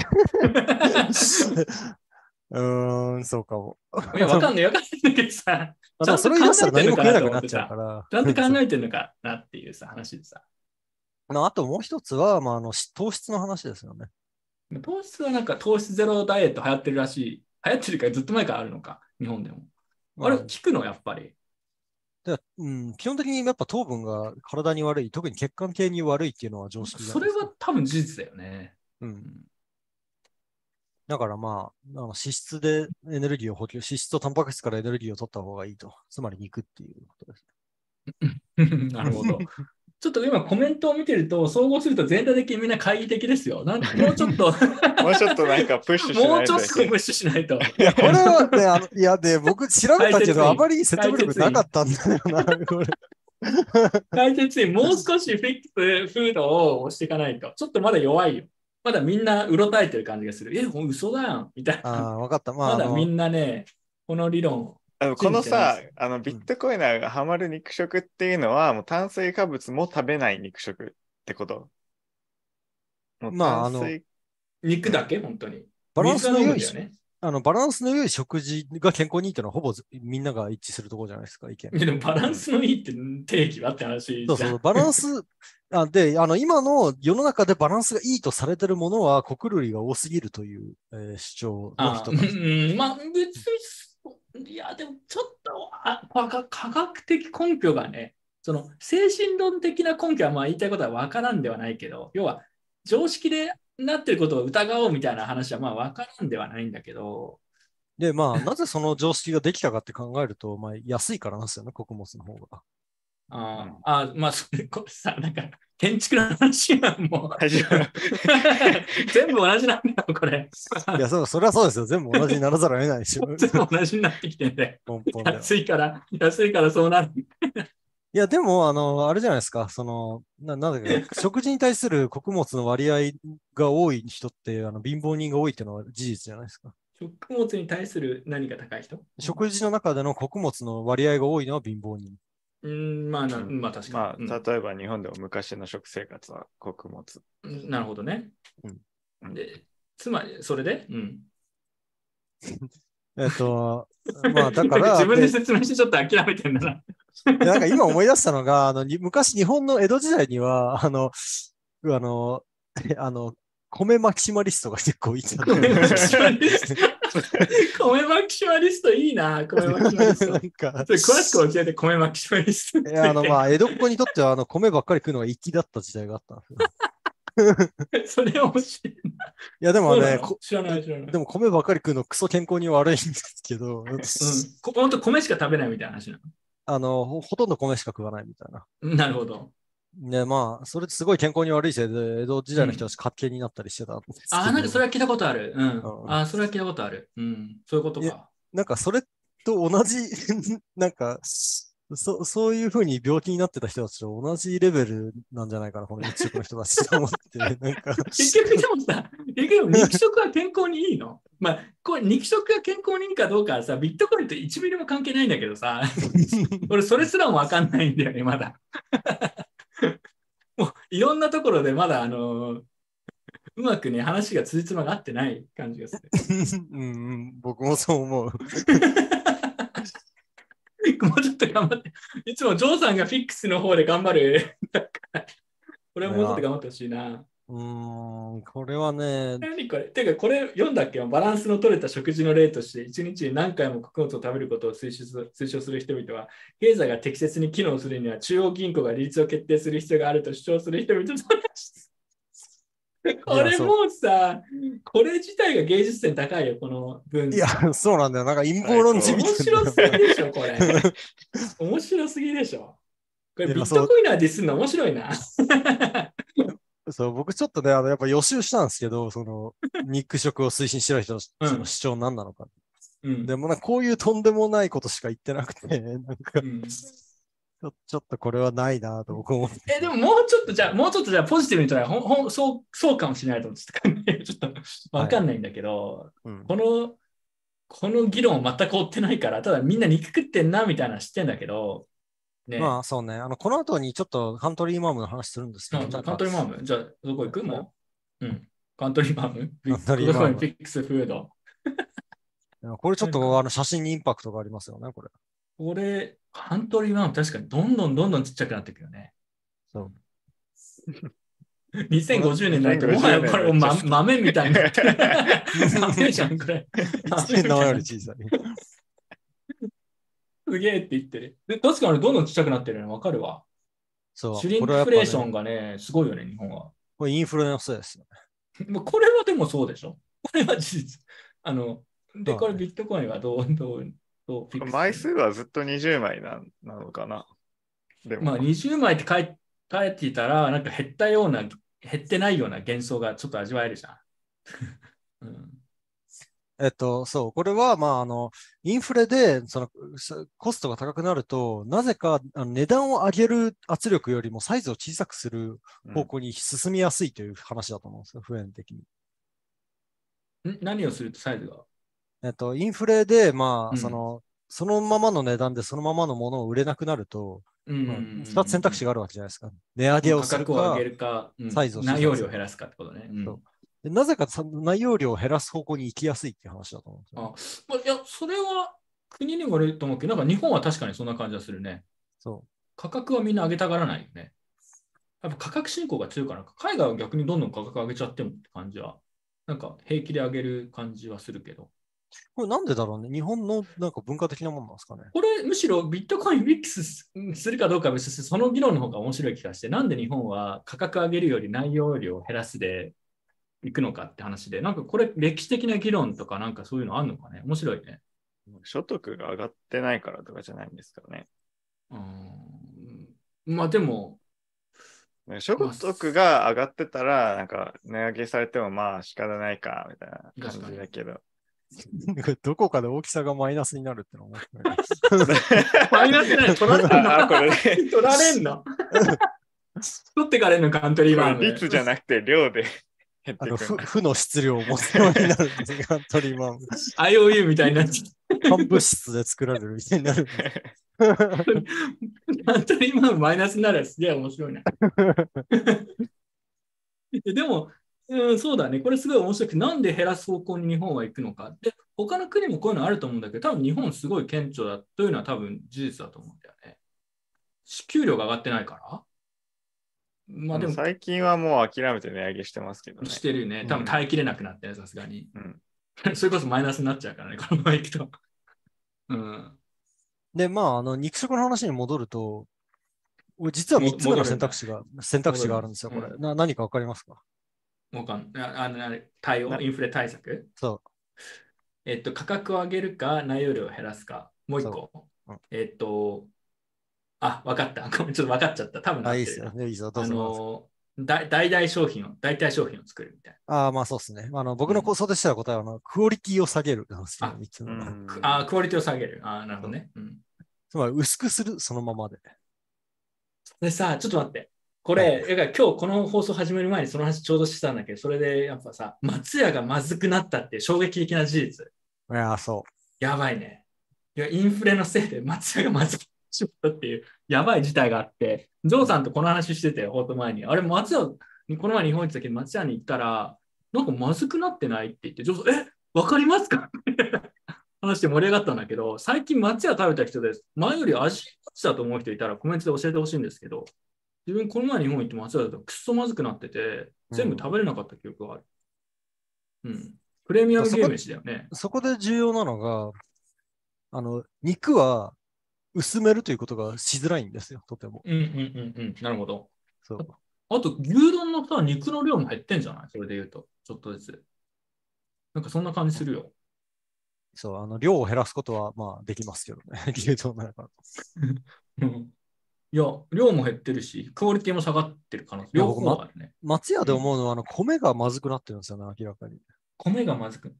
うーん、そうかも。いや、わかんない、わかんないけどさ、まあでもそれ言い出したら何も食えなくなっちゃうから。ちゃんと考えてるのかなっていうさ、話でさ。まああともう一つは、まあ、あのし糖質の話ですよね。糖質はなんか糖質ゼロダイエット流行ってるらしい。流行ってるからずっと前からあるのか、日本でも。あれ、まあ聞くの、やっぱり。でうん、基本的にやっぱ糖分が体に悪い、特に血管系に悪いっていうのは常識それは多分事実だよね。うん。だからまあ、あの脂質でエネルギーを補給、脂質とタンパク質からエネルギーを取った方がいいと。つまり肉っていうことです。なるほど。ちょっと今コメントを見てると、総合すると全体的にみんな懐疑的ですよ。なん もうちょっと、もうちょっとなんかプッシュしもないといけないうちょっとプッシュしないと。これはね、あのいやで、僕調べたけど、あまり説得力なかったんだよな、これ。解説にもう少しフィックスフードを押していかないと。ちょっとまだ弱いよ。まだみんなうろたえてる感じがする。え、ほん嘘だよみたいあな。あ、わかった。まあ、まだみんなね、この理論。あのこのさあのビットコイナーがハマる肉食っていうのは、もう炭水化物も食べない肉食ってこと？まああの肉だけ？本当に。バランスの良い、ね。あのバランスの良い食事が健康にいいっていうのはほぼずみんなが一致するところじゃないですか、意見。でもバランスのいいって定義はって話じゃん。そうそう、バランス、あで、あの、今の世の中でバランスがいいとされてるものは、穀類が多すぎるという、えー主張のあう人たち。ん、まあ別に、いやでもちょっとあ科学的根拠がね、その精神論的な根拠はまあ言いたいことは分からんではないけど、要は常識でなってることを疑おうみたいな話はまあ分からんではないんだけど、で、まあ、なぜその常識ができたかって考えると、まあ、安いからなんですよね、穀物の方が。あーあ、まあそれこれさ、なんか建築の話はもう 全部同じなんだよ、これ。いや、そう、それはそうですよ。全部同じにならざるを得ないでしょ。全部同じになってきてんで、根本では。安いから、安いからそうなる。いや、でも、あの、あれじゃないですか。その、ななんだっけ、食事に対する穀物の割合が多い人って、あの貧乏人が多いっていうのは事実じゃないですか。食物に対する何が高い人？食事の中での穀物の割合が多いのは貧乏人。うん、まあな、うん。まあ確まかに、あ、例えば日本でも昔の食生活は穀物。うんなるほどね。うん。でつまり、それで、うん、えっと、まあ、だから、自分でで説明してちょっと諦めてんだな。でなんか今思い出したのが、あの、に昔日本の江戸時代には、あの、あの、あの、米マキシマリストが結構いたん米マキシマでリスト。米マキシマリストいいな、米マキシマリスト。なんか、詳しく教えて、米マキシマリスト。いやあの、まあ、江戸っ子にとっては、あの、米ばっかり食うのが粋だった時代があったんですよ。それ面白い。いや、でもね、知らない、知らない。でも米ばっかり食うのクソ健康に悪いんですけど、うん、こ本当米しか食べないみたいな話なあの、ほほとんど米しか食わないみたいな。の。なるほど。ね、まあ、それすごい健康に悪いせいで、江戸時代の人たち活気になったりしてたんですけど、ああ、なんかそれは聞いたことある。うん。うんああ、それは聞いたことある。うん。そういうこといか。なんかそれと同じ、なんか、そそういうふうに病気になってた人たちと同じレベルなんじゃないかな、この肉食の人たちと思って、なんか、結局でもさ、結局肉食は健康にいいの？まあ、これ肉食が健康にいいかどうかはさ、ビットコインと1ミリも関係ないんだけどさ、俺それすらもわかんないんだよね、まだ。もういろんなところでまだあのうまくね、話がつじつまが合ってない感じがする。うんうん、僕もそう思う。もうちょっと頑張って。いつもジョーさんがフィックスの方で頑張る。だから俺はもうちょっと頑張ってほしいな。うーん、これはね、何これ？てかこれ読んだっけ？バランスの取れた食事の例として1日に何回も穀物を食べることを推奨する推奨する人々は経済が適切に機能するには中央銀行が利率を決定する必要があると主張する人々の話 これもうさこれ自体が芸術点高いよこの文いや、そうなんだよ。なんか陰謀論じみ面白すぎでしょこれ。面白すぎでしょ。これ ビットコインナーディスるの面白いなそう、僕ちょっとね、あの、やっぱ予習したんですけど、その、肉食を推進してる人のうん。その主張何なのか。うん。でもこういうとんでもないことしか言ってなくて、なんかうん。ちょっとこれはないなと僕思って。え、でももうちょっとじゃあ、もうちょっとじゃあポジティブに捉えほんほんそう、そうかもしれないと思って ちょっとわかんないんだけど、うん。この、この議論全く追ってないから、ただみんな肉食ってんなみたいなの知ってんだけど、ね、まあそうね、あの、この後にちょっとカントリーマームの話するんですけど、カントリーマーム、じゃあどこ行く？もう？うん。カントリーマーム？カントリーマームフィックスフード？これちょっとあの写真にインパクトがありますよね、これ。これ、カントリーマーム確かにどんどんどんどんちっちゃくなっていくよね。そう。2050年になると、もはやこれ、ま、豆みたいになってる。豆じゃん、これ。1.7より小さい。すげえって言ってる。で確かにどんどんちっちゃくなってるのわかるわ。そう。シュリンこれはやっぱねフレーションがね、すごいよね、日本は。これインフレのせいですよね。も うこれはでもそうでしょ。これは事実。あの、で、これビットコインはどう、どう、どう枚数はずっと20枚ななのかな。でも、まあ、20枚って書い書いていたら、なんか減ったような、減ってないような幻想がちょっと味わえるじゃん。うんえっと、そう、これは、まあ、あの、インフレで、その、そコストが高くなると、なぜか、あの値段を上げる圧力よりもサイズを小さくするうん方向に進みやすいという話だと思うんですよ、普遍的に。ん？何をするとサイズが？えっと、インフレで、まあ、うんその、そのままの値段でそのままのものを売れなくなると、うんまあ二つ選択肢があるわけじゃないですか。値上げを価するかるか、うんサイズを内容量を減らすかってことね。うんそうでなぜかさ内容量を減らす方向に行きやすいっていう話だと思うんですよ。まあ、いや、それは国にもよると思うけど、なんか日本は確かにそんな感じがするね。そ価格はみんな上げたがらないよね。やっぱ価格進行が強いから、海外は逆にどんどん価格上げちゃってもって感じは、なんか平気で上げる感じはするけど。う。これなんでだろうね？日本のなんか文化的なもんなんですかね？これむしろビットコインミックスすするかどうかは別にその議論の方が面白い気がして、なんで日本は価格上げるより内容量を減らすでいくのかって話で、なんかこれ歴史的な議論とかなんかそういうのあるのかね？面白いね。所得が上がってないからとかじゃないんですかね。うーんまあでも、所得が上がってたら、なんか値上げされてもまあ仕方ないか、みたいな感じだけど。どこかで大きさがマイナスになるってのは面白い。マイナスね、取られんの？あ、これ、取られんの？取ってかれんの？カントリーマーム。率じゃなくて量であの。負 負の質量を持つようになるんですよ。カントリーマン。IOU みたいになっちゃっ半物質で作られるみたいになる。た。カントリーマームマイナスになるやつすげえ面白いな。でも、うん、そうだね。これすごい面白くて、なんで減らす方向に日本は行くのか。で、他の国もこういうのあると思うんだけど、多分日本すごい顕著だというのは多分事実だと思うんだよね。支給料が上がってないから。まあでも、最近はもう諦めて値上げしてますけどね。してるよね。多分耐えきれなくなってね、さすがに。うん それこそマイナスになっちゃうからね、このままいくと。うん。で、まあ、あの、肉食の話に戻ると、俺実はも3つ目の選択肢が、選択肢があるんですよ、これ。うんな何かわかりますか？わかん。ああのあれ対応、なインフレ対策？そえっと、価格を上げるか、内容量を減らすか。もう一個。うんえっと、あ、わかった。ごめん、ちょっとわかっちゃった。多分う。あ、いいなってるっすよ。いいですよ。どうあぞどうぞ。の、大大々商品を、代替商品を作るみたいああ、まあそうですね。あの僕の構想としては答えは、あの、クオリティを下げるなんですよ、あ3つう目の。んな。あ、クオリティを下げる。あ、なるほどね。うん。つまり薄くする、そのままで。でさ、ちょっと待って。これ、だから今日この放送始める前にその話ちょうどしてたんだけど、それでやっぱさ、松屋がまずくなったっていう衝撃的な事実。いやー、そやばいね。いや、インフレのせいで松屋がまずくしまったっていう、やばい事態があって、ジョーさんとこの話してて、放送前に。あれ、松屋、この前日本行った時松屋に行ったら、なんかまずくなってないって言って、ジョーさん、え、わかりますか？話して盛り上がったんだけど、最近松屋食べた人です。前より味落ちたと思う人いたらコメントで教えてほしいんですけど、自分この前日本行って松屋だとくっそまずくなってて、全部食べれなかった記憶がある。うん。プレミアムゲーム飯だよね。う。そこで重要なのが、あの、肉は薄めるということがしづらいんですよ、とても。うんうんうんうん。なるほど。そう。あと、牛丼のさ、肉の量も減ってんじゃない？それで言うと。ちょっとずつ。なんかそんな感じするよ。そう、あの、量を減らすことは、まあ、できますけどね。牛丼だから。うんいや、量も減ってるし、クオリティも下がってる可能性。両方あるね。松屋で思うのは、あの、米がまずくなってるんですよね、明らかに。米がまずく。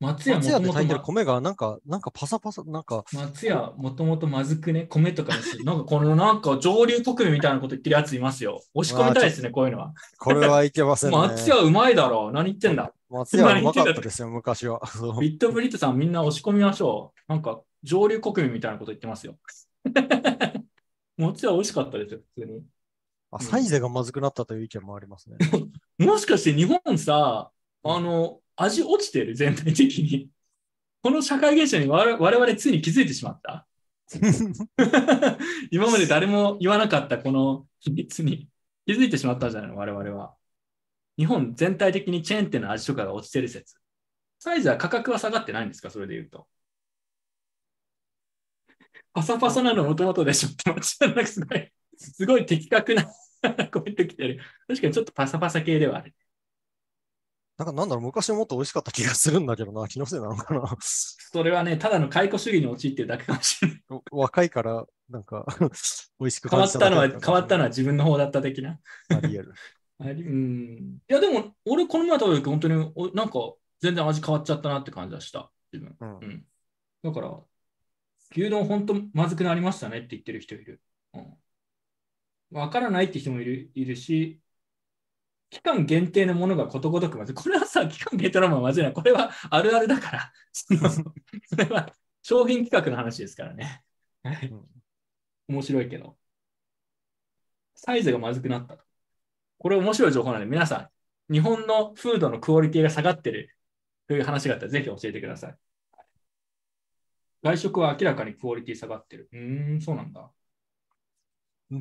松屋もともと米が、なんか、なんかパサパサ、なんか、松屋もともとまずくね、米とかにする。なんかこのなんか上流国民みたいなこと言ってるやついますよ。押し込みたいですね、こういうのは。これはいけませんね。松屋うまいだろう。何言ってんだ。松屋はうまかったですよ、昔は。ビットブリットさんみんな押し込みましょう。なんか上流国民みたいなこと言ってますよ。松屋美味しかったですよ、普通に。あサイゼがまずくなったという意見もありますね。もしかして日本さ、あの、味落ちてる？全体的に。この社会現象に我々我々ついに気づいてしまった？今まで誰も言わなかったこの秘密に気づいてしまったじゃない？の我々は。日本全体的にチェーン店の味とかが落ちてる説。サイズは価格は下がってないんですか？それで言うと。パサパサなのもともとでしょって間違いなくすごい、すごい的確な コメント来てる。確かにちょっとパサパサ系ではある。なんかなんだろう、昔もっと美味しかった気がするんだけどな、気のせいなのかな。それはね、ただの解雇主義に陥ってるだけかもしれない。若いから、なんか、美味しく変わったのは、変わったのは自分の方だった的な。あり得る。ありうん。いや、でも、俺、この前食べた時、本当に、おなんか、全然味変わっちゃったなって感じはした。自分。うんうん。だから、牛丼本当まずくなりましたねって言ってる人いる。うん。わからないって人もいるいるし、期間限定のものがことごとくまずい。これはさ、期間限定のものはまずいな。これはあるあるだから。そ のそれは商品企画の話ですからね。面白いけど。サイズがまずくなったと。これ面白い情報なので、皆さん、日本のフードのクオリティが下がってるという話があったら、ぜひ教えてください。外食は明らかにクオリティ下がってる。うーん、そうなんだ。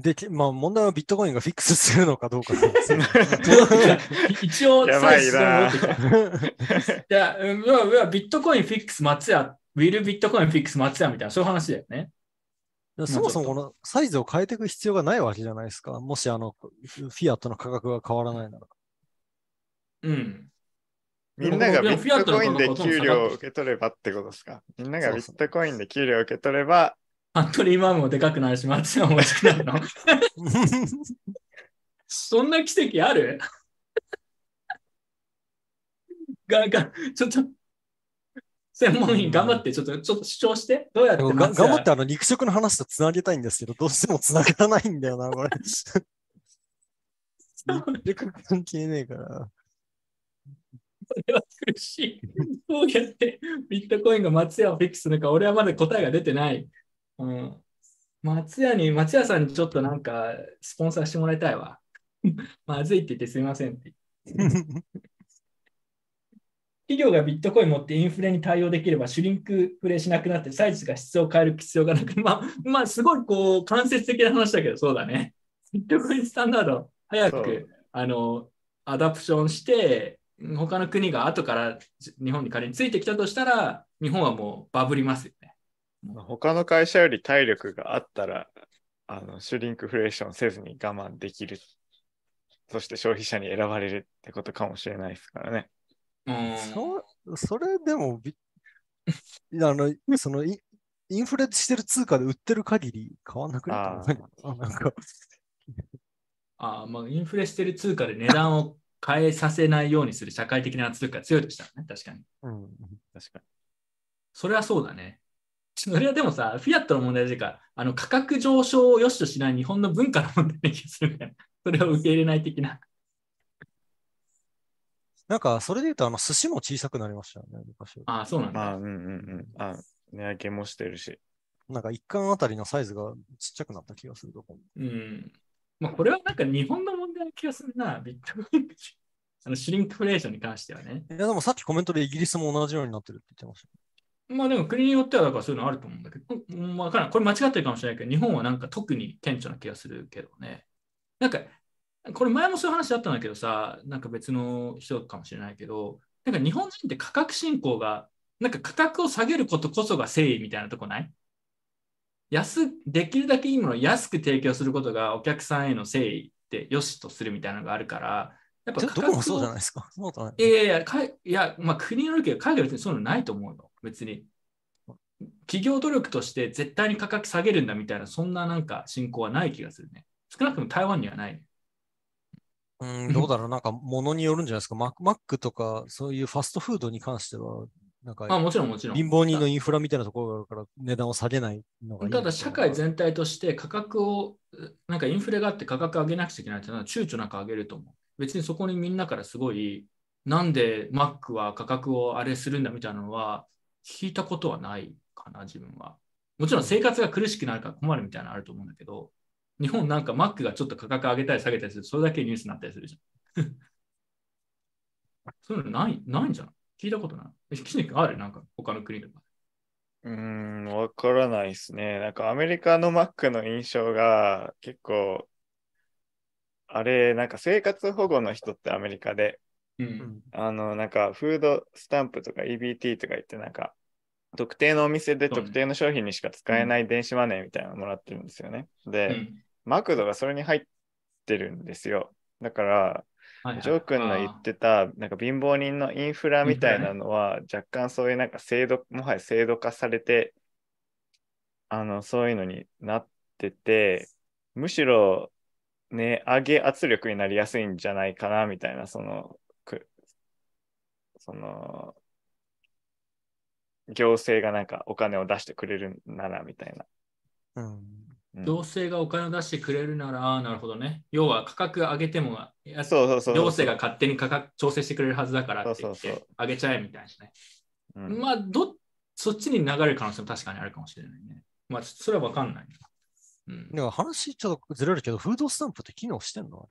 で、きまあ問題はビットコインがフィックスするのかどうかなんですよ 一応、やばいないや、うはビットコインフィックス松屋、ウィルビットコインフィックス松屋みたいな、そういう話だよね。そもそもこのサイズを変えていく必要がないわけじゃないですか。もしあの、フィアットの価格が変わらないなら。うん。みんながビでもフィアッットコインで給料を受け取ればってことですかみんながビットコインで給料を受け取れば、アントニー・マームもでかくなるし、松屋も美味しくなるの？そんな奇跡ある？が、が、ちょっと、専門員頑張って、ちょっと、ちょっと主張して、どうやって頑張ってあの肉食の話とつなげたいんですけど、どうしてもつながらないんだよな、これ。肉食関係ねえから。これは苦しい。どうやってビットコインが松屋をフィックスするのか、俺はまだ答えが出てない。うん、松屋に、松屋さんにちょっとなんか、スポンサーしてもらいたいわ。まずいって言ってすみませんって。企業がビットコイン持ってインフレに対応できれば、シュリンクフレしなくなって、サイズが質を変える必要がなく、まあ、まあ、すごいこう、間接的な話だけど、そうだね。ビットコインスタンダード、早く、あの、アダプションして、他の国が後から日本に仮についてきたとしたら、日本はもうバブりますよね。他の会社より体力があったら、あの、シュリンクフレーションせずに我慢できる。そして消費者に選ばれるってことかもしれないですからね。うんそそれでもび、あの、そのイ、インフレしてる通貨で売ってる限り変わんなくなっ なんか、あまあ、インフレしてる通貨で値段を変えさせないようにする社会的な圧力が強いとしたらね、確かに。うん。確かそれはそうだね。それはでもさ、フィアットの問題というか、あの価格上昇を良しとしない日本の文化の問題な気がするから、それを受け入れない的な。なんか、それで言うと、あの、寿司も小さくなりましたよね、昔。ああ、そうなんに。まあ、だ。うんうんうん。あ、値上げもしてるし。なんか、一貫あたりのサイズがちっちゃくなった気がすると思う。うん。まあ、これはなんか日本の問題な気がするな、ビットコイン。あのシュリンクフレーションに関してはね。いや、でもさっきコメントでイギリスも同じようになってるって言ってました。まあでも国によってはだからそういうのあると思うんだけど、うんわからん。これ間違ってるかもしれないけど、日本はなんか特に顕著な気がするけどね。なんか、これ前もそういう話あったんだけどさ、なんか別の人かもしれないけど、なんか日本人って価格進行が、なんか価格を下げることこそが誠意みたいなとこない？安、できるだけいいものを安く提供することがお客さんへの誠意って良しとするみたいなのがあるから、やっぱど価格そうじゃないですか。そうだね。いやいや、かいいや、まあ、国によるけど、海外は別にそういうのないと思うよ。別に。企業努力として絶対に価格下げるんだみたいな、そんななんか進行はない気がするね。少なくとも台湾にはない、ね。うん、どうだろう。なんか、ものによるんじゃないですか。ママックとか、そういうファストフードに関しては、なんか、あ、もちろんもちろん。貧乏人のインフラみたいなところがあるから、値段を下げないのがいい。ただ社会全体として価格を、なんかインフレがあって価格上げなくちゃいけないっていうのは躊躇なく上げると思う。別にそこにみんなからすごい、なんでマックは価格をあれするんだみたいなのは聞いたことはないかな、自分は。もちろん生活が苦しくなるから困るみたいなのあると思うんだけど、日本なんかマックがちょっと価格上げたり下げたりすると、それだけニュースになったりするじゃん。そういうのない、ないんじゃない？聞いたことない。え岸君ある？なんか他の国とか。うん、わからないですね。なんかアメリカのマックの印象が結構、あれ、なんか生活保護の人ってアメリカで、う。うんん。あの、なんかフードスタンプとか EBT とか言って、なんか特定のお店で特定の商品にしか使えない電子マネーみたいなのもらってるんですよね。で、うんマクドがそれに入ってるんですよ。だから、はいはいジョー君の言ってた、なんか貧乏人のインフラみたいなのは、若干そういうなんか制度、もはや制度化されて、あの、そういうのになってて、むしろ、値上げ圧力になりやすいんじゃないかな、みたいな、その、くその、行政がなんかお金を出してくれるなら、みたいな。うん。うん行政がお金を出してくれるなら、なるほどね。要は価格上げても、やそうそうそうそう。行政が勝手に価格調整してくれるはずだからって言っそうそうて、上げちゃえみたいなね。うんまあど、そっちに流れる可能性も確かにあるかもしれないね。まあ、それは分かんない。うんでも話ちょっとずれるけど、フードスタンプって機能してんの？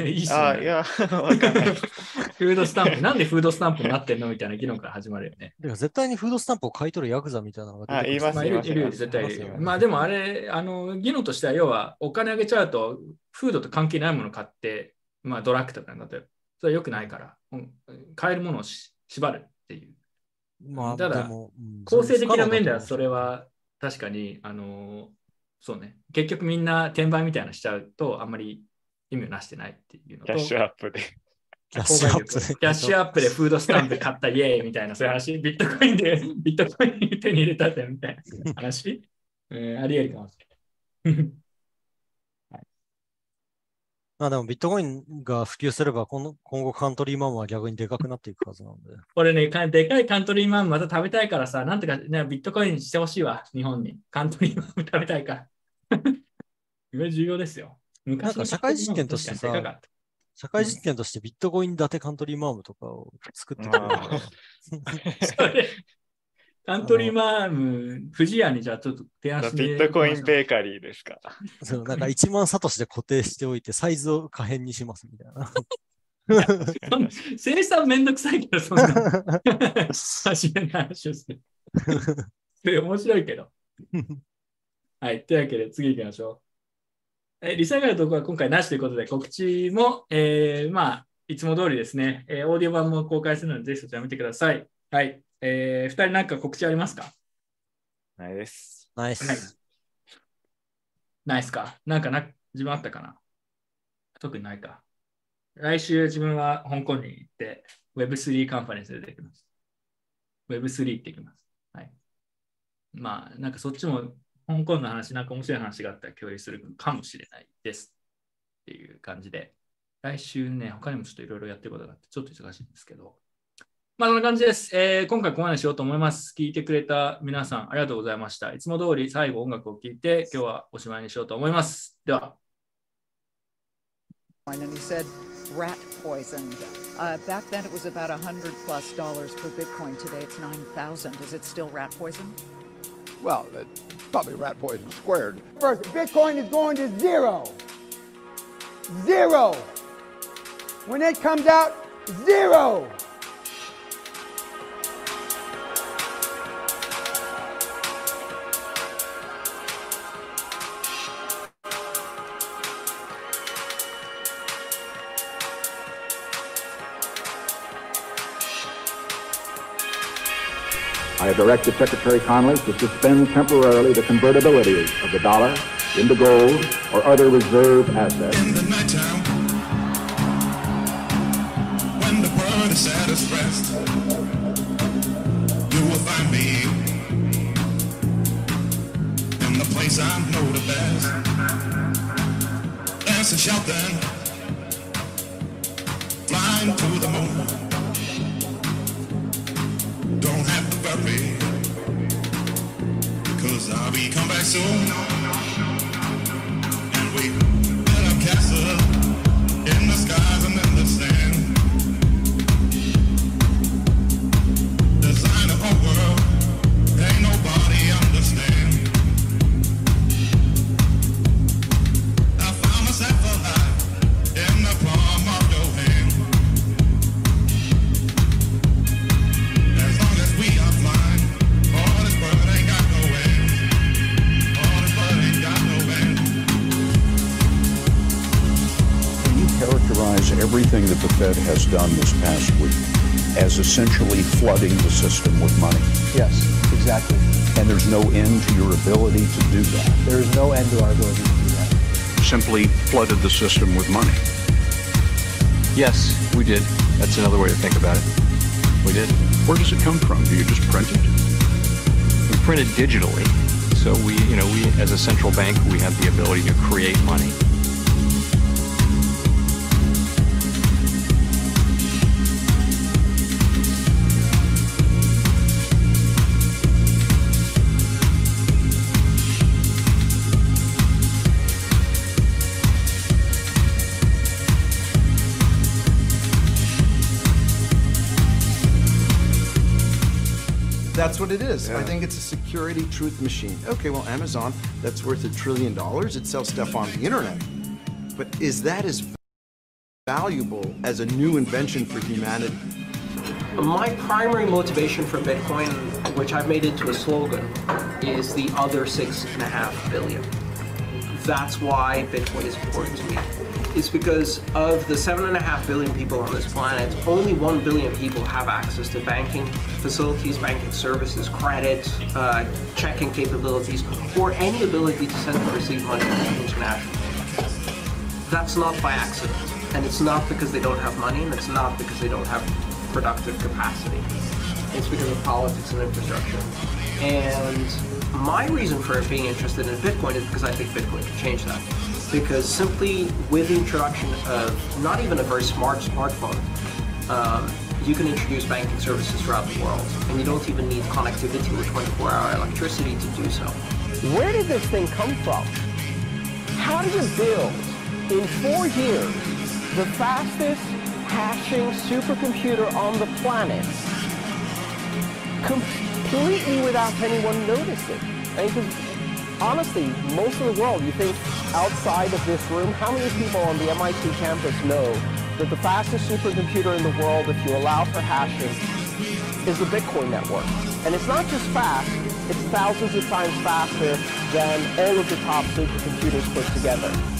あれ。いいっすあ、ね。いや、わかんない。フードスタンプ、なんでフードスタンプになってんの？みたいな議論から始まるよね。でも絶対にフードスタンプを買い取るヤクザみたいなのが出てくる。あ言いますまあ、いる、絶対いるいまあ、でもあれ、あの、議論としては、要は、お金上げちゃうと、フードと関係ないものを買って、まあ、ドラッグとかになってる。それは良くないから、うん買えるものをし縛るっていう。まあ、ただ構成的な面では、それは確かに、あの、そうね。結局みんな転売みたいなのしちゃうと、あんまり意味をなしてないっていうのと、キャッシュアップで。キャッシュアップ購買力キャッシュアップでフードスタンプ買ったイエーイみたいな、そういう話、ビットコインで、ビットコイン手に入れたぜみたいな話、え ーあり得るかもしれない。まあでもビットコインが普及すれば、この今後カントリーマンは逆にでかくなっていくはずなんで。俺ね、かでかいカントリーマンまた食べたいからさ、なんとか、ね、ビットコインしてほしいわ、日本に。カントリーマン食べたいから。これ重要ですよ。昔のなんか社会実験としてさ社会実験としてビットコイン建てカントリーマームとかを作ってた。それカントリーマーム、富士屋にじゃあちょっと提案してビットコインベーカリーですか。そうなんか1万サトシで固定しておいて、サイズを可変にしますみたいな。生産めんどくさいけど、そんな。初めの話をする。そ れ面白いけど。はい。というわけで、次行きましょう。えリサイクルのところは今回なしということで、告知も、えーまあ、いつも通りですね、えーオーディオ版も公開するので、ぜひそちら見てください。はい。えー、二人なんか告知ありますか？ないです。ナイス。はいないっすか？なんかな、自分あったかな？特にないか。来週自分は香港に行って、Web3 カンファレンスで出てきます。Web3 行ってきます。はい。まあ、なんかそっちも香港の話、なんか面白い話があったら共有するかもしれないです。っていう感じで、来週ね、他にもちょっといろいろやってることがあって、ちょっと忙しいんですけど、まあ、そんな感じです。えー今回ここまでにしようと思います。聞いてくれた皆さん、ありがとうございました。いつも通り最後音楽を聴いて、今日はおしまいにしようと思います。では。Rat poisoned. Uh, back then it was about a hundred plus dollars per Bitcoin. Today it's nine thousand. Is it still rat poison? Well, it's probably rat poison squared. First, Bitcoin is going to zero. Zero. When it comes out, zero. Directed Secretary Connolly to suspend temporarily the convertibility of the dollar into gold or other reserve assets. in the nighttime when the world is at its rest you will find me in the place I know the best flying to the moon cause I'll be come back soon done this past week as essentially flooding the system with money? Yes, exactly. And there's no end to your ability to do that. There is no end to our ability to do that. Simply flooded the system with money. Yes, we did. That's another way to think about it. We did. Where does it come from? Do you just print it? We print it digitally. So we, you know, we as a central bank, we have the ability to create money. That's what it is. I think it's a security truth machine. Okay, well, Amazon, that's worth a trillion dollars. It sells stuff on the internet. But is that as valuable as a new invention for humanity? My primary motivation for Bitcoin, which I've made into a slogan, is the other six and a half billion. That's why Bitcoin is important to me. It's because of the seven and a half billion people on this planet, only one billion people have access to banking facilities, banking services, credit, uh, checking capabilities, or any ability to send and receive money internationally. That's not by accident. And it's not because they don't have money, and it's not because they don't have productive capacity. It's because of politics and infrastructure. And my reason for being interested in Bitcoin is because I think Bitcoin can change that. Because simply with the introduction of not even a very smart smartphone, um, you can introduce banking services throughout the world. And you don't even need connectivity or 24 hour electricity to do so. Where did this thing come from? How did you build in four years the fastest hashing supercomputer on the planet completely without anyone noticing? Honestly, most of the world, you think outside of this room, how many people on the MIT campus know that the fastest supercomputer in the world, if you allow for hashing, is the Bitcoin network? And it's not just fast, it's thousands of times faster than all of the top supercomputers put together.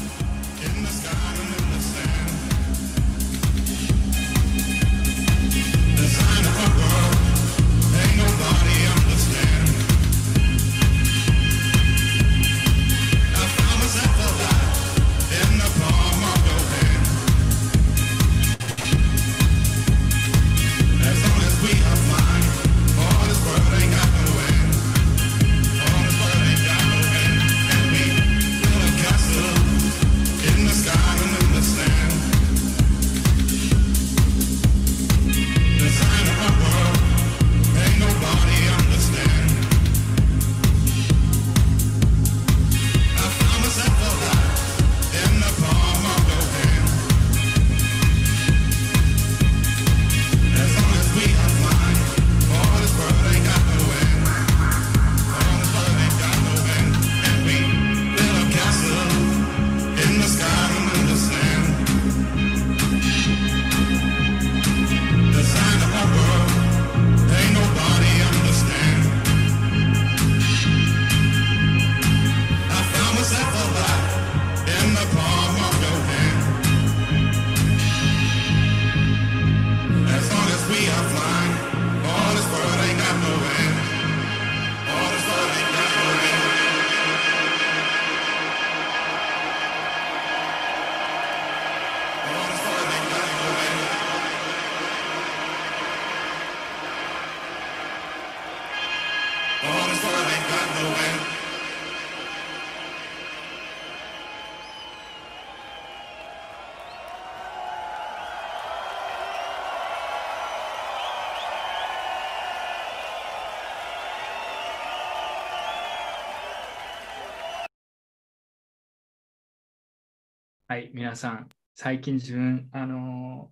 皆さん、最近自分、あの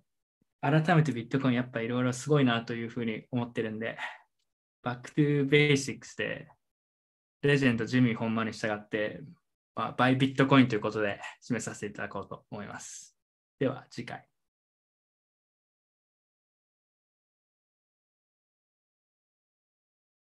ー改めてビットコインやっぱいろいろすごいなというふうに思ってるんで、 back to basics で、レジェンドジミー本間に従って、まあ、 buy Bitcoin ということで締めさせていただこうと思います。では次回。